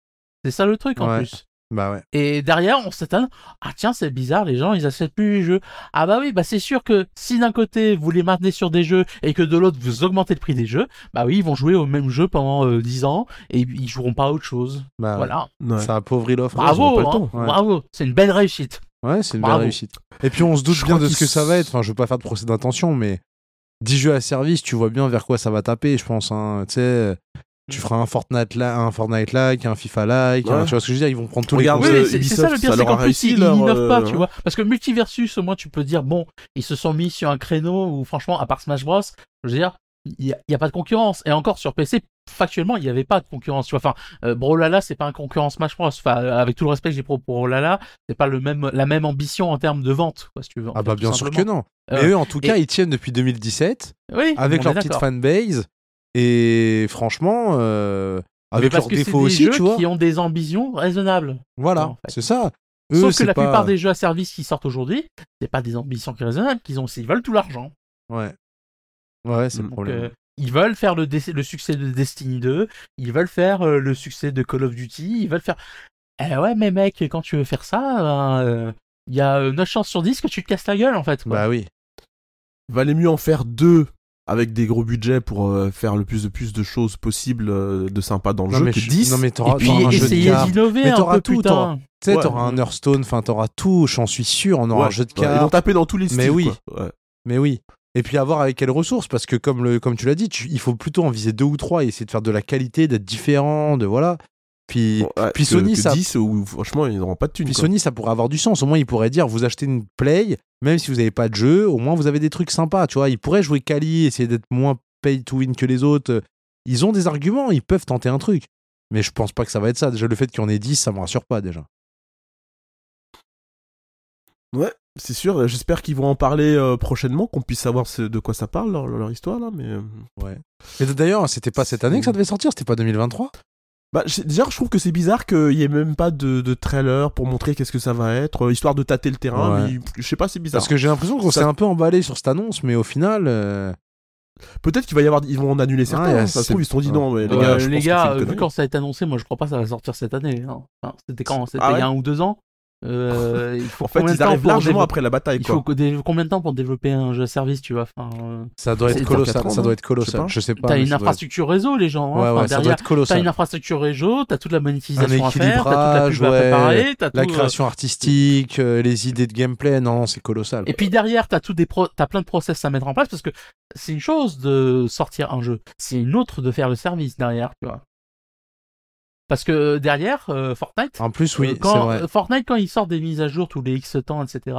C'est ça le truc en Ouais. plus. Bah ouais. Et derrière, on s'étonne. Ah tiens, c'est bizarre, les gens, ils achètent plus les jeux. Ah bah oui, bah c'est sûr que si d'un côté vous les maintenez sur des jeux et que de l'autre vous augmentez le prix des jeux, bah oui, ils vont jouer au même jeu pendant euh, 10 ans et ils joueront pas à autre chose. Bah. Voilà. Ouais. Ça appauvrit l'offre. Bravo, hein, bravo. C'est une belle réussite. Ouais, c'est une Bravo. belle réussite. Et puis on se doute Je bien de ce que ça va être. Enfin, je veux pas faire de procès d'intention, mais 10 jeux à service, tu vois bien vers quoi ça va taper, je pense. hein. Tu sais, tu feras un Fortnite, la- un Fortnite like, un FIFA like. Ouais. tu vois ce que je veux dire Ils vont prendre tous Regarde, les Oui, euh, mais c'est ça le pire, c'est qu'en plus ils n'innovent pas, euh, tu vois. Parce que Multiversus, au moins tu peux dire, bon, ils se sont mis sur un créneau où franchement, à part Smash Bros, je veux dire, il n'y a, il y a pas de concurrence. Et encore sur PC, factuellement, il n'y avait pas de concurrence. Tu vois, enfin, euh, Brawlhalla, c'est pas un concurrent Smash Bros. Enfin, avec tout le respect que j'ai pour Brawlhalla, c'est pas le même, la même ambition en termes de vente, quoi, si tu veux. Ah fait, bah bien sûr que non. Euh, Mais eux, en tout et- cas, ils tiennent depuis 2017 Oui, avec leur petite fanbase. Et franchement, euh, avec leurs défauts aussi, jeux tu vois. qui ont des ambitions raisonnables. Voilà, en fait. c'est ça. Eux, Sauf que la pas- plupart des jeux à service qui sortent aujourd'hui, c'est pas des ambitions raisonnables, qu'ils ont, ils veulent tout l'argent. Ouais. Ouais, c'est le problème. euh, ils veulent faire le, le succès de Destiny 2, ils veulent faire euh, le succès de Call of Duty, ils veulent faire. Eh ouais, mais mec, quand tu veux faire ça, ben, euh, il y a euh, 9 chances sur 10 que tu te casses la gueule en fait. Quoi. Bah oui. Valait mieux en faire deux avec des gros budgets pour euh, faire le plus de plus de choses possibles euh, de sympa dans le Non, jeu mais que je- 10. non, mais Et t'auras puis t'auras un jeu de essayer cartes. d'innover Mais un t'auras peu tout, putain. t'auras- Tu sais, Ouais. t'auras un Hearthstone, enfin, t'auras tout, j'en suis sûr. On aura Ouais, un jeu de ouais, Ils vont cartes. taper dans tous les styles. Mais oui. quoi. Ouais. Mais oui. Et puis avoir avec quelles ressources, parce que comme, le, comme tu l'as dit, tu- il faut plutôt en viser deux ou trois et essayer de faire de la qualité, d'être différent, de voilà. Puis, Bon, puis que- Sony, que ça- 10 où franchement, ils n'auront pas de thunes. puis quoi. Sony, ça pourrait avoir du sens. Au moins, ils pourraient dire, vous achetez une Play, même si vous n'avez pas de jeu, au moins vous avez des trucs sympas, tu vois. Ils pourraient jouer Kali, essayer d'être moins pay to win que les autres. Ils ont des arguments, ils peuvent tenter un truc. Mais je pense pas que ça va être ça. Déjà, le fait qu'il y en ait 10, ça me rassure pas déjà. Ouais, c'est sûr. J'espère qu'ils vont en parler euh, prochainement, qu'on puisse savoir ce- de quoi ça parle, leur, leur histoire là. Mais euh, Et d'ailleurs, c'était pas cette année que ça devait sortir, c'était pas 2023 bah, déjà, je trouve que c'est bizarre qu'il y ait même pas de, de trailer pour montrer qu'est-ce que ça va être, euh, histoire de tâter le terrain. Ouais. Mais je sais pas, c'est bizarre. Parce que j'ai l'impression qu'on Ça- s'est un peu emballé sur cette annonce, mais au final. euh, Peut-être qu'il va y avoir, ils vont en annuler certains. Ouais, hein, ça se c'est- trouve, ils se sont dit ouais. non, mais les gars, je les pense gars, vu quand ça a été annoncé, moi je crois pas que ça va sortir cette année. hein. Enfin, c'était quand C'était Ah il y a ouais un ou deux ans. Euh, il faut En fait, ils arrivent largement après la bataille. Il faut combien de temps pour développer un jeu service, tu vois enfin, euh, Ça doit être colossal. ans, ça doit être colossal. Je sais pas. T'as une être- infrastructure réseau, les gens. hein. Ouais, Enfin, ouais, ça doit être t'as colossal. une infrastructure réseau, t'as toute la monétisation à faire, t'as toute la pub à préparer, t'as La tout, euh, création artistique, euh, les idées de gameplay, non, non, c'est colossal. Et puis derrière, t'as tout des pro... t'as plein de process à mettre en place parce que c'est une chose de sortir un jeu, c'est une autre de faire le service derrière, tu vois. Parce que derrière, euh, Fortnite, En plus, oui, euh, c'est quand vrai. euh, Fortnite quand ils sortent des mises à jour tous les X temps, etc.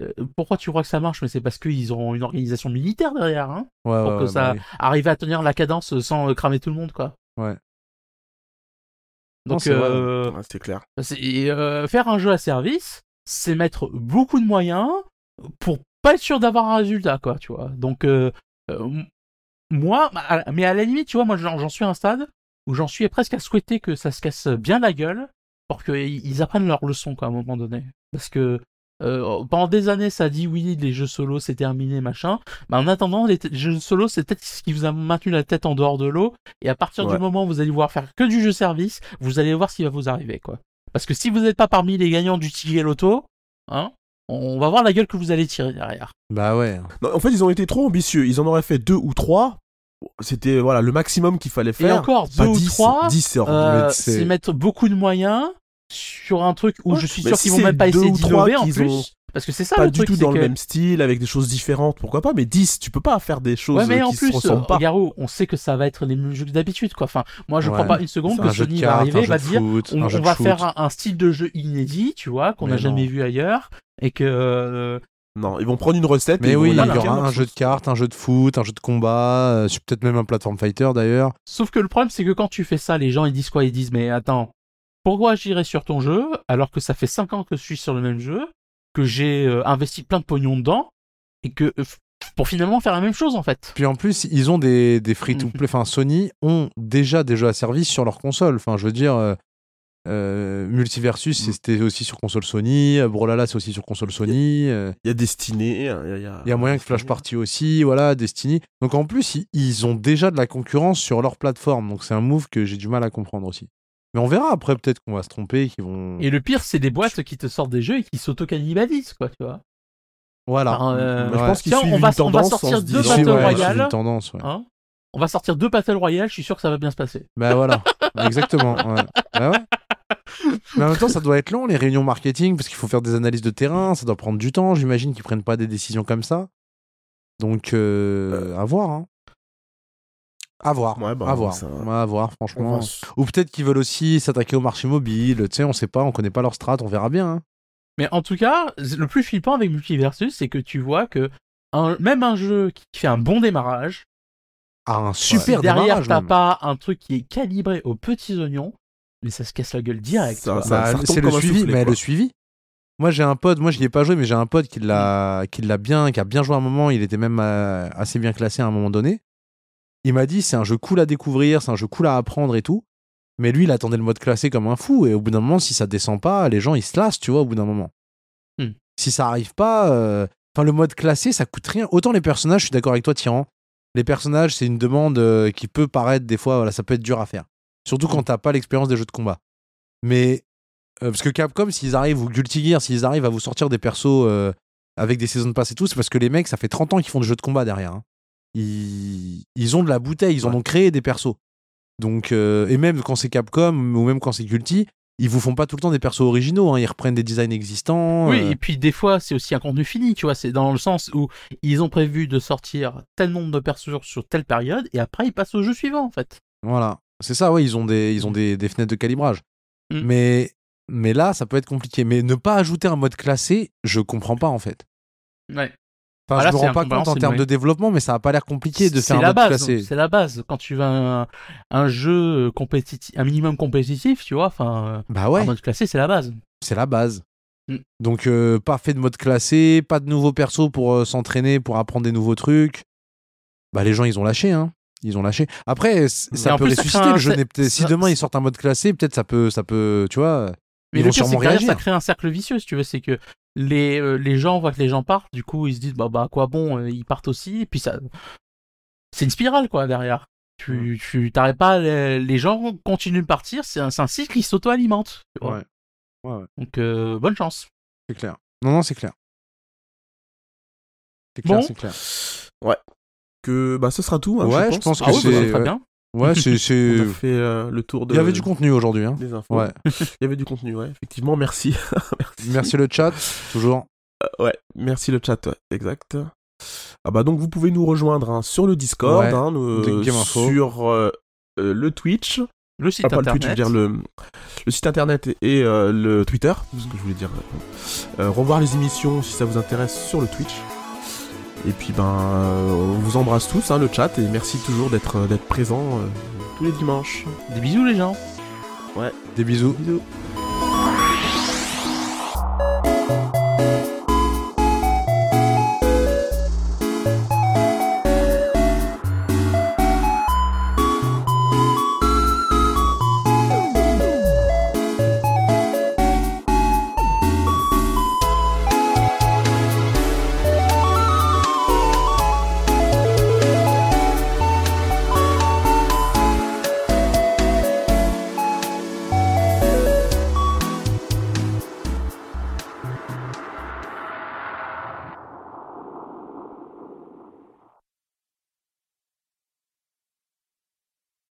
euh, pourquoi tu crois que ça marche? Mais c'est parce qu'ils ont une organisation militaire derrière, hein, Ouais, pour ouais, que ouais, ça bah oui. arrive à tenir la cadence sans euh, cramer tout le monde, quoi. Ouais. Donc, c'est euh, Ouais, c'est clair. euh, faire un jeu à service, c'est mettre beaucoup de moyens pour pas être sûr d'avoir un résultat, quoi, tu vois. Donc, euh, euh, moi, mais à la limite, tu vois, moi, j'en j'en suis à un stade où j'en suis presque à souhaiter que ça se casse bien la gueule pour qu'ils ils apprennent leur leçon, quoi, à un moment donné. Parce que euh, pendant des années, ça a dit oui, les jeux solo, c'est terminé, machin. Mais en attendant, les jeux solo, c'est peut-être ce qui vous a maintenu la tête en dehors de l'eau. Et à partir Ouais. du moment où vous allez voir faire que du jeu service, vous allez voir ce qui va vous arriver, quoi. Parce que si vous n'êtes pas parmi les gagnants du ticket loto, hein, on va voir la gueule que vous allez tirer derrière. Bah ouais. Non, en fait, ils ont été trop ambitieux. Ils en auraient fait deux ou trois. C'était voilà le maximum qu'il fallait Et faire. encore, Pas deux ou 10, trois, 10, c'est hors- euh, c'est- mettre beaucoup de moyens sur un truc où Ouais, je suis sûr si qu'ils vont même pas deux essayer ou trois d'innover en plus. ont Parce que c'est ça pas le du truc, tout c'est dans que... le même style, avec des choses différentes, pourquoi pas. Mais 10, tu peux pas faire des choses Ouais, mais en qui plus, se ressemblent pas. Garou, on sait que ça va être les mêmes jeux que d'habitude, quoi. Enfin, moi, je Ouais. crois pas une seconde C'est que Sony va arriver et va dire, foot, on, va faire un, un style de jeu inédit, tu vois, qu'on n'a jamais vu ailleurs, et que euh, Non, ils vont prendre une recette. et Mais oui, il y aura un jeu de cartes, un jeu de foot, un jeu de combat, euh, peut-être même un platform fighter d'ailleurs. Sauf que le problème, c'est que quand tu fais ça, les gens ils disent quoi? Ils disent mais attends, pourquoi j'irai sur ton jeu alors que ça fait 5 ans que je suis sur le même jeu, que j'ai euh, investi plein de pognon dedans et que euh, pour finalement faire la même chose en fait? Puis en plus, ils ont des, des Mhm. free-to-play. Enfin, Sony ont déjà des jeux à service sur leur console. Enfin, je veux dire, euh, Multiversus, Mm. c'était aussi sur console Sony. euh, Brawlhalla, c'est aussi sur console Sony. euh, Il y a Destiné. Il y a, il y a- Il y a moyen que Flash Party aussi, voilà, Destiny. Donc en plus, ils, ils ont déjà de la concurrence sur leur plateforme. Donc c'est un move que j'ai du mal à comprendre aussi. Mais on verra après, peut-être qu'on va se tromper, qu'ils vont. Et le pire, c'est des boîtes qui te sortent des jeux et qui s'auto-cannibalisent quoi, tu vois. Voilà. Euh, je pense qu'ils Tiens, suivent on va- une on va tendance sortir deux Battle ouais, Royale. tendance, ouais. Hein? On va sortir deux Battle Royale, je suis sûr que ça va bien se passer. Bah voilà, exactement. ouais. Bah ouais. Mais en même temps, ça doit être long, les réunions marketing, parce qu'il faut faire des analyses de terrain, ça doit prendre du temps. J'imagine qu'ils prennent pas des décisions comme ça. Donc, euh, à voir. Hein. À voir. Ouais, bah, à voir. ça- Ouais, à voir, franchement. Ou peut-être qu'ils veulent aussi s'attaquer au marché mobile. Tu sais, on sait pas, on connaît pas leur strat, on verra bien. hein. Mais en tout cas, le plus flippant avec Multiversus, c'est que tu vois que un- même un jeu qui fait un bon démarrage, Ah, un super si derrière t'as pas un truc qui est calibré aux petits ognons, mais ça se casse la gueule direct. Ça- ça- Bah, c'est le suivi, soufflé, mais quoi. le suivi. Moi, j'ai un pote, moi, je n'y ai pas joué, mais j'ai un pote qui l'a, qui l'a bien, qui a bien joué à un moment. Il était même euh, assez bien classé à un moment donné. Il m'a dit, c'est un jeu cool à découvrir, c'est un jeu cool à apprendre et tout. Mais lui, il attendait le mode classé comme un fou. Et au bout d'un moment, si ça descend pas, les gens, ils se lassent, tu vois, au bout d'un moment. Hmm. Si ça arrive pas, euh, enfin, le mode classé, ça coûte rien. Autant les personnages, je suis d'accord avec toi, Tyran. Les personnages, c'est une demande euh, qui peut paraître des fois, voilà, ça peut être dur à faire. Surtout quand t'as pas l'expérience des jeux de combat. Mais Euh, parce que Capcom, s'ils arrivent, ou Guilty Gear, s'ils arrivent à vous sortir des persos euh, avec des saisons de passe et tout, c'est parce que les mecs, ça fait 30 ans qu'ils font des jeux de combat derrière. hein. Ils... ils ont de la bouteille, ils en ont créé des persos. Donc, euh, et même quand c'est Capcom, ou même quand c'est Guilty, ils vous font pas tout le temps des persos originaux, hein. ils reprennent des designs existants. Oui, euh, et puis des fois, c'est aussi un contenu fini, tu vois. C'est dans le sens où ils ont prévu de sortir tel nombre de persos sur telle période, et après, ils passent au jeu suivant, en fait. Voilà, c'est ça, ouais, ils ont des, ils ont des, des fenêtres de calibrage. Mm. Mais, mais là, ça peut être compliqué. Mais ne pas ajouter un mode classé, je comprends pas en fait. Ouais. Enfin, Ah, là, je me rends pas compte en termes ouais. de développement, mais ça a pas l'air compliqué de faire un la mode base. classé. C'est la base. Quand tu veux un, un jeu compétitif, un minimum compétitif, tu vois, enfin, Bah ouais, en mode classé, c'est la base. c'est la base. Mm. Donc, euh, pas fait de mode classé, pas de nouveaux persos pour euh, s'entraîner, pour apprendre des nouveaux trucs. Bah, les gens, ils ont lâché, hein. Ils ont lâché. Après, ça peut plus, ressusciter le jeu. Si demain ils sortent un mode classé, peut-être ça peut, ça peut, tu vois. Mais Ils le vont pire, c'est sûrement que derrière, ça réagir. crée un cercle vicieux, si tu veux. C'est que les, euh, les gens voient que les gens partent, du coup, ils se disent, bah, bah, à quoi bon, euh, ils partent aussi, et puis ça. C'est une spirale, quoi, derrière. Tu, tu t'arrêtes pas, les, les gens continuent de partir, c'est un, c'est un cycle qui s'auto-alimente. Ouais. Ouais, ouais. Donc, euh, bonne chance. C'est clair. Non, non, c'est clair. C'est clair, Bon. c'est clair. Que bah ce sera tout. hein, Ouais, je je pense pense. que Ah oui, bah, c'est- ouais. bien. Ouais, c'est. c'est- On a fait euh, le tour de. Il y avait du contenu aujourd'hui. Hein. Des infos. Ouais. Il y avait du contenu, ouais. Effectivement, merci. merci. Merci le chat, toujours. Euh, ouais, merci le chat, ouais, exact. Ah bah donc vous pouvez nous rejoindre hein, sur le Discord, Ouais, hein, nous, euh, sur euh, euh, le Twitch, Le site Ah, pas le internet. Twitch, je veux dire le, le site internet et, et, euh, le Twitter, ce que je voulais dire. Euh, revoir les émissions si ça vous intéresse sur le Twitch. Et puis ben, euh, on vous embrasse tous, hein, le chat, et merci toujours d'être euh, d'être présent euh, tous les dimanches. Des bisous, les gens. Des bisous. Bisous.